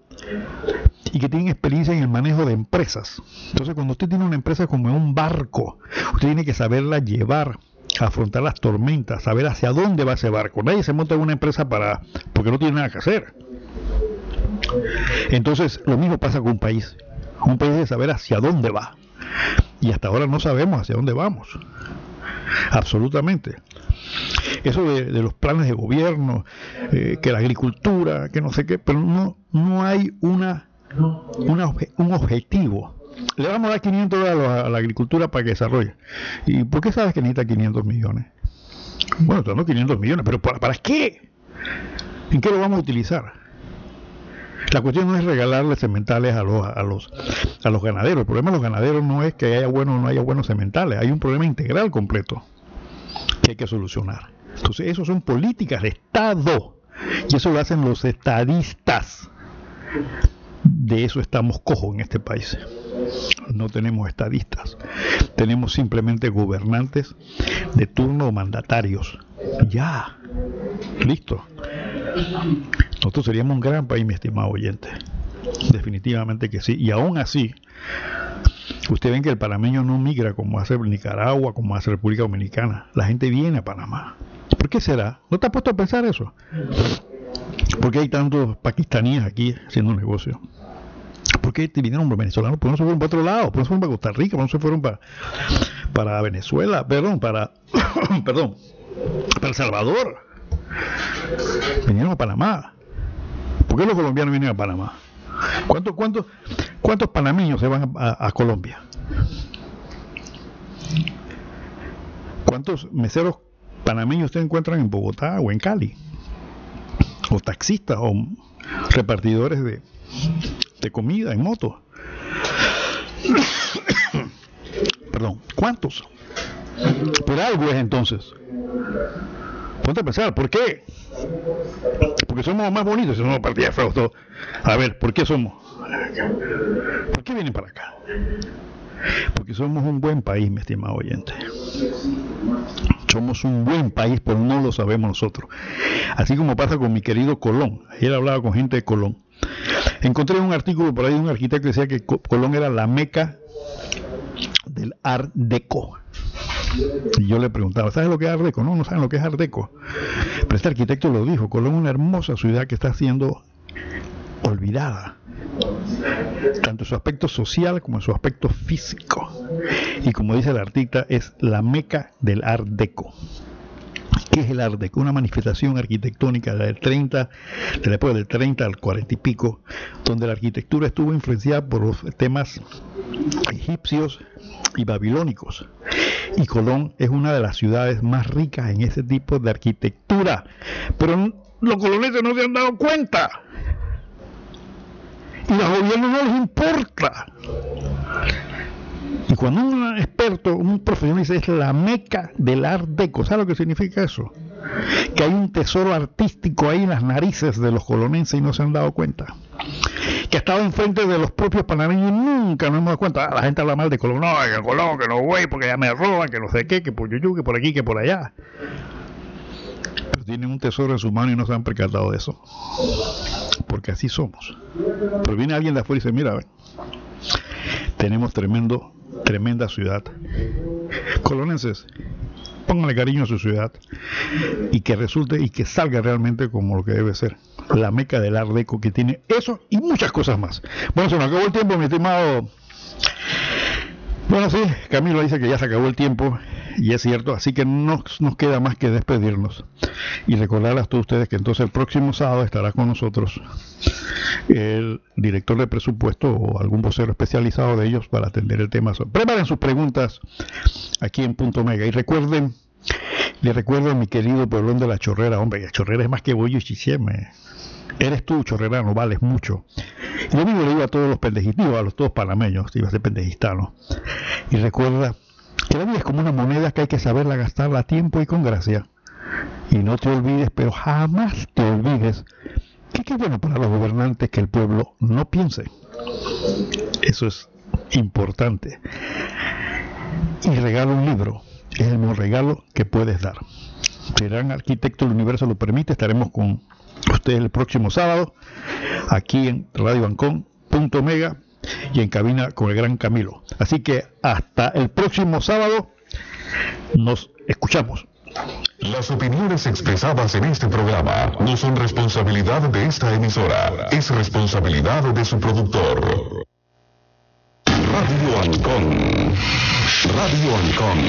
y que tienen experiencia en el manejo de empresas. Entonces, cuando usted tiene una empresa como un barco, usted tiene que saberla llevar, afrontar las tormentas, saber hacia dónde va ese barco. Nadie se monta en una empresa para porque no tiene nada que hacer. Entonces, lo mismo pasa con un país. Un país debe saber hacia dónde va. Y hasta ahora no sabemos hacia dónde vamos. Absolutamente. Eso de, los planes de gobierno, eh, que la agricultura, que no sé qué, pero no, no hay una, un objetivo. Le vamos a dar 500 dólares a la agricultura para que desarrolle. ¿Y por qué sabes que necesita 500 millones? Bueno, tenemos 500 millones, pero ¿para, ¿para qué? ¿En qué lo vamos a utilizar? La cuestión no es regalarle sementales a los, a los, a los ganaderos. El problema de los ganaderos no es que haya buenos o no haya buenos sementales. Hay un problema integral completo que hay que solucionar. Entonces, eso son políticas de Estado. Y eso lo hacen los estadistas. De eso estamos cojos en este país. No tenemos estadistas. Tenemos simplemente gobernantes de turno o mandatarios. Ya. Listo. Nosotros seríamos un gran país, mi estimado oyente. Definitivamente que sí. Y aún así, ustedes ven que el panameño no migra como hace Nicaragua, como hace República Dominicana. La gente viene a Panamá. ¿Por qué será? ¿No te has puesto a pensar eso? ¿Por qué hay tantos pakistaníes aquí haciendo un negocio? ¿Por qué vinieron los venezolanos? ¿Por qué no se fueron para otro lado? ¿Por qué no se fueron para Costa Rica? ¿Por qué no se fueron para, para Venezuela? Perdón, para... perdón, para El Salvador. Vinieron a Panamá. ¿Por qué los colombianos vienen a Panamá? ¿Cuántos, cuántos, cuántos panameños se van a, Colombia? ¿Cuántos meseros panameños se encuentran en Bogotá o en Cali? O taxistas o repartidores de, de comida en moto. Perdón, ¿cuántos? Por algo es entonces. Ponte a pensar, ¿por qué? Porque somos más bonitos, somos partida de fraude. A ver, ¿por qué somos? ¿Por qué vienen para acá? Porque somos un buen país, mi estimado oyente. Somos un buen país, pero no lo sabemos nosotros. Así como pasa con mi querido Colón. Ayer hablaba con gente de Colón. Encontré un artículo por ahí de un arquitecto que decía que Colón era la meca del Art Deco. Y yo le preguntaba, ¿sabes lo que es Art Deco? No, no saben lo que es Art Deco. Pero este arquitecto lo dijo, Colón es una hermosa ciudad que está siendo olvidada, tanto en su aspecto social como en su aspecto físico. Y como dice el artista, es la meca del Art Deco. ¿Qué es el Art Deco? Una manifestación arquitectónica del 30, de la época del 30 al 40 y pico, donde la arquitectura estuvo influenciada por los temas egipcios y babilónicos. Y Colón es una de las ciudades más ricas en ese tipo de arquitectura. Pero los coloneses no se han dado cuenta. Y los gobiernos no les importa. Y cuando un experto, un profesional dice es la meca del art deco, ¿sabe lo que significa eso? Que hay un tesoro artístico ahí en las narices de los colonenses y no se han dado cuenta. Que ha estado enfrente de los propios panameños y nunca nos hemos dado cuenta. Ah, la gente habla mal de Colón, no, que Colón, que no voy porque ya me roban, que no sé qué, que por Yuyu, que por aquí, que por allá. Pero tienen un tesoro en su mano y no se han percatado de eso. Porque así somos. Pero viene alguien de afuera y dice, mira, ven, tenemos tremendo tremenda ciudad. Colonenses, pónganle cariño a su ciudad y que resulte y que salga realmente como lo que debe ser. La meca del Ardeco que tiene eso y muchas cosas más. Bueno, se nos acabó el tiempo, mi estimado. Bueno, sí, Camilo dice que ya se acabó el tiempo y es cierto, así que no nos queda más que despedirnos y recordarles a todos ustedes que entonces el próximo sábado estará con nosotros el director de presupuesto o algún vocero especializado de ellos para atender el tema. Preparen sus preguntas aquí en Punto Mega y recuerden, le recuerdo a mi querido pueblón de la Chorrera, hombre, la Chorrera es más que bollo y chicheme. Eres tú, chorrerano, vales mucho. Y lo mismo le digo a todos los pendejitos, a los todos panameños, iba a ser pendejistano. Y recuerda que la vida es como una moneda que hay que saberla gastarla a tiempo y con gracia. Y no te olvides, pero jamás te olvides que qué bueno para los gobernantes que el pueblo no piense. Eso es importante. Y regalo un libro. Es el mejor regalo que puedes dar. Gran arquitecto del universo lo permite, estaremos con ustedes el próximo sábado aquí en Radio Ancón, punto mega y en cabina con el gran Camilo. Así que hasta el próximo sábado nos escuchamos. Las opiniones expresadas en este programa no son responsabilidad de esta emisora, es responsabilidad de su productor. Radio Ancon. Radio Ancon.